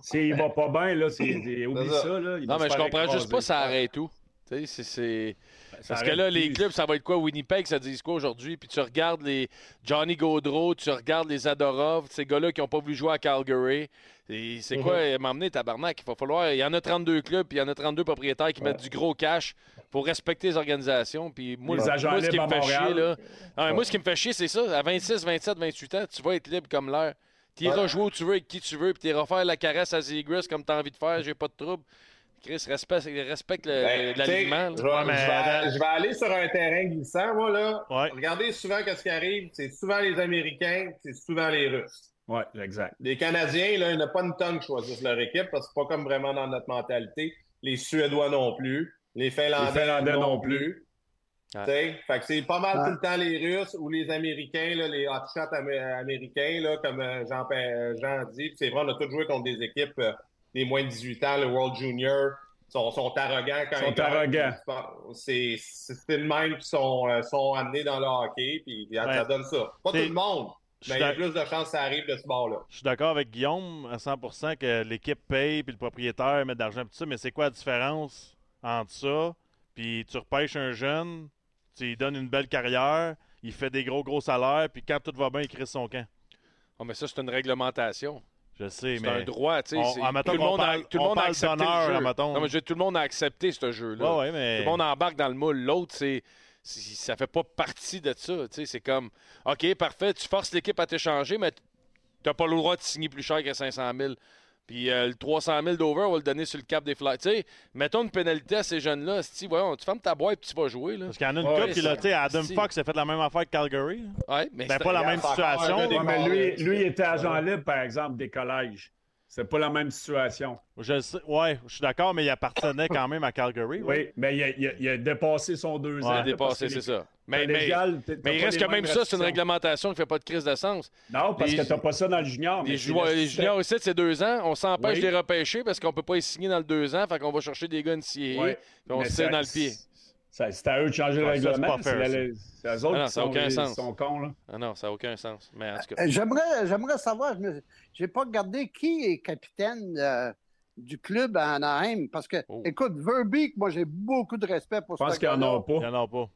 S'il va pas bien, là, c'est, oublie ça. ça là, non, mais je comprends juste pas, ça arrête tout. C'est. Parce que là, les clubs, ça va être quoi? Winnipeg, ça dit quoi aujourd'hui? Puis tu regardes les Johnny Gaudreau, tu regardes les Adorov, ces gars-là qui n'ont pas voulu jouer à Calgary. C'est quoi, mm-hmm. m'emmener, tabarnak? Il va falloir. Il y en a 32 clubs, puis il y en a 32 propriétaires qui mettent du gros cash pour respecter les organisations. Puis moi, moi ce qui me fait chier, là. Moi, ce qui me fait chier, c'est ça. À 26, 27, 28 ans, tu vas être libre comme l'air. Tu iras jouer où tu veux avec qui tu veux, puis tu iras faire la caresse à Zegris comme tu as envie de faire, j'ai pas de trouble. Chris, respecte, respecte le, ben, l'alignement. Je, je, vais aller sur un terrain glissant, moi, là. Regardez souvent ce qui arrive. C'est souvent les Américains, c'est souvent les Russes. Oui, exact. Les Canadiens, là, il n'y a pas une tonne qui choisissent leur équipe parce que c'est pas comme vraiment dans notre mentalité. Les Suédois non plus. Les Finlandais, non, plus. Fait que c'est pas mal tout le temps les Russes ou les Américains, là, les hotshots américains, là, comme euh, Jean, Jean dit. C'est vrai, on a tous joué contre des équipes des moins de 18 ans, le World Junior, sont, sont arrogants quand ils sont arrogants. C'est une même qui sont, euh, sont amenés dans le hockey, puis ça donne ça. Pas tout le monde. Mais il y a plus de chances que ça arrive de ce bord-là. Je suis d'accord avec Guillaume à 100% que l'équipe paye puis le propriétaire met de l'argent tout ça, mais c'est quoi la différence entre ça puis tu repêches un jeune, tu lui donnes une belle carrière, il fait des gros gros salaires, puis quand tout va bien, il crée son camp? Oh, mais ça, c'est une réglementation. Je sais, mais. C'est un droit, tu sais. Tout le monde a, tout le monde a accepté le jeu. Non, mais tout le monde a accepté ce jeu-là. Ouais, mais... Tout le monde embarque dans le moule. L'autre, c'est. Ça fait pas partie de ça. C'est comme, OK, parfait, tu forces l'équipe à t'échanger, mais tu n'as pas le droit de signer plus cher que 500 000. Puis euh, le 300 000 d'over, on va le donner sur le cap des flights. Tu sais, mettons une pénalité à ces jeunes-là. Si, voyons, tu fermes ta boîte et tu vas jouer. Là. Parce qu'il y en a une couple qui, là, tu sais, Adam Fox a fait la même affaire que Calgary. Ouais, mais c'est pas la même situation. Ouais, mais lui, lui, il était agent libre, par exemple, des collèges. C'est pas la même situation. Je sais, ouais, je suis d'accord, mais il appartenait quand même à Calgary. Oui, mais il a, il, a, il a, dépassé son deux ans. Il a dépassé, c'est ça. Mais, mais, mais il reste quand même ça, c'est une réglementation qui ne fait pas de crise de sens. Non, parce que tu n'as pas ça dans le junior. Les, joueurs, les juniors aussi, c'est deux ans. On s'empêche de les repêcher parce qu'on ne peut pas les signer dans le deux ans. Fait qu'on va chercher des gars ici. Oui. on se tire dans le pied. C'est à eux de changer le règlement. C'est eux autres ah non, qui sont, aucun sens. sont cons. Là. Ah non, ça n'a aucun sens. Mais en tout cas. Euh, j'aimerais, j'aimerais savoir, je n'ai pas regardé qui est capitaine euh, du club à Anaheim. Parce que, oh. écoute, Verbeek, moi, j'ai beaucoup de respect pour ce Je pense qu'il n'y en a pas. Il n'y en a pas.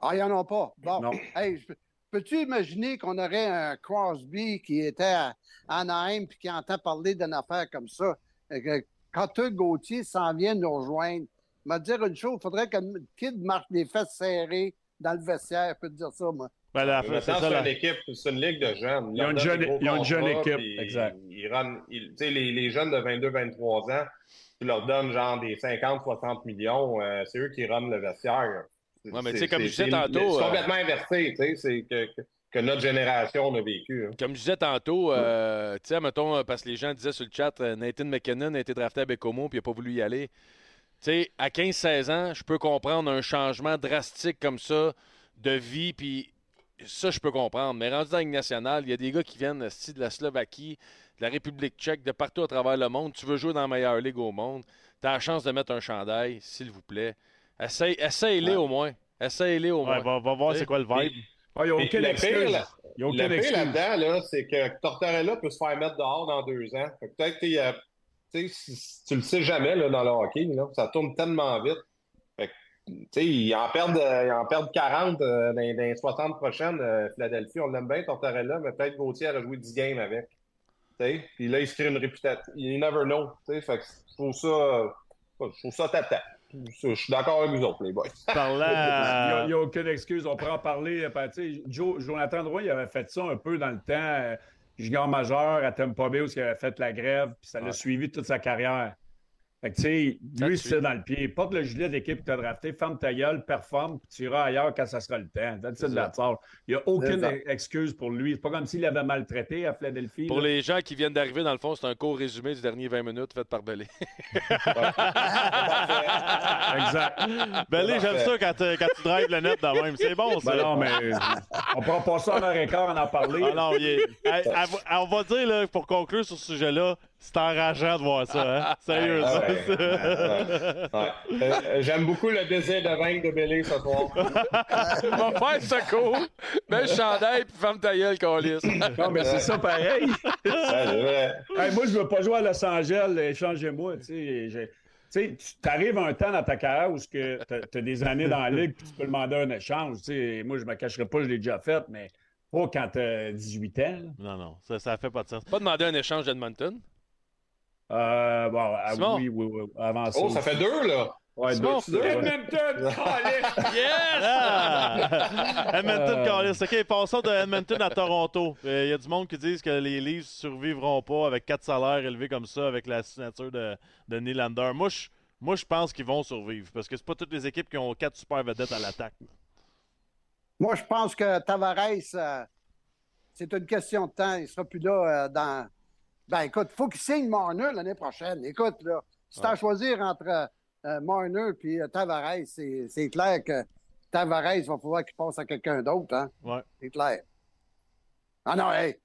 Ah, il n'y en a pas. Bon. Non. Hey, peux-tu imaginer qu'on aurait un Crosby qui était à Anaheim et qui entend parler d'une affaire comme ça? Quand eux, Gauthier s'en vient nous rejoindre, m'a dire une chose, il faudrait qu'un kid marque les fesses serrées dans le vestiaire, je peux te dire ça, moi. Ben, c'est ça, une équipe, c'est une ligue de jeunes. Ils ont une jeune, ils ont une jeune équipe, exact. Ils, ils, les, les, jeunes de 22-23 ans, tu leur donnes genre des 50-60 millions, euh, c'est eux qui runnent le vestiaire. Ouais, mais tu sais, comme je disais tantôt. C'est euh, complètement inversé, tu sais, c'est que, que, notre génération a vécu. Hein. Comme je disais tantôt, euh, tu sais, mettons, parce que les gens disaient sur le chat, Nathan McKinnon a été drafté à Bécomo puis il n'a pas voulu y aller. Tu sais, à 15-16 ans, je peux comprendre un changement drastique comme ça de vie, puis ça, je peux comprendre. Mais rendu dans la nationale, il y a des gars qui viennent de la Slovaquie, de la République tchèque, de partout à travers le monde. Tu veux jouer dans la meilleure ligue au monde. Tu as la chance de mettre un chandail, s'il vous plaît. Essaye, essaye-les au moins. Essaye-les au moins. va, voir c'est quoi le vibe. Il n'y a aucune excuse. Il y a aucune excuse. là-dedans, là, c'est que Tortorella peut se faire mettre dehors dans deux ans. Peut-être qu'il y a tu le sais jamais là, dans le hockey, là, ça tourne tellement vite. sais, ils en perdent, euh, ils en perdent 40 euh, dans, dans les 60 prochaines. euh, Philadelphie, on l'aime bien, Tortorella, mais peut-être Gauthier a joué 10 games avec. Tu sais, Puis là, il se crée une réputation. You never know. tu sais, Fait que je trouve ça, euh, je trouve ça tata. Je suis d'accord avec vous autres, les boys. Parlant Il n'y a, à- il y a aucune excuse. On pourrait en parler. ben, tu sais, Joe, Jonathan Drouin, il avait fait ça un peu dans le temps. Junior majeur à Tampa Bay où il avait fait la grève, puis ça l'a suivi toute sa carrière. Fait que, tu sais, lui, c'est dans le pied. Porte le gilet d'équipe que tu as drafté, ferme ta gueule, performe, puis tu iras ailleurs quand ça sera le temps. That's that's all. Il n'y a aucune ça. excuse pour lui. C'est pas comme s'il avait maltraité à Philadelphie. Pour là. les gens qui viennent d'arriver, dans le fond, c'est un court résumé du dernier 20 minutes fait par Belé. Exact. Belé, j'aime ça quand, euh, quand tu drives le net de même. C'est bon, ça. Ben non, mais on pourra passer en heure et quart en en parler. Ah non, est- Hey, on va dire, là, pour conclure sur ce sujet-là, c'est enrageant de voir ça. Hein? Sérieux, Ah ça. ouais. Ouais. Euh, J'aime beaucoup le désir de vaincre de Bélé ce soir. Va faire ce cours. Mets le chandail puis ferme ta gueule, Calis. Non, mais c'est ça pareil. Ouais, c'est vrai. Hey, moi, je veux pas jouer à Los Angeles, échangez-moi. Tu sais, tu arrives un temps dans ta carrière où tu as, des années dans la ligue puis tu peux demander un échange. Tu sais, moi, je me cacherai pas, je l'ai déjà fait, mais pas quand tu as 18 ans. là. Non, non, ça, ça fait pas de sens. Pas demander un échange d'Edmonton? Euh, bon, ah, Simon. oui, oui, oui, avant ça. Oh, ça fait deux, là. Ouais, Simon. deux. Edmonton! Yes! Ah! Edmonton, Euh. Callis. OK, passons de Edmonton à Toronto. Il y a du monde qui disent que les Leafs survivront pas avec quatre salaires élevés comme ça, avec la signature de, de Nylander. Moi, je, moi, je pense qu'ils vont survivre, parce que c'est pas toutes les équipes qui ont quatre super vedettes à l'attaque. Moi, je pense que Tavares, euh, c'est une question de temps. Il ne sera plus là euh, dans. Ben, écoute, il faut qu'il signe Marner l'année prochaine. Écoute, là, si tu as à choisir entre euh, Marner et euh, Tavares, c'est clair que Tavares va falloir qu'il passe à quelqu'un d'autre. Hein? Ouais. C'est clair. Ah non, hey,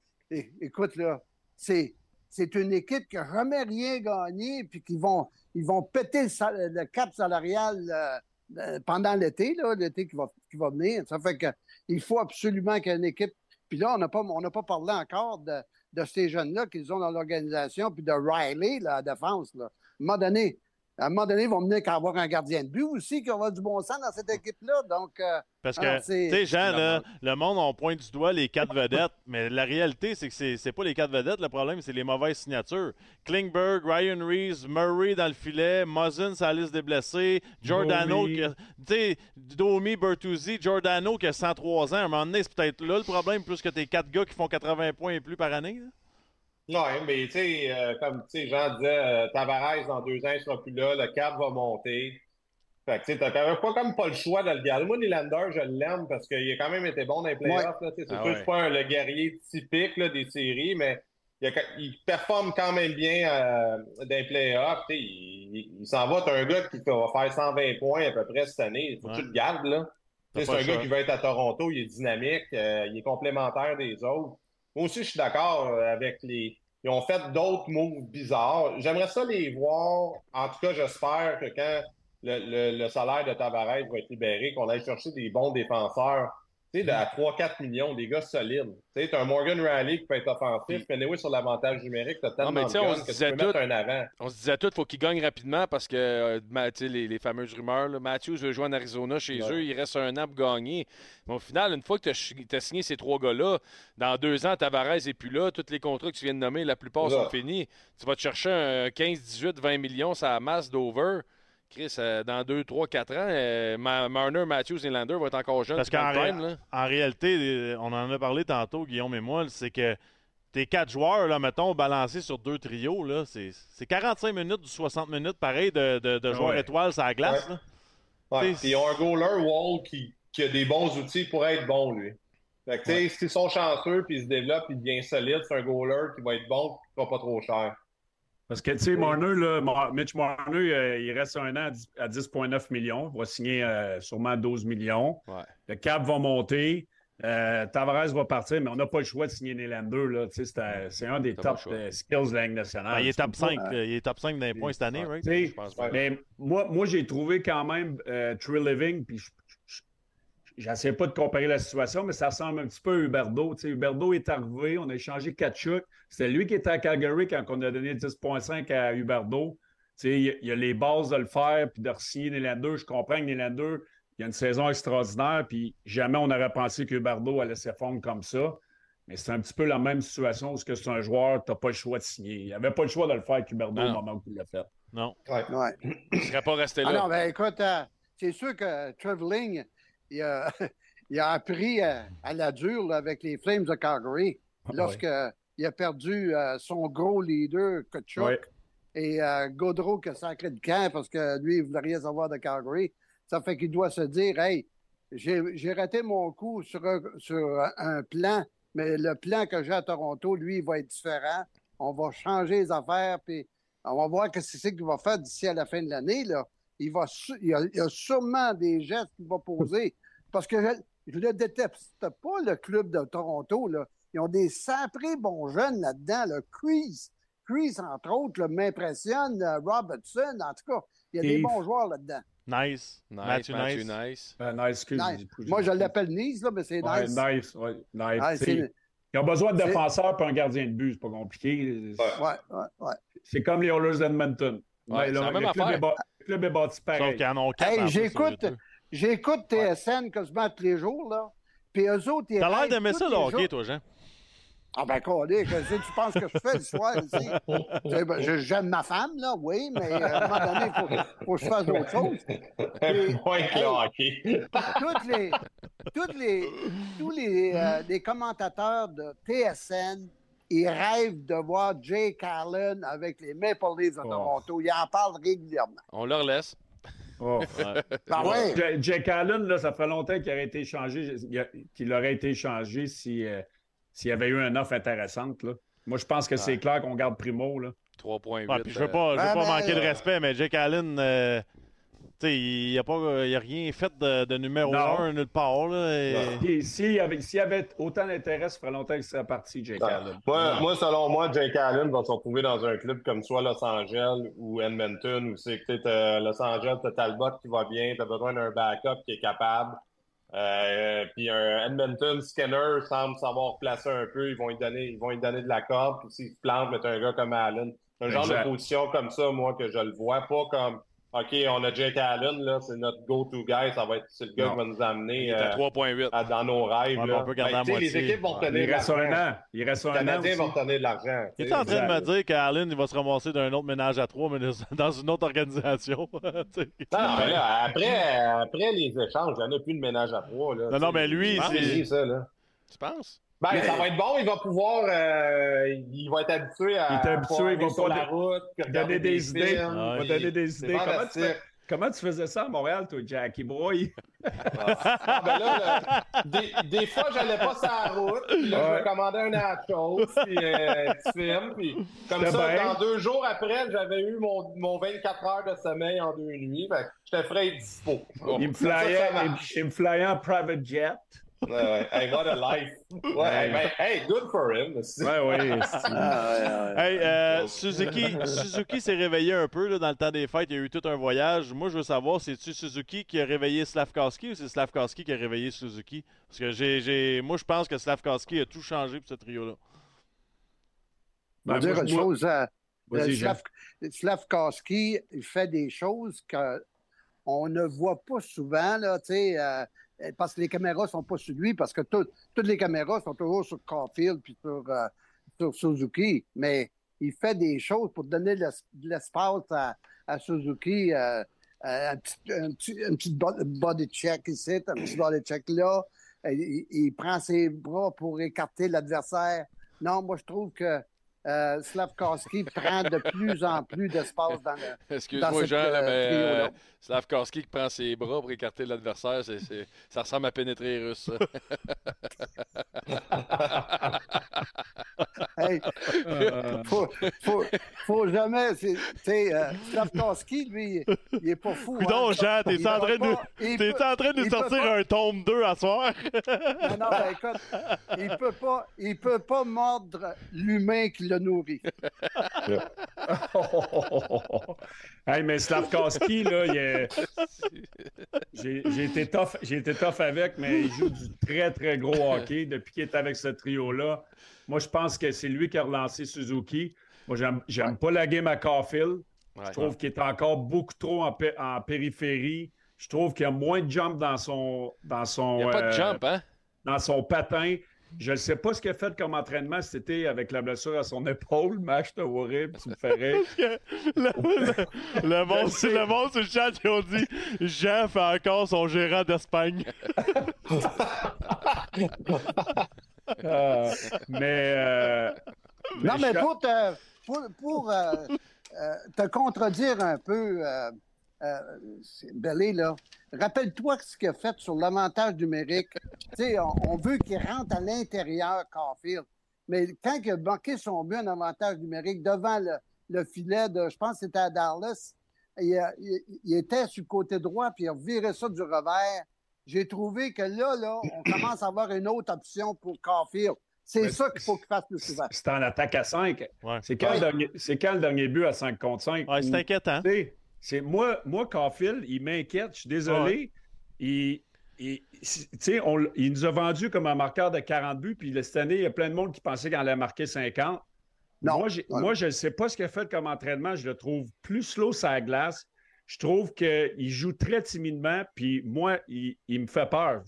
écoute, là, c'est. C'est une équipe qui n'a jamais rien gagné, puis qui vont, ils vont péter le, cap salarial euh, euh, pendant l'été, là, l'été qui va, qui va venir. Ça fait que il faut absolument qu'il y ait une équipe. Puis là, on n'a pas, on n'a pas parlé encore de, de ces jeunes-là qu'ils ont dans l'organisation, puis de Riley, la défense. Là. Donné, à un moment donné, ils vont venir qu'à avoir un gardien de but aussi, qui va avoir du bon sens dans cette équipe-là. Donc, euh, Parce que, tu sais, Jean, là, le monde, on pointe du doigt les quatre vedettes, mais la réalité, c'est que c'est, pas les quatre vedettes. Le problème, c'est les mauvaises signatures. Klingberg, Ryan Reeves, Murray dans le filet, Muzzin sur la liste des blessés, Giordano, Domi. qui a- tu sais, Domi, Bertuzzi, Giordano qui a 103 ans. À un moment donné, c'est peut-être là le problème, plus que tes quatre gars qui font 80 points et plus par année. là. Non, mais tu sais, euh, comme Jean disait, euh, Tavares, dans deux ans, il sera plus là, le cap va monter. Fait que tu sais, t'as quand même pas comme pas le choix de le garder. Moi, Nylander, je l'aime parce qu'il a quand même été bon dans les playoffs. C'est Ah sûr que ouais. c'est pas un- le guerrier typique là, des séries, mais il, a- il performe quand même bien euh, dans les playoffs. Il, il- il s'en va, t'as un gars qui va faire 120 points à peu près cette année. Faut que tu le gardes, là. C'est un gars qui va être à Toronto, il est dynamique, euh, il est complémentaire des autres. Moi aussi, je suis d'accord euh, avec les. Ils ont fait d'autres moves bizarres. J'aimerais ça les voir. En tout cas, j'espère que quand le, le- salaire de Tavares va être libéré, qu'on aille chercher des bons défenseurs. Tu sais, à 3-4 millions, des gars solides. Tu sais, un Morgan Riley qui peut être offensif, mais anyway, sur l'avantage numérique, t'as tellement mais de on se que tu peux mettre un avant. On se disait tout, faut qu'il gagne rapidement parce que euh, les, les fameuses rumeurs, là, Matthews veut jouer en Arizona chez Ouais. eux, il reste un an pour gagner. Mais au final, une fois que tu as, signé ces trois gars-là, dans deux ans, Tavares n'est plus là, tous les contrats que tu viens de nommer, la plupart sont finis. Tu vas te chercher un 15, 18, 20 millions, ça masse d'over. Chris, euh, dans 2, 3, 4 ans, euh, Ma- Marner, Matthews et Lander vont être encore jeunes. Parce qu'en ré- réalité, euh, on en a parlé tantôt, Guillaume et moi, c'est que tes quatre joueurs, là, mettons, balancés sur deux trios, là, c'est, c'est 45 minutes du 60 minutes, pareil, de, de, de joueurs Ouais. étoiles sur la glace. Ouais. là. Ils ont un goaler, Wall, qui, qui a des bons outils pour être bon, lui. Fait que, tu sais, s'ils sont chanceux, puis ils se développent, puis il devient solide, c'est un goaler qui va être bon, qui ne pas trop cher. Parce que, tu sais, Marner, là, Mar- Mitch Marner, euh, il reste un an à 10 à 10,9 millions. Il va signer euh, sûrement 12 millions. Ouais. Le cap va monter. Euh, Tavares va partir, mais on n'a pas le choix de signer Nylander. Là. Tu sais, C'est un, des top skills de la Ligue nationale. Ben, il est top pas, 5, euh, il est top 5 d'un point cette année, right? tu sais, Je pense pas. mais moi, moi j'ai trouvé quand même euh, True Living, puis je- je- j'essaie pas de comparer la situation, mais ça ressemble un petit peu à Huberdo. Tu sais, Huberdo est arrivé, on a échangé Kachuk. C'était lui qui était à Calgary quand on a donné 10,5 à Huberdo. sais, il y a- les bases de le faire, puis de re-signer Nylander. Je comprends que Nylander, il y a une saison extraordinaire, puis jamais on aurait pensé que Bardo allait se fondre comme ça. Mais c'est un petit peu la même situation où c'est un joueur, tu n'as pas le choix de signer. Il n'y avait pas le choix de le faire, Cuberdo, au Non. moment où il l'a fait. Non. Ouais. Il ne serait pas resté Ah là. non, ben écoute, euh, c'est sûr que Traveling, il a, il a appris à, à la dure là, avec les Flames de Calgary lorsqu'il a perdu euh, son gros leader, Kachuk, Ouais. et euh, Gaudreau qui a sacré de camp parce que lui, il ne voulait rien savoir de Calgary. Ça fait qu'il doit se dire, hey, j'ai raté mon coup sur un, sur un plan, mais le plan que j'ai à Toronto, lui, il va être différent. On va changer les affaires, puis on va voir que c'est ce qu'il va faire d'ici à la fin de l'année. Là. Il, va su- il, y a, il y a sûrement des gestes qu'il va poser. Parce que je ne déteste pas le club de Toronto. Là. Ils ont des saprés bons jeunes là-dedans. Là. Chris, Chris, entre autres, là, m'impressionne. euh, Robertson, en tout cas, il y a des bons joueurs là-dedans. Nice. Nice, Matthew Matthew Nice. Nice. Ben, nice, Moi, je l'appelle Nice, là, mais c'est Ouais, nice. nice, ouais, nice. Ils ont besoin de défenseurs et un gardien de but, c'est pas compliqué. ouais, ouais, ouais. C'est comme les Oilers d'Edmonton. Ouais, le, le club est ba- le club est bâti Sauf pareil. qu'ils en ont quatre. Hey, j'écoute-. J'écoute TSN quasiment tous les jours, là. Puis eux autres, ils T'as l'air d'aimer ça, le hockey, jours- toi, Jean. Ah ben, collé, qu'est-ce que tu penses que je fais le soir ici? Tu sais, ben, je- J'aime ma femme, là, oui, mais euh, à un moment donné, il faut, faut que je fasse d'autres choses. Puis, Moins que le hockey. toutes les, toutes les, tous les, euh, les commentateurs de TSN, ils rêvent de voir Jake Allen avec les Maple Leafs de Oh. Toronto. Ils en parlent régulièrement. On leur laisse. Oh. Ouais. Ouais. Ja- Jake Allen, là, ça fait longtemps qu'il aurait été a- qu'il aurait été échangé si, euh, s'il y avait eu une offre intéressante. Là. Moi, je pense que c'est clair qu'on garde Primo. Là. 3.8. Ouais, puis je veux euh, pas, je veux Ben, pas ben, manquer de euh, respect, mais Jake Allen, euh, tu il a, pas, il a rien fait de, de numéro Non. 1 nulle part. Là, et- S'il y, avait, s'il y avait autant d'intérêt, ça ferait longtemps qu'il serait parti, Jake Allen. Moi, moi, selon moi, Jake Allen va se retrouver dans un club comme soit Los Angeles ou Edmonton, où c'est que tu sais, Los Angeles, t'as Talbot qui va bien, t'as besoin d'un backup qui est capable. Euh, puis un Edmonton Skinner semble savoir placer un peu. Ils vont lui donner, ils vont lui donner de la corde. Puis s'il se plante, mettre un gars comme Allen. Un genre Exact. de position comme ça, moi, que je le vois. Pas comme OK, on a Jake Allen, là, c'est notre go-to guy. Ça va être c'est le gars Non. qui va nous amener à euh, 3.8. à- dans nos rêves. Ouais, mais là. on peut garder Ben, les équipes vont Ouais. retenir Il de reste un l'argent. an. Il reste Les un an. Canadiens aussi. vont retenir de l'argent. Il tu est sais. en train de me dire qu'Allen, il va se ramasser d'un autre ménage à trois, mais dans une autre organisation. Non, non, mais là, après, après les échanges, il n'y en a plus de ménage à trois. Là, Non, non, mais lui, c'est. Tu penses? Ben, Mais- ça va être bon, il va pouvoir. euh, il va être habitué à. Il est habitué, il va sur pas la route, Donner des idées. films, Ah, On va donner des idées. Comment tu, fantastique. fais- comment tu faisais ça à Montréal, toi, Jackie Boy? Ah, ben là, là, des, des fois, j'allais pas sur la route, puis là, je me commandais un nachos, puis euh, film, puis comme ça, bien. dans deux jours après, j'avais eu mon, mon 24 heures de sommeil en deux nuits, que j'étais frais et dispo. Il me Ça, ça flyait, il, marche. il me flyait en private jet. Ouais, ouais. Hey, what a life. Ouais, hey, ben, hey, good for him. aussi. Ouais, ouais. Ah, ouais, ouais. Hey, euh, Suzuki, Suzuki s'est réveillé un peu là, dans le temps des fêtes. Il y a eu tout un voyage. Moi, je veux savoir, c'est-tu Suzuki qui a réveillé Slavkowski ou c'est Slavkowski qui a réveillé Suzuki? Parce que j'ai, j'ai- moi, je pense que Slavkowski a tout changé pour ce trio-là. Ben, dire moi, une moi- chose, euh, euh. Slav- Slavkowski il fait des choses qu'on ne voit pas souvent, là, tu sais, euh, parce que les caméras sont pas sur lui, parce que tout- toutes les caméras sont toujours sur Caulfield puis sur, euh, sur Suzuki, mais il fait des choses pour donner de l'es- de l'espace à, Suzuki, euh, euh, un, petit, un, petit, body check ici, un petit body check là, il, il prend ses bras pour écarter l'adversaire. Non, moi je trouve que euh, Slavkowski prend de plus en plus d'espace dans le. Dans Excuse-moi, cette, Jean, euh, mais euh, Slavkowski qui prend ses bras pour écarter l'adversaire, c'est, c'est- ça ressemble à pénétrer les Russes. ça. Hey, faut, faut, faut jamais. c'est- Tu sais, euh, Slavkowski, lui, il est pas fou. Coudon, hein. Jean, t'es en train de t'es peut- en train de nous sortir pas- un tome 2 à soir? Non, non, ben, écoute, il peut pas, il peut pas mordre l'humain qui le nourrit. hey, mais Slavkowski, là, il est- j'ai été, tough, j'ai été tough avec, mais il joue du très, très gros hockey depuis qu'il est avec ce trio-là. Moi, je pense que c'est lui qui a relancé Suzuki. Moi, j'aime j'aime pas la game à Caulfield. Ouais. Je trouve qu'il est encore beaucoup trop en, pé- en périphérie. Je trouve qu'il y a moins de jump dans son, dans son, Il n'y a pas de euh, jump, hein? dans son patin. Je ne sais pas ce qu'il a fait comme entraînement cet été avec la blessure à son épaule. Max, t'as horrible, tu me ferais. le, le- le monde, le monde sur le chat, ils ont dit Jean fait encore son gérant d'Espagne. Euh, mais. euh, Non, mais je- pour te, pour, pour, euh, euh, te contredire un peu, Belé, là, rappelle-toi ce qu'il a fait sur l'avantage numérique. tu sais, on, on veut qu'il rentre à l'intérieur, Caulfield. Mais quand il a manqué son but en avantage numérique devant le, le filet de, je pense que c'était à Dallas, il, a- il- il était sur le côté droit, puis il a viré ça du revers. J'ai trouvé que là, là, on commence à avoir une autre option pour Caulfield. C'est ça qu'il faut qu'il fasse plus souvent. C'est en attaque à 5. Ouais. C'est quand, Ouais. le dernier- c'est quand le dernier but à 5 contre 5? Ouais, c'est inquiétant. C'est moi, moi, Caulfield, il m'inquiète. Je suis désolé. Il, on il nous a vendu comme un marqueur de 40 buts. Puis cette année, il y a plein de monde qui pensait qu'il allait marquer 50. Non. Moi, moi, je ne sais pas ce qu'il a fait comme entraînement. Je le trouve plus slow sur la glace. Je trouve qu'il joue très timidement. Puis moi, il, il me fait peur.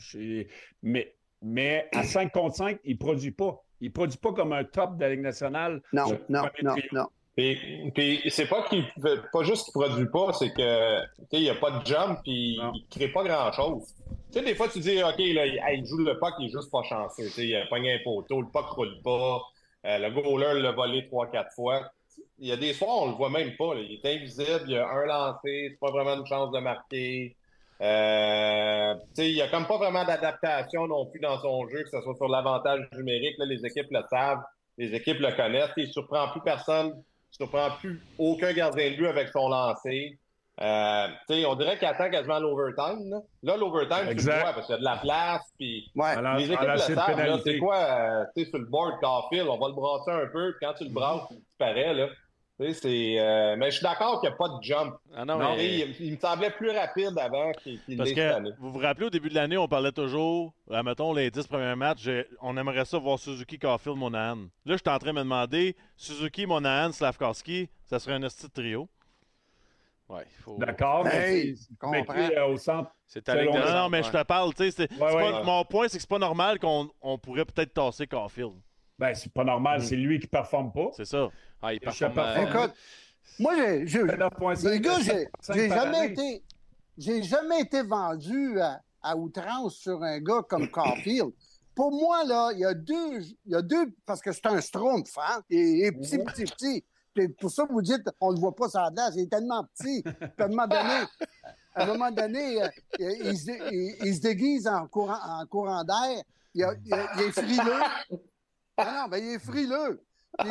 Mais, mais à 5 contre 5, il ne produit pas. Il ne produit pas comme un top de la Ligue nationale. Non, non, non, non. Puis, puis c'est pas qu'il pas juste qu'il produit pas, c'est que tu sais, il n'y a pas de jump puis Non. il crée pas grand chose. Tu sais, des fois tu dis OK, là, il, joue le puck, il est juste pas chanceux. Tu sais, il a pogné un poteau, le puck roule pas, euh, le goaler l'a volé trois, quatre fois. Il y a des soirs, on le voit même pas. là. Il est invisible, il y a un lancé, c'est pas vraiment une chance de marquer. Euh, tu sais, il y a comme pas vraiment d'adaptation non plus dans son jeu, que ce soit sur l'avantage numérique. Là, les équipes le savent, les équipes le connaissent. Il surprend plus personne, il surprend plus aucun gardien de but avec son lancer. Euh, tu sais, on dirait qu'il attend quasiment l'overtime. Là, là l'overtime, tu le vois parce qu'il y a de la place. Puis Ouais. Alors, les équipes le savent. C'est quoi, euh, tu sais, sur le board, Carfield, on va le brasser un peu. Puis quand tu le brasses, il disparaît. Là. Tu sais, c'est, euh, mais je suis d'accord qu'il n'y a pas de jump. Ah non, Non, mais- il, il me semblait plus rapide avant qu'il qu'il Parce que vous vous rappelez au début de l'année, on parlait toujours, mettons les 10 premiers matchs, on aimerait ça voir Suzuki, Caulfield, Monahan. Là, je suis en train de me demander, Suzuki, Monahan, Slavkowski, ça serait un esti trio. Ouais, il faut... D'accord, mais c'est- euh, au centre. C'est Non, non, mais je te parle, tu sais, Ouais, ouais. mon point, c'est que c'est pas normal qu'on on pourrait peut-être tasser Caulfield. Ben, c'est pas normal, c'est lui qui performe pas. C'est ça. Ah, il pas. euh, Écoute, moi, j'ai, j'ai- 9,5, les gars, j'ai, 5 j'ai jamais été, j'ai jamais été vendu à, à outrance sur un gars comme Caulfield. Pour moi, là, il y a deux, il y a deux, parce que c'est un Strumpf, hein? Il est petit, petit, petit. Puis pour ça, vous dites, on le voit pas sur la glace, il est tellement petit. À un moment donné, à un moment donné, euh, il, il se, il- il se déguise en courant, en courant d'air. Il est frileux. Ah non, ben il est frileux. Puis,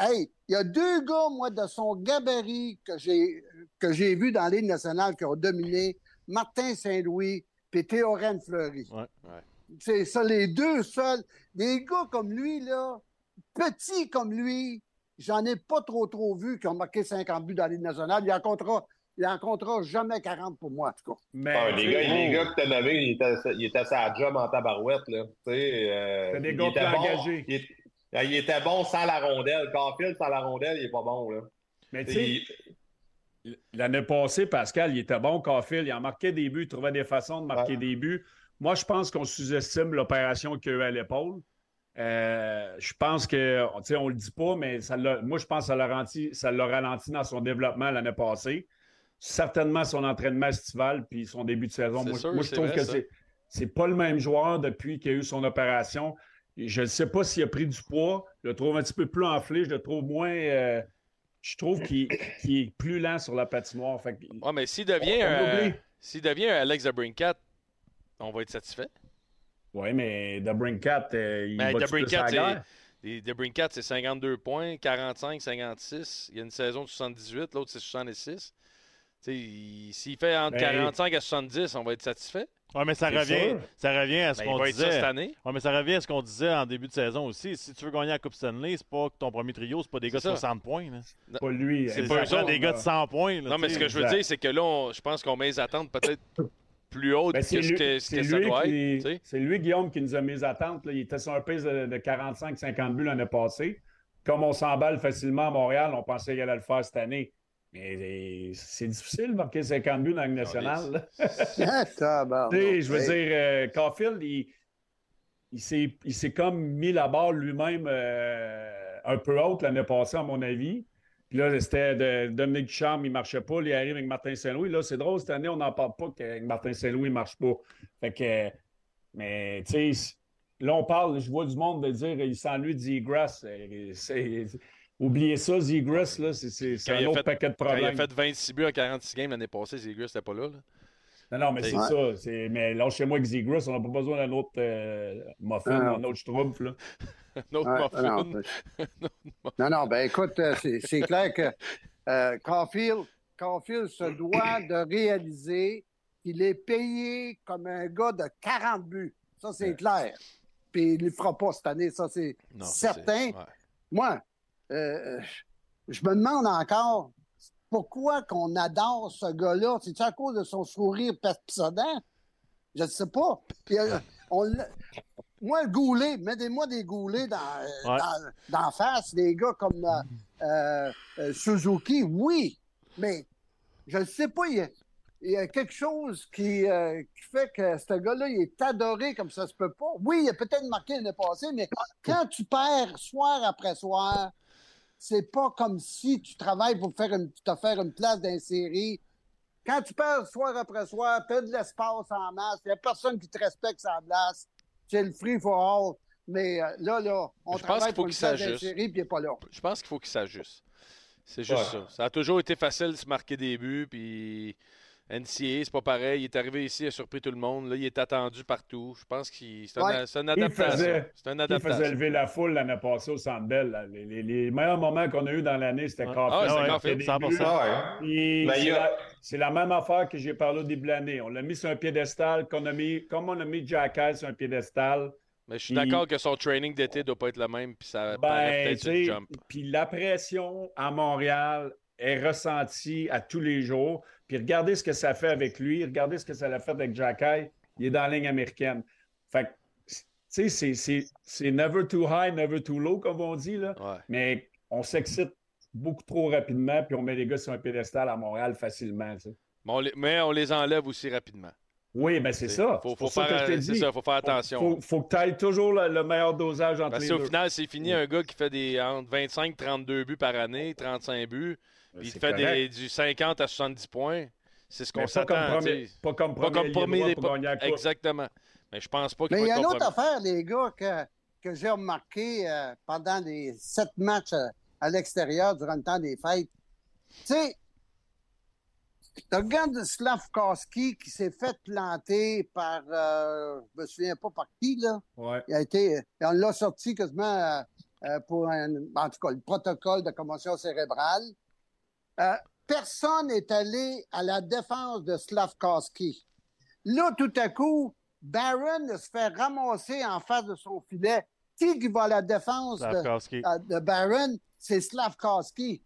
Hey, il y a deux gars, moi, de son gabarit que j'ai que j'ai vu dans l'île nationale qui ont dominé, Martin Saint-Louis et Théorène Fleury. Ouais, ouais. C'est ça, les deux seuls. Des gars comme lui, là, petits comme lui, j'en ai pas trop trop vu qui ont marqué 50 buts dans l'île nationale. Il en comptera, il en comptera jamais 40 pour moi, en tout cas. Mais Ah, les, gars, les gars que t'as nommés, il était, il était à sa job en tabarouette. Là. Tu sais, euh, C'est des il gars était bon. engagés. Il, est- ah, il était bon sans la rondelle. Caulfield sans la rondelle, il est pas bon. Là. mais tu Il- sais, l'année passée, Pascal, il était bon, Caulfield. Il en marquait des buts, il trouvait des façons de marquer Ouais. des buts. Moi, je pense qu'on sous-estime l'opération qu'il a eu à l'épaule. Euh, je pense que, tu sais, on le dit pas, mais ça moi, je pense que ça l'a ralenti, ça l'a ralenti dans son développement l'année passée. Certainement son entraînement estival puis son début de saison. Moi, sûr, moi, je trouve vrai, que c'est, c'est pas le même joueur depuis qu'il a eu son opération. Je ne sais pas s'il a pris du poids. Je le trouve un petit peu plus enflé. Je le trouve moins. euh, je trouve qu'il, est plus lent sur la patinoire. Fait que- Ouais, mais s'il devient, s'il devient un Alex Brinkat, on va être satisfait. Oui, mais Debrincat, euh, il Mais va guerre? Les Debrincat, c'est 52 points, 45, 56. Il y a une saison de 78, l'autre c'est 66. S'il fait entre Ben, 45 à 70, on va être satisfait. Ouais, mais ça C'est revient, sûr. ça revient à ce Ben, qu'on être ça cette disait. année. Ouais, mais ça revient à ce qu'on disait en début de saison aussi. Si tu veux gagner la Coupe Stanley, c'est pas que ton premier trio, c'est pas des gars de C'est ça. 60 points. là. Pas lui. C'est pas ça, autres, des gars de là. 100 points. là, Non, mais ce que je veux exact. dire, c'est que là, je pense qu'on met les attentes peut-être plus hautes Ben, que c'est ce que, ce c'est que ça doit qui- être. c'est lui, Guillaume, qui nous a mis les attentes. là. Il était sur un pace de, de 45-50 buts l'année passée. comme on s'emballe facilement à Montréal, on pensait qu'il allait le faire cette année. Mais c'est difficile de marquer 50 buts dans la nationale. Ah, tabarnak. Tu sais, je veux Hey. dire, euh, Caulfield, il, il s'est il s'est comme mis la barre lui-même euh, un peu haute l'année passée, à mon avis. Puis là, c'était de Dominique Ducharme, il ne marchait pas. Il arrive avec Martin Saint-Louis. Là, c'est drôle, cette année, on n'en parle pas que Martin Saint-Louis ne marche pas. Fait que, mais, tu sais, là, on parle, je vois du monde de dire il s'ennuie de Zegras. Euh, c'est- Oubliez ça, Zegras, là, c'est- un autre fait- paquet de Quand il a problèmes. fait 26 buts en 46 games l'année passée, Zegras n'était pas là. là. Non, non, mais c'est Ouais. ça. Mais là, chez moi, avec Zegras, on n'a pas besoin d'un autre euh, muffin, d'un autre schtroumpf. là. Un autre Ouais, muffin. non, Non, non, ben écoute, euh, c'est clair que euh, Caulfield, Caulfield se doit de réaliser qu'il est payé comme un gars de 40 buts. Ça, c'est clair. Puis il ne le fera pas cette année, ça, c'est certain. Moi, euh, je me demande encore pourquoi qu'on adore ce gars-là. C'est-tu à cause de son sourire personnel? Je ne sais pas. Puis, euh, on moi, le goulet, mettez-moi des goulets dans, euh, Ouais. dans, dans face, des gars comme euh, Suzuki, oui. Mais je ne sais pas, il y, a, il y a quelque chose qui, euh, qui fait que ce gars-là, il est adoré comme ça se peut pas. Oui, il a peut-être marqué l'année passée, mais quand tu perds soir après soir, c'est pas comme si tu travailles pour faire une, te faire une place dans une série. Quand tu perds soir après soir, tu as de l'espace en masse, il n'y a personne qui te respecte sa place. C'est le free for all. Mais euh, là, là, on Je pense travaille qu'il faut pour une qu'il s'ajuste. série, puis il n'est pas là. Je pense qu'il faut qu'il s'ajuste. C'est juste Ouais. ça. Ça a toujours été facile de se marquer des buts, puis NCA, c'est pas pareil. Il est arrivé ici, il a surpris tout le monde. Là, il est attendu partout. Je pense que c'est un- Ouais. une Il adaptation. Il faisait lever la foule l'année passée au Centre Bell. Les, les- les meilleurs moments qu'on a eu dans l'année, c'était. Caulfield. Ah ouais, c'est qui Caulfield, marquait des 100%. buts. Ouais. Puis Ben, c'est a- la- C'est la même affaire que j'ai parlé au début de l'année. On l'a mis sur un piédestal, qu'on a mis, comme on a mis Jack Hall sur un piédestal. Mais je suis d'accord que son training d'été doit pas être le même, puis ça Ben, peut-être jump. puis la pression à Montréal est ressentie à tous les jours. Puis regardez ce que ça fait avec lui, regardez ce que ça a fait avec Jack High. Il est dans la ligne américaine. Fait que, tu sais, c'est- never too high, never too low, comme on dit, là. Ouais. Mais on s'excite beaucoup trop rapidement, puis on met les gars sur un pédestal à Montréal facilement, tu sais. Mais on les, mais on les enlève aussi rapidement. Oui, ben c'est ça. Faut, faut faire, c'est ça, faut faire attention. Faut, faut que tu ailles toujours le, le meilleur dosage entre Parce les qu'au deux. final, c'est fini un gars qui fait des entre 25 32 buts par année, 35 buts, puis il fait des, du 50 à 70 points. C'est ce qu'on pas comme s'attend. premier, pas comme Pas premier, comme premier Liénois des pour pas- gagner la coupe. Exactement. Mais je pense pas qu'il Mais il y a une autre affaire, les gars, que, que j'ai remarqué euh, pendant les sept matchs euh, à l'extérieur durant le temps des fêtes. Tu sais, tu regardes Slavkowski qui s'est fait planter par, euh, je me souviens pas par qui, là. Ouais. Il a été, on l'a sorti quasiment euh, euh, pour un, en tout cas, le protocole de commotion cérébrale. Euh, personne n'est allé à la défense de Slavkowski. Là, tout à coup, Barron se fait ramasser en face de son filet. Qui va à la défense de, euh, de Barron? C'est Slavkowski.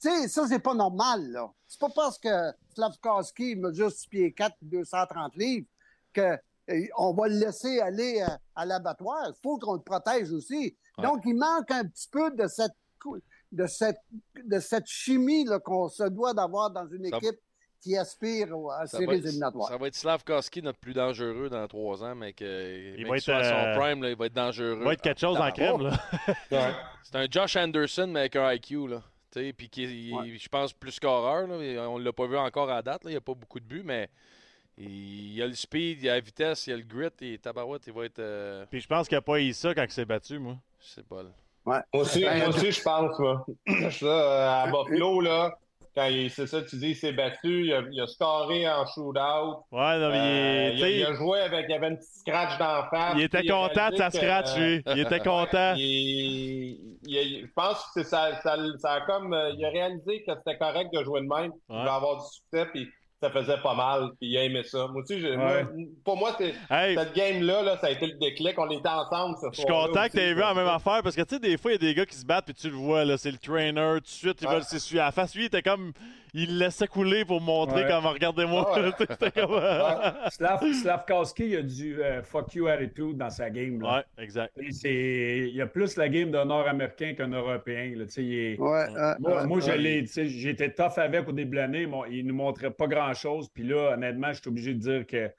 Tu sais, ça, c'est pas normal, là. C'est pas parce que Slavkowski mesure 6 pieds 4 230 livres que euh, on va le laisser aller à l'abattoir. Il faut qu'on le protège aussi. Ouais. Donc, il manque un petit peu de cette, de cette, de cette chimie qu'on se doit d'avoir dans une Ça- équipe qui aspire à séries éliminatoires. ça va être Slavkowski, notre plus dangereux dans trois ans, mais que, Il va être, à euh, son prime, là, il va être dangereux. Il va être quelque chose Ah, en crème, là. Ouais. C'est un Josh Anderson, mais avec un IQ, là. Tu sais, Puis qui Ouais. je pense, plus scoreur. Là. On ne l'a pas vu encore à date. là. Il n'y a pas beaucoup de buts, mais il y a le speed, il y a la vitesse, il y a le grit. Et tabarouette, il va être. euh, Puis je pense qu'il n'a pas eu ça quand il s'est battu, moi. je sais pas. Moi aussi, Ben, moi aussi, je pense, moi. ça, euh, à Buffalo, là, quand il, c'est ça, tu dis, il s'est battu, il a, il a scoré en shootout. Ouais, non, mais Euh, il, il, a, il joué avec, il y avait une petite scratch d'en face. il était content de sa que, scratch, euh, lui. Il était content. il- il- il- je pense que c'est ça, ça, ça a comme, euh, il a réalisé que c'était correct de jouer de même, il Ouais. va avoir du succès, puis ça faisait pas mal, puis il a aimé ça. Moi aussi, Ouais. moi, pour moi, c'est, Hey, cette game-là, là, ça a été le déclic. On était ensemble ce je suis content que aussi, tu aies vu la même affaire parce que tu sais, des fois, il y a des gars qui se battent puis tu le vois, là, c'est le trainer, tout de suite, ils Ouais. veulent s'essuyer à la face. Lui, il était comme. Il le laissait couler pour montrer Ouais. comment regardez-moi. Ah ouais. Comme. euh, Slav, Slavkowski, il a du euh, fuck you attitude dans sa game. Là. Ouais, exact. Il y a plus la game d'un Nord-Américain qu'un Européen. Là. Tu sais, il est- Ouais, Moi, ouais, moi, tu j'étais tough avec au début de l'année. Bon, il ne nous montrait pas grand-chose. Puis là, honnêtement, je suis obligé de dire que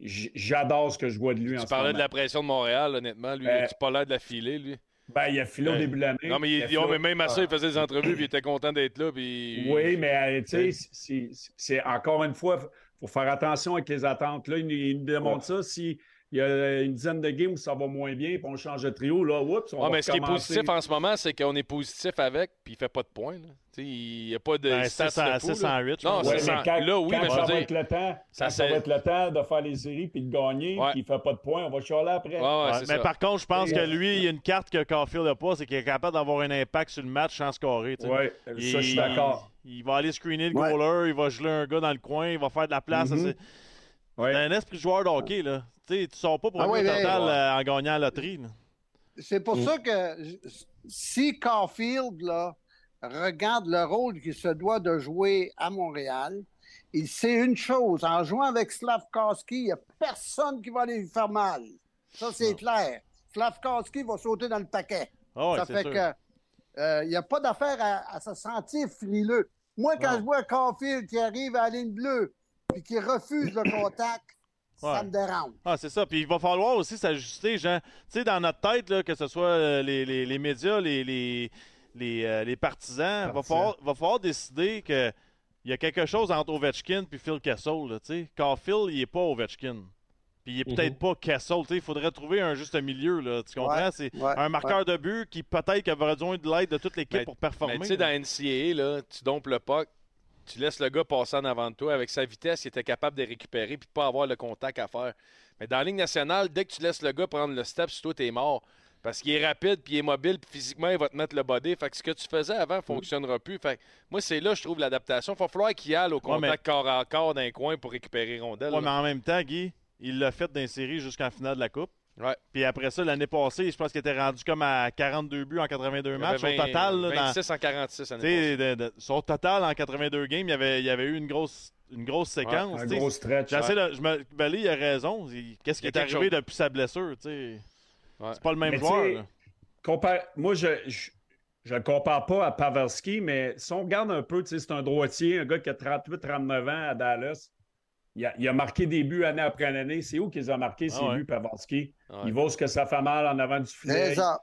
j'adore ce que je vois de lui en Tu ce parlais de la pression de Montréal, honnêtement. Lui, Euh, tu pas l'air de la filer, lui? Ben, il a filé au Ouais. début de l'année. Non, mais, il, oh, même à ça, il faisait des entrevues puis il était content d'être là. Puis... Oui, mais euh, tu sais, c'est- c'est- encore une fois, il faut faire attention avec les attentes. Là, il, nous- il nous démontre ça. Si il y a une dizaine de games où ça va moins bien, puis on change de trio, là, oups, on Ouais, va mais ce qui est positif en ce moment, c'est qu'on est positif avec, puis il fait pas de points. Il n'y a pas de Ben, stats 600 de fou, là. 608, je Non. Ouais, mais quand, Là, oui, quand mais ça va dire- être le temps, ça, quand ça c'est- va être le temps de faire les séries puis de gagner, Ouais. puis il fait pas de points, on va chialer après. Ouais, ouais, Ouais, c'est mais ça. par contre, je pense que euh, lui, il y a une carte que Caulfield n'a pas, c'est qu'il est capable d'avoir un impact sur le match sans scorer. Il- ça, je suis d'accord. Il va aller screener le goaler, il va geler un gars dans le coin, il va faire de la place. Mhm. C'est Ouais. c'est un esprit joueur de hockey. Là. Tu sais, tu sors pas pour Ah un ouais, total ouais. euh, en gagnant la loterie. là. C'est pour ça que si Caulfield là, regarde le rôle qu'il se doit de jouer à Montréal, il sait une chose, en jouant avec Slavkowski, il n'y a personne qui va aller lui faire mal. Ça, c'est clair. Slavkowski va sauter dans le paquet. Ah ouais, ça fait sûr. que euh, il n'y a pas d'affaire à, à se sentir frileux. Moi, quand Non. je vois Caulfield qui arrive à la ligne bleue et qui refuse le contact, Ouais. ça me dérange. Ah, c'est ça. Puis il va falloir aussi s'ajuster, Jean. Tu sais, dans notre tête, là, que ce soit euh, les, les- les médias, les, les, les, euh, les partisans, va Partisans. falloir, va falloir décider que il y a quelque chose entre Ovechkin et Phil Kessel. Là, tu sais. Caulfield, il n'est pas Ovechkin. Puis il est peut-être pas Kessel. tu sais. Il faudrait trouver un juste milieu. Là, tu comprends? Ouais, c'est ouais, un marqueur de but qui peut-être qu'il aurait besoin de l'aide de toute l'équipe Mais- pour performer. Mais tu sais, dans. NCAA, là, tu dompes le puck, tu laisses le gars passer en avant de toi. Avec sa vitesse, il était capable de récupérer puis de pas avoir le contact à faire. Mais dans la Ligue nationale, dès que tu laisses le gars prendre le step sur toi, t'es mort. Parce qu'il est rapide, puis il est mobile, puis physiquement, il va te mettre le body. Fait que ce que tu faisais avant ne fonctionnera plus. Fait que moi, c'est là, je trouve, l'adaptation. Il va falloir qu'il aille au contact mais- corps à corps d'un coin pour récupérer rondelle. Ouais, mais en même temps, Guy, il l'a fait séries jusqu'en finale de la Coupe. Ouais. Puis après ça, l'année passée, je pense qu'il était rendu comme à 42 buts en 82 Il y matchs. Au total, 20 là, dans- 26 en 46 l'année Tu sais, de- de- son total en 82 games, il y avait, il y avait eu une grosse, une grosse séquence. Un gros stretch. De- je me, ben, il a raison. Qu'est-ce qui est arrivé chose. depuis sa blessure? C'est pas le même Mais joueur. compare- Moi, je je je le compare pas à Pavelski, mais si on regarde un peu, c'est un droitier, un gars qui a 38-39 ans à Dallas. Il a, il a marqué des buts année après année. C'est où qu'ils ont marqué ces Ah ouais. buts, Pavelski? Ouais. Il vaut ce que ça fait mal en avant du filet. C'est ça.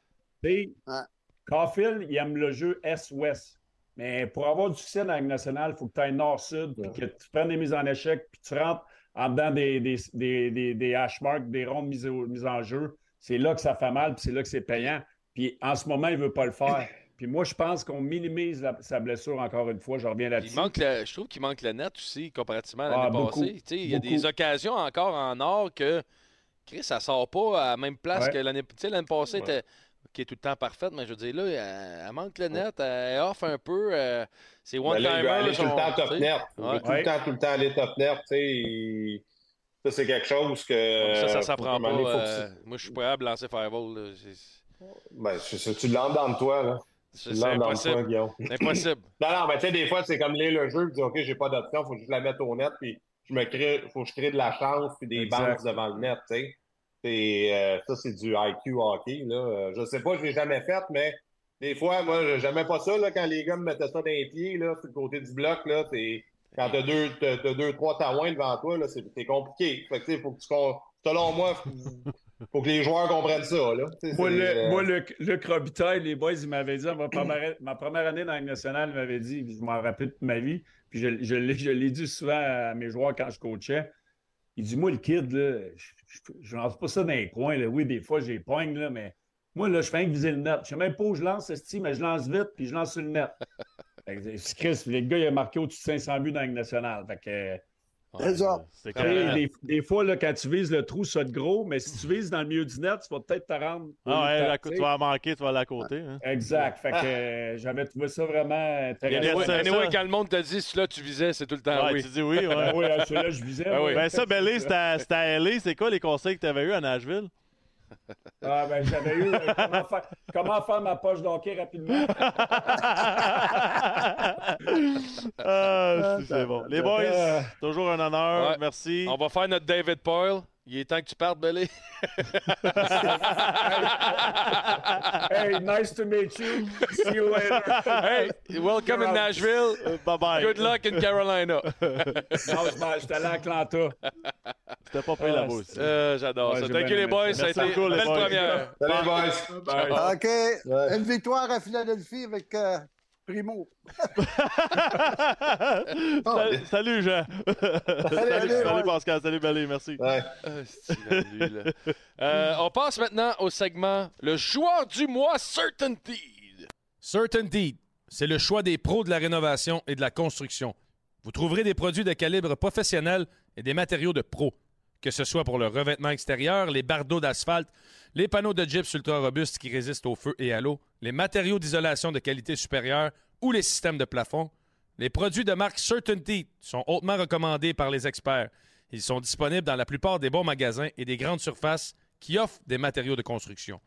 Caulfield, il aime le jeu Est-Ouest. Mais pour avoir du succès dans la Ligue nationale, il faut que tu ailles Nord-Sud, puis que tu prennes des mises en échec, puis tu rentres en dedans des, des, des, des, des hash marks, des rondes mises, au- mises en jeu. C'est là que ça fait mal, puis c'est là que c'est payant. Puis en ce moment, il ne veut pas le faire. Puis moi, je pense qu'on minimise la- sa blessure encore une fois. Je reviens Il là-dessus. je trouve qu'il manque le net aussi, comparativement à l'année Ah, beaucoup, passée. Il y a beaucoup. des occasions encore en or que Chris, ça sort pas à la même place Ouais. que l'année tu sais, l'année passée. Ouais. était- qui est tout le temps parfaite, mais je veux dire, là, elle, elle manque le net, elle est off un peu. euh, c'est one-timer. aller tout le son- temps top net. Ouais. tout le temps, tout le temps aller top net. tu sais, il- Ça, c'est quelque chose que. ça, ça s'apprend pas. euh, moi, je suis prêt à lancer Fireball. là. Ben, tu l'as dans toi, là. C'est impossible. Impossible. Non, non, mais tu sais, des fois, c'est comme lire le jeu, dire, OK, j'ai pas d'option, faut que je la mette au net, puis je me crée, faut que je crée de la chance, puis des Exact. banques devant le net, tu sais. Euh, ça, c'est du IQ hockey, là. Je sais pas, je l'ai jamais fait, mais des fois, moi, j'aimais pas ça, là, quand les gars me mettaient ça dans les pieds, là, sur le côté du bloc, là, c'est, quand t'as deux, t'as, deux, trois taouins devant toi, là, c'est, compliqué. Fait que, tu sais, faut que tu, selon moi, faut, faut que les joueurs comprennent ça, là. Moi, le, euh, moi, Luc, Luc Robitaille, les boys, ils m'avaient dit, ma première, ma première année dans la Ligue nationale, ils m'avaient dit, je m'en rappelle toute ma vie, puis je, je l'ai je l'ai dit souvent à mes joueurs quand je coachais. Il dit, moi, le kid, là, je- je ne lance pas ça dans les coins. Là. Oui, des fois, j'ai là, mais moi, là, je fais que viser le net. Je sais même pas où je lance, ce mais je lance vite, puis je lance sur le net. Chris, le gars, il a marqué au-dessus de 500 buts dans la Ligue nationale. Fait que, C'est clair. des, des fois, là, quand tu vises le trou, ça te gros, mais si tu vises dans le milieu du net, tu vas peut-être te rendre. Ah ouais, de la- tu vas en manquer, tu vas aller à côté. hein. Exact. Fait que euh, j'avais trouvé ça vraiment intéressant. Anyway, Anyway, quand le monde te dit, celui-là, tu visais, c'est tout le temps Ouais, oui. Tu dis oui, ouais. Ah oui, hein, celui-là, je visais. Moi. oui. Ben ça, Belly, c'était à- c'était à LA. C'est quoi les conseils que tu avais eu à Nashville? Ah, ben, j'avais eu euh, comment, faire, comment faire ma poche d'hockey rapidement? Ah, c'est bon. Les boys, Euh, toujours un honneur. Ouais. Merci. On va faire notre David Poyle. Il est temps que tu partes, Belé. hey, nice to meet you. See you later. hey, welcome in Nashville. bye bye. Good luck in Carolina. Non, je j'étais allé à Atlanta. C'était pas payé Ah, là-bas aussi. Euh, J'adore Ouais, ça. Thank you, les boys. ça. Ça a été une belle première. Salut, boys. Bye. OK. Ouais. Une victoire à Philadelphie avec euh, Primo. Salut, salut, Jean. salut, salut, salut, ouais. Pascal. Salut, Belé. Merci. Ouais. C'est lui, là. Euh, on passe maintenant au segment Le joueur du mois Certainty. Certainty, c'est le choix des pros de la rénovation et de la construction. Vous trouverez des produits de calibre professionnel et des matériaux de pro. Que ce soit pour le revêtement extérieur, les bardeaux d'asphalte, les panneaux de gyps ultra robustes qui résistent au feu et à l'eau, les matériaux d'isolation de qualité supérieure ou les systèmes de plafond, les produits de marque Certainty sont hautement recommandés par les experts. Ils sont disponibles dans la plupart des bons magasins et des grandes surfaces qui offrent des matériaux de construction.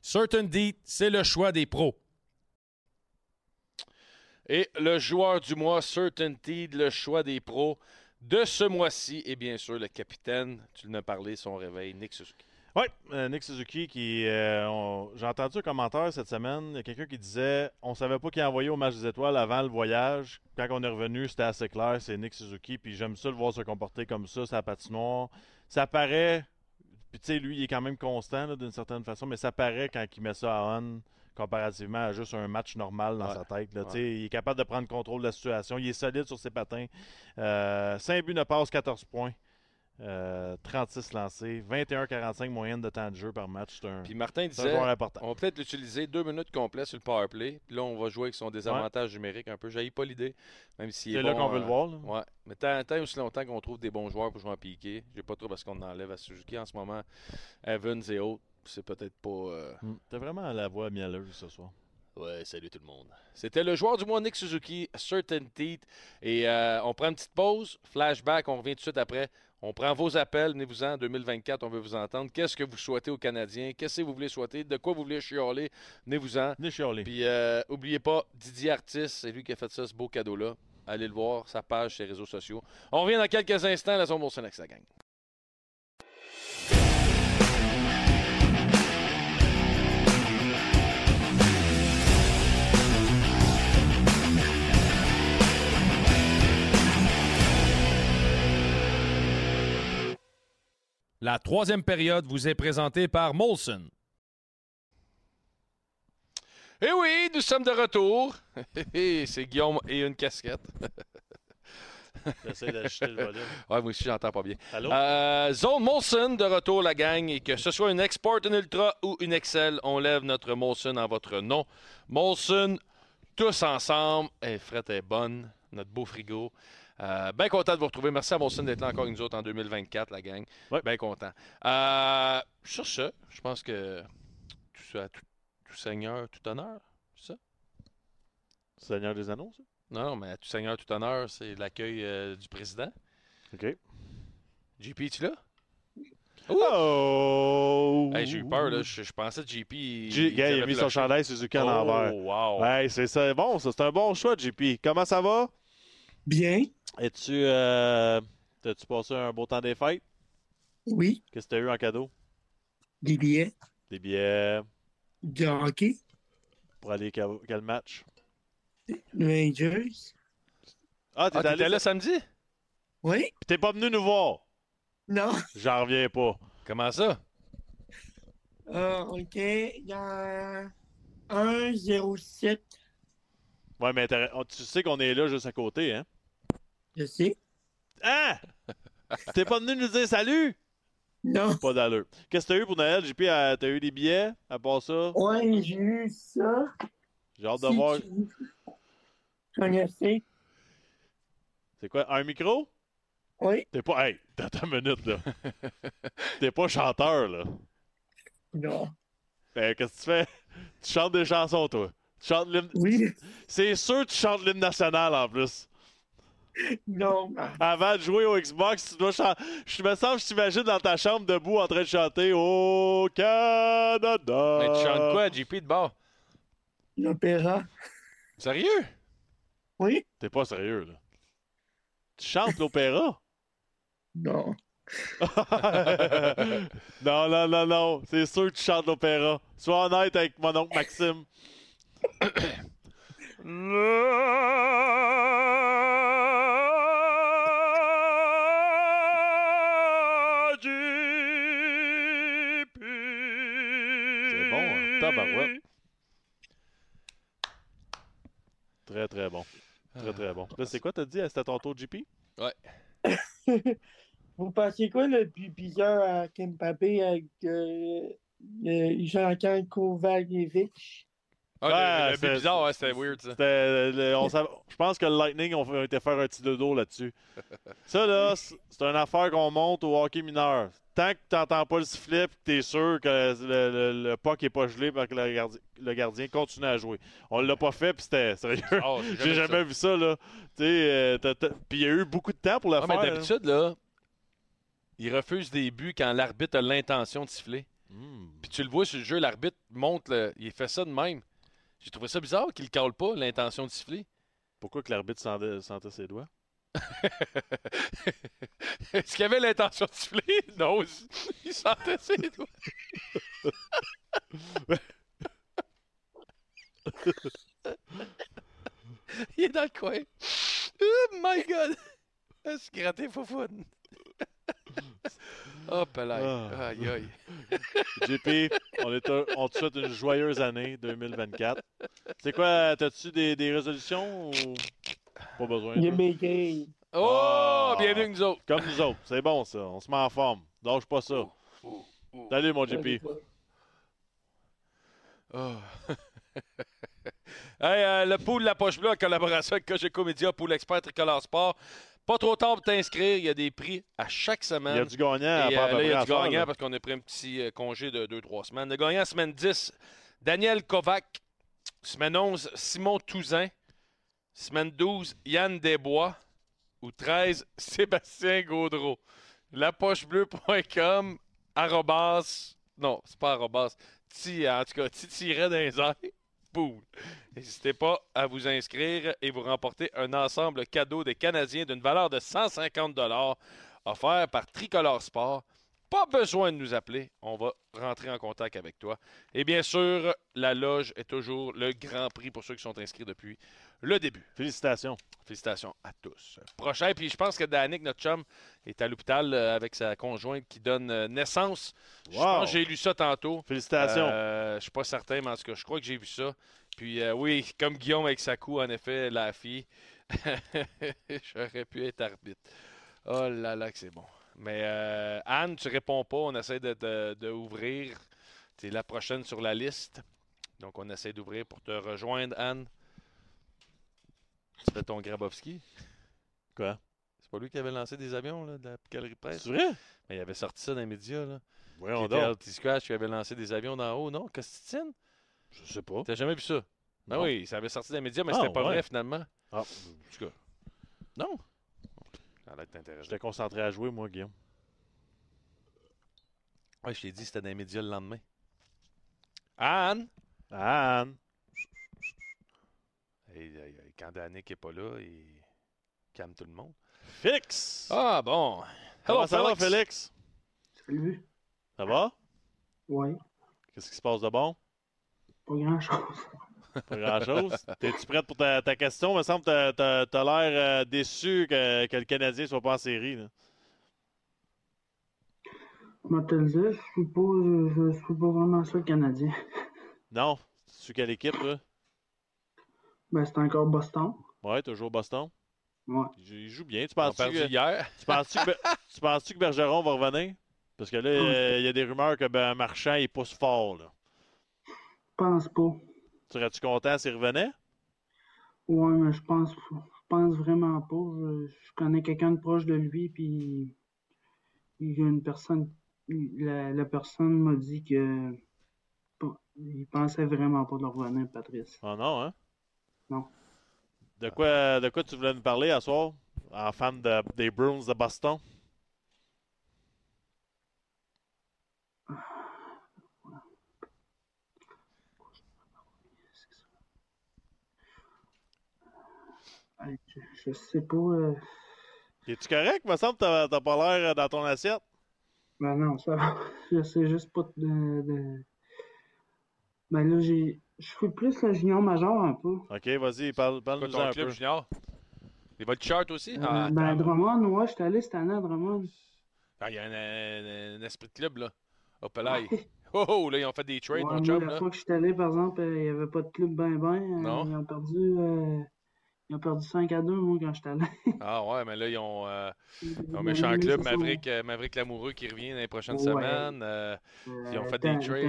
Certainty, c'est le choix des pros. Et le joueur du mois Certainty, le choix des pros de ce mois-ci. Et bien sûr, le capitaine, tu l'as parlé, son réveil, Nick Suzuki. Oui, euh, Nick Suzuki, qui. euh, J'ai entendu un commentaire cette semaine. Il y a quelqu'un qui disait on savait pas qui envoyait au match des étoiles avant le voyage. Quand on est revenu, c'était assez clair, c'est Nick Suzuki. Puis j'aime ça le voir se comporter comme ça, sa patinoire. Ça paraît. Puis tu sais, lui, il est quand même constant d'une certaine façon, mais ça paraît quand il met ça à on comparativement à juste un match normal dans Ouais, sa tête. là. Ouais. Il est capable de prendre contrôle de la situation. Il est solide sur ses patins. Euh, 5 buts, 9 passes, 14 points. Euh, 36 lancés, 21-45 moyenne de temps de jeu par match. C'est un, Puis Martin un disait joueur important. on va peut-être l'utiliser deux minutes complètes sur le power play. Puis là, on va jouer avec son désavantage numérique un peu. J'ai pas l'idée, même C'est là qu'on veut euh, le voir. là. Ouais, mais tant, tant aussi longtemps qu'on trouve des bons joueurs pour jouer en piqué, j'ai pas trop parce qu'on enlève à Suzuki en ce moment. Evans et autres, c'est peut-être pas. euh, Mm. T'as vraiment la voix mielleuse ce soir. Ouais, salut tout le monde. C'était le joueur du mois Nick Suzuki, Certainty. Et euh, on prend une petite pause, flashback, on revient tout de suite après. On prend vos appels, venez-vous-en, 2024, on veut vous entendre. Qu'est-ce que vous souhaitez aux Canadiens? Qu'est-ce que vous voulez souhaiter? De quoi vous voulez chialer? Venez-vous-en. Venez chialer. Puis, euh, oubliez pas, Didier Artist, c'est lui qui a fait ça, ce beau cadeau-là. Allez le voir, sa page, ses réseaux sociaux. On revient dans quelques instants, la zone avec sa gang. La troisième période vous est présentée par Molson. Eh oui, nous sommes de retour. c'est Guillaume et une casquette. J'essaie d'ajuster le volume. Ouais, moi aussi, j'entends pas bien. Allô? Euh, Zone Molson de retour, la gang. Et que ce soit une Export, une Ultra ou une Excel, on lève notre Molson en votre nom. Molson, tous ensemble. Et Fred est bonne, notre beau frigo. Euh, bien content de vous retrouver. Merci à Molson d'être là encore avec nous autres en 2024, la gang. Ouais. Bien content. Euh, sur ce, je pense que tout, ça, tout, tout seigneur, tout honneur, c'est ça? Seigneur des Anneaux, ça? Non, non, mais tout seigneur, tout honneur, c'est l'accueil euh, du président. OK. JP, tu là? Oh! Hey, j'ai eu peur, là. Je, je pensais que JP. Gars, il a mis son chandail Suzuki en. Oh, wow. Hey, c'est ça. Bon, ça, c'est un bon choix, JP. Comment ça va? Bien, Es-tu. Euh... T'as-tu passé un beau temps des fêtes? oui, Qu'est-ce que t'as eu en cadeau? des billets, Des billets de hockey, pour aller quel, quel match? Rangers, Ah, t'es Ah, allé t'étais là samedi? oui, Puis t'es pas venu nous voir? non, J'en reviens pas. Comment ça? euh, ok, il y a 1-0-7, Ouais, mais oh, tu sais qu'on est là juste à côté, hein? Je sais, Hein? T'es pas venu nous dire salut? non, Pas d'allure. Qu'est-ce que t'as eu pour Noël, JP? Euh, T'as eu des billets à part ça? ouais, j'ai eu ça, J'ai hâte de si voir. tu connaissais, C'est quoi? Un micro? oui, T'es pas. Hey, t'as une minute, là. T'es pas chanteur, là. non, Ben, qu'est-ce que tu fais? Tu chantes des chansons, toi. Tu chantes l'hymne. oui, C'est sûr que tu chantes l'hymne national en plus. Non. Avant de jouer au Xbox, tu dois chanter. Je me sens, je t'imagine dans ta chambre debout en train de chanter Au Canada. Mais tu chantes quoi, JP, de bord? L'opéra. Sérieux? Oui? T'es pas sérieux, là. Tu chantes l'opéra? Non. non, non, non, non. C'est sûr que tu chantes l'opéra. Sois honnête avec mon oncle Maxime. Tabarouette. Très, très bon. Très, très bon. Là, c'est quoi, t'as dit? C'était ton tour, JP? Ouais. Vous pensez quoi le plus bizarre à Kempapé avec euh, euh, Jean-Claude Kovacevic? Ah, Ouais, le, but bizarre, ouais, c'était weird, ça. Le- on je pense que le Lightning ont été faire un petit dodo là-dessus. Ça, là, c'est une affaire qu'on monte au hockey mineur. Tant que tu n'entends pas le sifflet et que tu es sûr que le, le, le puck n'est pas gelé parce que le gardien, le gardien continue à jouer. On l'a pas fait, puis c'était sérieux. Oh, J'ai jamais vu ça, là. Tu sais, euh, Puis il y a eu beaucoup de temps pour le Ah, faire. là. d'habitude, là, il refuse des buts quand l'arbitre a l'intention de siffler. Hmm. Puis tu le vois sur le jeu, l'arbitre monte, le- il fait ça de même. J'ai trouvé ça bizarre qu'il ne cale pas l'intention de siffler. Pourquoi que l'arbitre sentait ses doigts? Est-ce qu'il avait l'intention de siffler? Non, il sentait ses doigts. il est dans le coin. Oh my god! Ah, C'est gratté foufoune. Oh, palais. Ah. Aïe, aïe. JP, on, est un- on te souhaite une joyeuse année 2024. C'est quoi, t'as-tu des, des résolutions ou? Pas besoin? Il est maigri. Oh, Ah. bienvenue nous autres. Comme nous autres, c'est bon ça, on se met en forme. Lâche pas ça. Salut mon JP. Oh. hey, euh, le pool de la poche bleue en collaboration avec Cogeco Média, pool expert tricolore sport. Pas trop tard pour t'inscrire, il y a des prix à chaque semaine. Il y a du gagnant à Et, faire euh, là, il y a du gagnant parce qu'on a pris un petit euh, congé de 2-3 semaines. Le gagnant, semaine 10, Daniel Kovac. Semaine 11, Simon Touzin. Semaine 12, Yann Desbois. Ou 13, Sébastien Gaudreau. Lapochebleu.com, arrobas, non, c'est pas arrobas, en tout cas, ti tiret dans. N'hésitez pas à vous inscrire et vous remporter un ensemble cadeau des Canadiens d'une valeur de 150 offert par Tricolore Sport. Pas besoin de nous appeler, on va rentrer en contact avec toi. Et bien sûr, la loge est toujours le grand prix pour ceux qui sont inscrits depuis le début. Félicitations. Félicitations à tous. Prochain, puis je pense que Danick, notre chum, est à l'hôpital euh, avec sa conjointe qui donne euh, naissance. Je Wow. pense que j'ai lu ça tantôt. Félicitations. Euh, je suis pas certain, mais en tout cas, je crois que j'ai vu ça. Puis euh, oui, comme Guillaume avec sa cou, en effet, la fille, j'aurais pu être arbitre. Oh là là, que c'est bon. Mais euh, Anne, tu réponds pas. On essaie de, de- de ouvrir. Tu es la prochaine sur la liste. Donc, on essaie d'ouvrir pour te rejoindre, Anne. Tu fais ton Grabowski? Quoi? C'est pas lui qui avait lancé des avions là, de la galerie presse? C'est vrai? Mais il avait sorti ça dans les médias. Là. Voyons Qui était donc. LT Scratch qui avait lancé des avions d'en haut, non? Costitine? Je sais pas. T'as jamais vu ça? Ben Non. oui, ça avait sorti dans les médias, mais Ah, c'était pas ouais. vrai finalement. Ah, En tout cas. Non? A l'air t'intéresser. j'étais concentré à jouer, moi, Guillaume. Ouais, je t'ai dit que c'était dans les médias le lendemain. Anne! Anne! Hey, hey, hey, quand Danick est pas là, il calme tout le monde. Félix! Ah bon! Comment ça va, Félix? Salut. Ça va? Ouais. Qu'est-ce qui se passe de bon? Pas grand-chose. Pas grand-chose. T'es-tu prête pour ta, ta question? Il me semble que t'as- t'as t'as l'air euh, déçu que, que le Canadien soit pas en série. Là. Moi, je suis pas, je, je suis pas vraiment ça le Canadien. Non? Tu suis quelle équipe, toi? Ben, c'est encore Boston. Ouais, toujours Boston. Ouais. Il il joue bien. Tu penses-tu que, hier. tu penses-tu que, Ber- tu penses-tu que Bergeron va revenir? Parce que là, euh, il y a des rumeurs que ben, Marchand, il pousse fort. Là. Je pense pas. Serais-tu content s'il revenait? Ouais, mais je pense, je pense vraiment pas. Je, je connais quelqu'un de proche de lui, puis il y a une personne, la, la personne m'a dit que il pensait vraiment pas de revenir, Patrice. Ah non, hein? Non. De quoi, de quoi tu voulais nous parler à soir? en fan de- des Bruins de Boston? Je, je sais pas. euh, Es-tu correct? Me semble que t'as pas l'air euh, dans ton assiette. Ben non, ça va. Je sais juste pas de. de- Ben là, j'ai. Je fais plus le junior major un peu. Ok, vas-y, parle, Quoi, parle-nous ton un club peu. junior? Les toi aussi? Euh, Ah, ben. Drummond, ouais, j'étais allé cette année à Drummond. Ah, il y a un, un- un esprit de club, là. Hop là. Oh, oh, là, ils ont fait des trades, Ouais, mon chum, la là. fois que j'étais allé, par exemple, euh, il n'y avait pas de club ben ben. euh, Non. Ils ont perdu. euh, Ils ont perdu 5 à 2, moi, quand j'étais allé. Ah ouais, mais là, ils ont, euh, ils ont un méchant club, Maverick, euh, Maverick Lamoureux qui revient dans les prochaines Ouais. semaines. euh, ils ont Euh, fait des trades.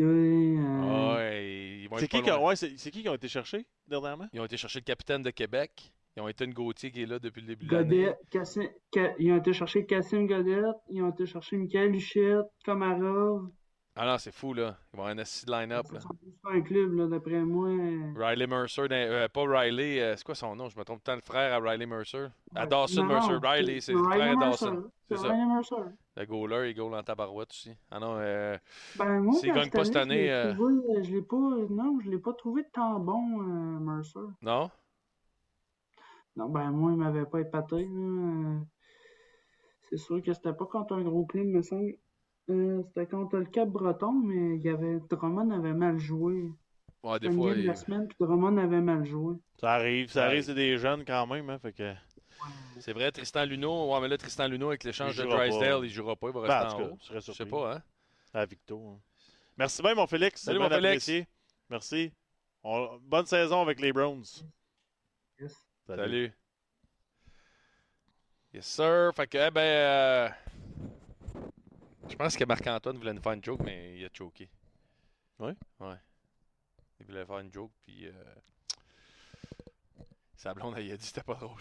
Euh, Ouais, vont C'est qui, ouais, c'est c'est qui qui ont été cherchés dernièrement? Ils ont été chercher le capitaine de Québec. Ils ont été une Gauthier qui est là depuis le début de l'année. Ca- ils ont été chercher Cassim Godet, ils ont été chercher Michael Huchette, Komarov. Ah non, c'est fou, là. Ils vont avoir un assis de line-up. C'est un club, là, d'après moi. Riley Mercer, euh, pas Riley, euh, c'est quoi son nom? Je me trompe tout le frère à Riley Mercer. À Dawson Non, Mercer. non, Riley, c'est le Riley frère à. Dawson. C'est ça. Riley Mercer. Le goaler, il goal en tabarouette aussi. Ah non, euh, Ben, moi, s'il gagne pas cette je année, l'ai euh, trouvé- je l'ai pas, non, je l'ai pas trouvé tant bon, Mercer. non? Non, ben, moi, il m'avait pas épaté, là. C'est sûr que c'était pas contre un gros club, me semble. Euh, c'était contre le Cap Breton, mais il y avait, Drummond avait mal joué. Ouais, des fois, il- la semaine, puis Drummond avait mal joué. Ça arrive, ça Ouais. arrive, c'est des jeunes quand même, hein, fait que... C'est vrai, Tristan Luneau. Ouais, mais là, Tristan Luneau, avec l'échange de. Drysdale, il jouera pas, il va Ben, rester en en cas, haut. je serais Je sais pas, hein? À Victo. hein. Merci bien, mon Félix. Salut, mon bien Félix. apprécié. Merci. On- Bonne saison avec les Browns. Yes. Salut. Yes, sir. Fait que, eh ben, euh, je pense que Marc-Antoine voulait nous faire une joke, mais il a choqué. Ouais? Ouais. Il voulait faire une joke, puis euh, sa blonde, elle, il a dit que c'était pas drôle.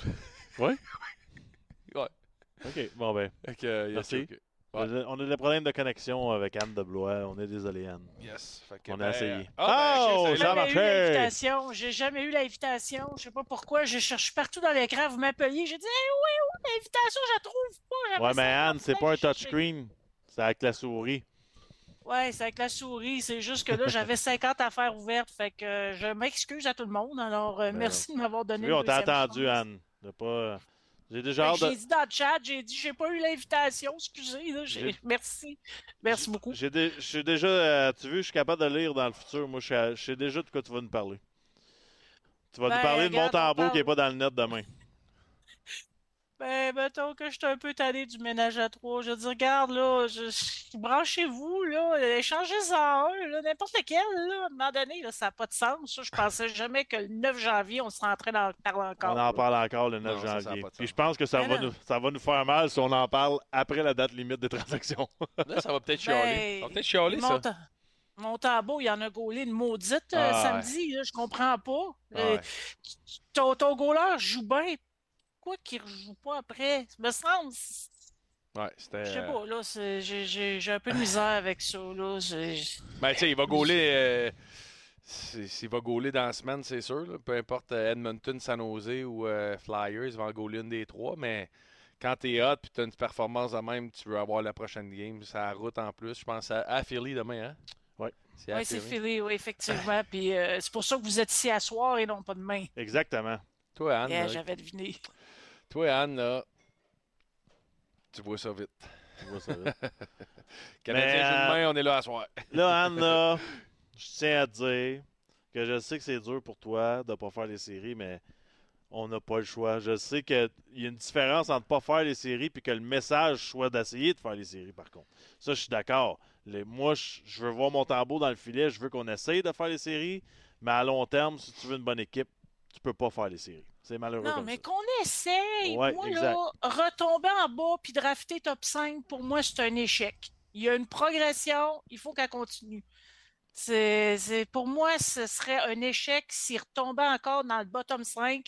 Ouais? ouais. OK, bon ben. Euh, Merci. Ouais. On a- des problèmes de connexion avec Anne de Blois. On est désolé, Anne. Yes. Fait que, On a ben, essayé. Ah, ben, Oh, Chris, ça a salut. J'ai jamais eu marché! l'invitation. J'ai jamais eu l'invitation. Je sais pas pourquoi. Je cherche partout dans l'écran. Vous m'appeliez. J'ai dit, hey, oui, oui, l'invitation, je la trouve pas. Ouais, mais Anne, c'est pas un chercher. touchscreen. C'est avec la souris. Ouais, c'est avec la souris. C'est juste que là, j'avais 50 affaires ouvertes. Fait que euh, je m'excuse à tout le monde. Alors, euh, Ben merci de m'avoir donné Oui, on t'a chance. Anne. De pas... J'ai Fait déjà de... J'ai dit dans le chat, j'ai dit, j'ai pas eu l'invitation. Excusez. là, j'ai- J'ai- Merci. Merci beaucoup. J'ai dé- je suis déjà... euh, tu veux, je suis capable de lire dans le futur. Moi, je sais- déjà de quoi tu vas nous parler. Tu vas Ben, nous parler de mon regarde, on tambour qui parle- est pas dans le net demain. Ben, mettons que je suis un peu tanné du ménage à trois. Je veux dire, regarde, là, je... branchez-vous, là, échangez-en un, là, n'importe lequel, là. À un moment donné, là, ça n'a pas de sens. ça. Je pensais jamais que le 9 janvier, on serait en train d'en parler encore. On en là. parle encore le 9 Non, ça, ça a janvier. Puis je pense que ça Ben va, non. nous, ça va nous faire mal si on en parle après la date limite des transactions. Là, ça va peut-être chialer. Ça va peut-être chialer, mon, ça. mon tambour, il en a gaulé une maudite euh, Ah, samedi, là, je comprends pas. Ah, Euh, ouais. ton, ton goaler joue bien. Pourquoi qu'il ne rejoue pas après? Me semble. Ouais, c'était. Je sais euh, pas, là, j'ai- un peu de misère avec ça, là. Ben, tu sais, il va gauler. euh, S'il va gauler dans la semaine, c'est sûr. là. Peu importe euh, Edmonton, San Jose ou euh, Flyers, il va en gauler une des trois. Mais quand t'es hot et tu as une performance de même, tu veux avoir la prochaine game. La route en plus. Je pense à, à Philly demain, hein? Oui. C'est à Oui, c'est Philly. Philly, oui, effectivement. Puis euh, c'est pour ça que vous êtes ici à soir et non pas demain. Exactement. Toi, Anne, J'avais deviné. Toi, Anne, là, tu vois ça vite. Tu vois ça vite. Canadien euh, demain, on est là à soir. Là, Anne, là, je tiens à te dire que je sais que c'est dur pour toi de ne pas faire les séries, mais on n'a pas le choix. Je sais qu'il y a une différence entre ne pas faire les séries et que le message soit d'essayer de faire les séries, par contre. Ça, je suis d'accord. Moi, je je veux voir mon tambour dans le filet. Je veux qu'on essaye de faire les séries, mais à long terme, si tu veux une bonne équipe, tu peux pas faire les séries. C'est malheureux Non, mais qu'on essaye. Ouais, moi, exact. là, retomber en bas puis drafter top 5, pour moi, c'est un échec. Il y a une progression, il faut qu'elle continue. C'est, pour moi, ce serait un échec s'il retombait encore dans le bottom 5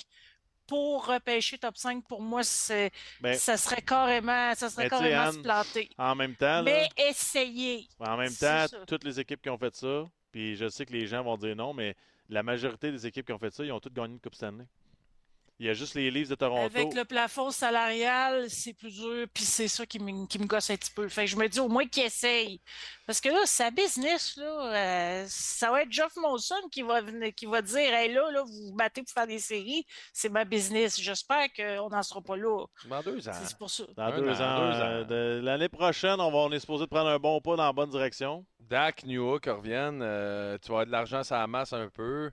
pour repêcher top 5. Pour moi, c'est, Ben, ça serait carrément, ça serait carrément Anne, se planter. En même temps, là, Mais essayez. En même temps, ça. toutes les équipes qui ont fait ça, puis je sais que les gens vont dire non, mais la majorité des équipes qui ont fait ça, ils ont toutes gagné une Coupe Stanley. Il y a juste les Leafs de Toronto. Avec le plafond salarial, c'est plus dur, puis c'est ça qui me, qui me gosse un petit peu. Fait que je me dis au moins qu'il essaye. Parce que là, sa business, là, euh, ça va être Geoff Monson qui va, venir- qui va dire Hey, là, là, vous vous battez pour faire des séries, c'est ma business. J'espère qu'on n'en sera pas là. Dans deux ans. C'est pour ça. Dans Un deux an, ans. deux euh, ans. de- L'année prochaine, on, va, on est supposé de prendre un bon pas dans la bonne direction. Dak, Newhook reviennent. euh, tu vas avoir de l'argent sur la masse un peu.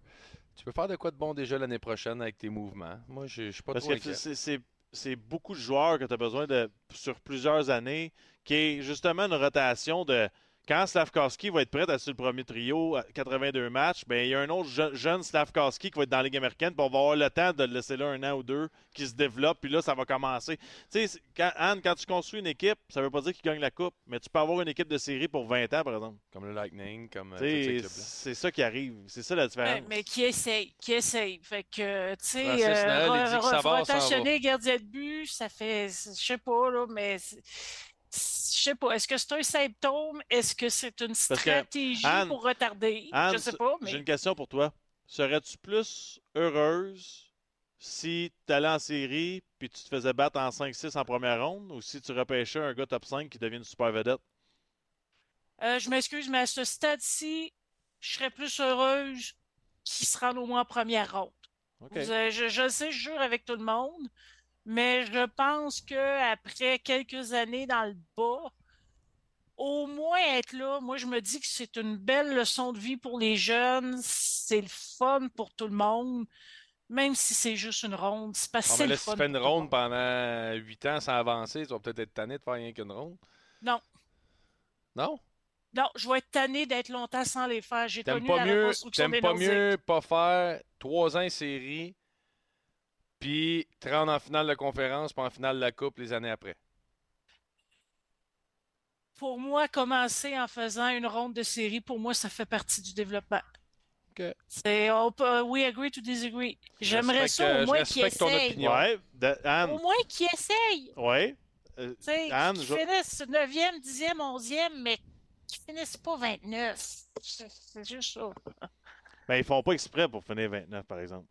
Tu peux faire de quoi de bon déjà l'année prochaine avec tes mouvements? Moi, je je suis pas Parce trop que c'est beaucoup de joueurs que tu as besoin de sur plusieurs années, qui est justement une rotation de quand Slavkowski va être prêt à sur le premier trio, à 82 matchs, ben il y a un autre je- jeune Slavkowski qui va être dans la Ligue américaine, puis on va avoir le temps de le laisser là un an ou deux, qui se développe, puis là, ça va commencer. Tu sais, quand, Anne, quand tu construis une équipe, ça veut pas dire qu'il gagne la Coupe, mais tu peux avoir une équipe de série pour 20 ans, par exemple. Comme le Lightning, comme euh, c'est ça qui arrive. C'est ça la différence. Ouais, mais qui essaye, qui essaye. Fait que, tu sais, euh, rotationner gardien de but, ça fait, je sais pas, là, mais c'est- je sais pas. Est-ce que c'est un symptôme? Est-ce que c'est une que, stratégie Anne, pour retarder? Anne, je sais pas, mais J'ai une question pour toi. Serais-tu plus heureuse si tu allais en série puis tu te faisais battre en 5-6 en première ronde ou si tu repêchais un gars top 5 qui devient une super vedette? euh, je m'excuse, mais à ce stade-ci, je serais plus heureuse qu'il se rende au moins en première ronde. Vous, euh, je, je le sais, je jure avec tout le monde, mais je pense que après quelques années dans le bas, au moins être là, moi je me dis que c'est une belle leçon de vie pour les jeunes, c'est le fun pour tout le monde, même si c'est juste une ronde. C'est là, si tu fais une ronde pendant 8 ans sans avancer, tu vas peut-être être tanné de faire rien qu'une ronde. Non, Non? non, je vais être tanné d'être longtemps sans les faire. J'ai connu pas la mieux, t'aimes pas mieux pas faire 3 ans série, puis te rendre en finale de conférence, puis en finale de la Coupe les années après. Pour moi, commencer en faisant une ronde de série, pour moi, ça fait partie du développement. OK. C'est, on peut, we agree to disagree. J'aimerais ça au moins qu'il respecte ton essaye. opinion. Ouais, Au moins qu'il essaye. ouais. Euh, Tu sais, Anne, qu'ils je- finissent 9e, 10e, 11e, mais qu'ils finissent pas 29. C'est juste ça. ben, ils font pas exprès pour finir 29, par exemple.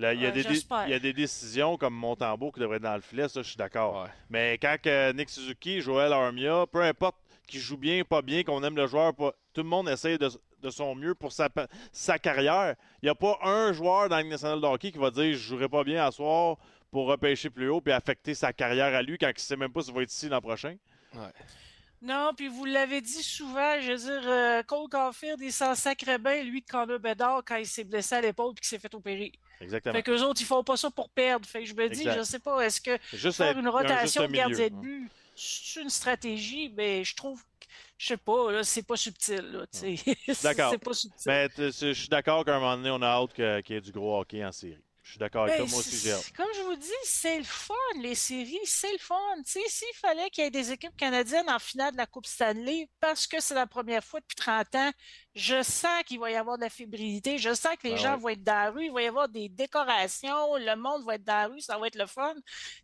Là, il, y a Ouais, des, il y a des décisions comme Montembeau qui devraient être dans le filet, ça, je suis d'accord. Ouais. Mais quand que Nick Suzuki, Joël Armia, peu importe qui joue bien, pas bien, qu'on aime le joueur, pas, tout le monde essaie de, de son mieux pour sa, carrière. Il n'y a pas un joueur dans de hockey qui va dire je jouerai pas bien à soir pour repêcher plus haut puis affecter sa carrière à lui quand il ne sait même pas s'il va être ici l'an prochain. Non, puis vous l'avez dit souvent, je veux dire, euh, Cole Caulfield, il s'en sacre bien, lui, de Connor Bedard, quand il s'est blessé à l'épaule et qu'il s'est fait opérer. Exactement. Fait qu'eux autres, ils font pas ça pour perdre. Fait que je me dis, Exact. je sais pas, est-ce que Juste faire une un rotation de juste milieu. gardien de but, c'est une stratégie, mais je trouve, je sais pas, là, c'est pas subtil. D'accord. c'est pas subtil. Mais je suis d'accord qu'à un moment donné, on a hâte qu'il y ait du gros hockey en série. Je suis d'accord avec Ben, toi, moi aussi, Comme je vous dis, c'est le fun, les séries, c'est le fun. Tu sais, s'il fallait qu'il y ait des équipes canadiennes en finale de la Coupe Stanley, parce que c'est la première fois depuis 30 ans, je sens qu'il va y avoir de la fébrilité, je sens que les Ah gens ouais. vont être dans la rue, il va y avoir des décorations, le monde va être dans la rue, ça va être le fun.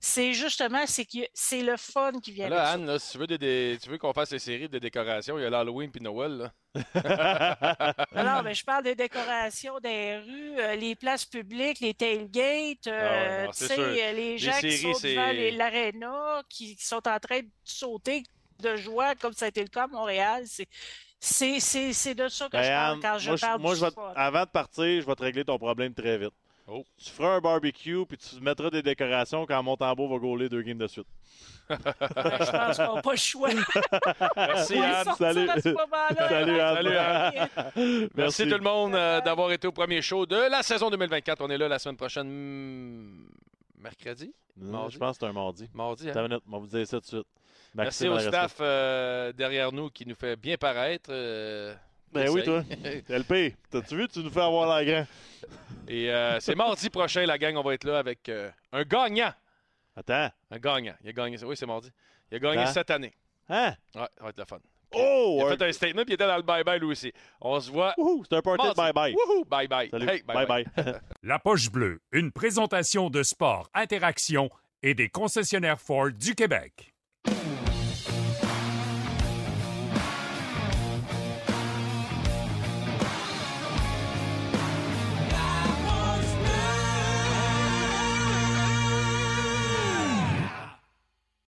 C'est justement, c'est que c'est le fun qui vient Là, avec ça. Anne, là, si tu veux, des- des- tu veux qu'on fasse les séries de décoration, il y a l'Halloween puis Noël. Là. Non, mais je parle des décorations des rues, euh, les places publiques, les tailgates, euh, Ah ouais, non, tu c'est sais, sûr. euh, les gens qui séries, sont c'est- devant l'aréna, qui, qui sont en train de sauter de joie, comme ça a été le cas à Montréal. C'est, c'est, c'est, c'est de ça que Ben, je parle Anne, quand je moi, parle moi, du je vais te- fun. avant de partir, je vais te régler ton problème très vite. Oh. Tu feras un barbecue puis tu mettras des décorations quand Montembeau va gauler deux games de suite. Ben, je pense qu'on n'a pas le choix. Merci, Anne. Salut. à ce moment-là. Salut, Anne. Salut, Anne. Merci, tout le monde euh, d'avoir été au premier show de la saison 2024. On est là la semaine prochaine, hmm, mercredi? Mardi? Je pense que c'est un mardi. Mardi, hein? Minute, on va vous dire ça tout de suite. Merci au staff euh, derrière nous qui nous fait bien paraître. euh, Ben oui, toi. LP, t'as-tu vu, tu nous fais avoir la grain. Et euh, c'est mardi prochain, la gang, on va être là avec euh, un gagnant. Attends. Un gagnant. Il a gagné. Oui, c'est mardi. Il a gagné Hein? cette année. Hein? Ouais, ça va être le fun. Oh! Il a un- fait un statement puis il était dans le bye-bye lui aussi. On se voit. Wouhou, c'est un party bye-bye. Wouhou, bye-bye. Salut. Hey, Bye-bye. La Poche Bleue, une présentation de sport, interaction et des concessionnaires Ford du Québec.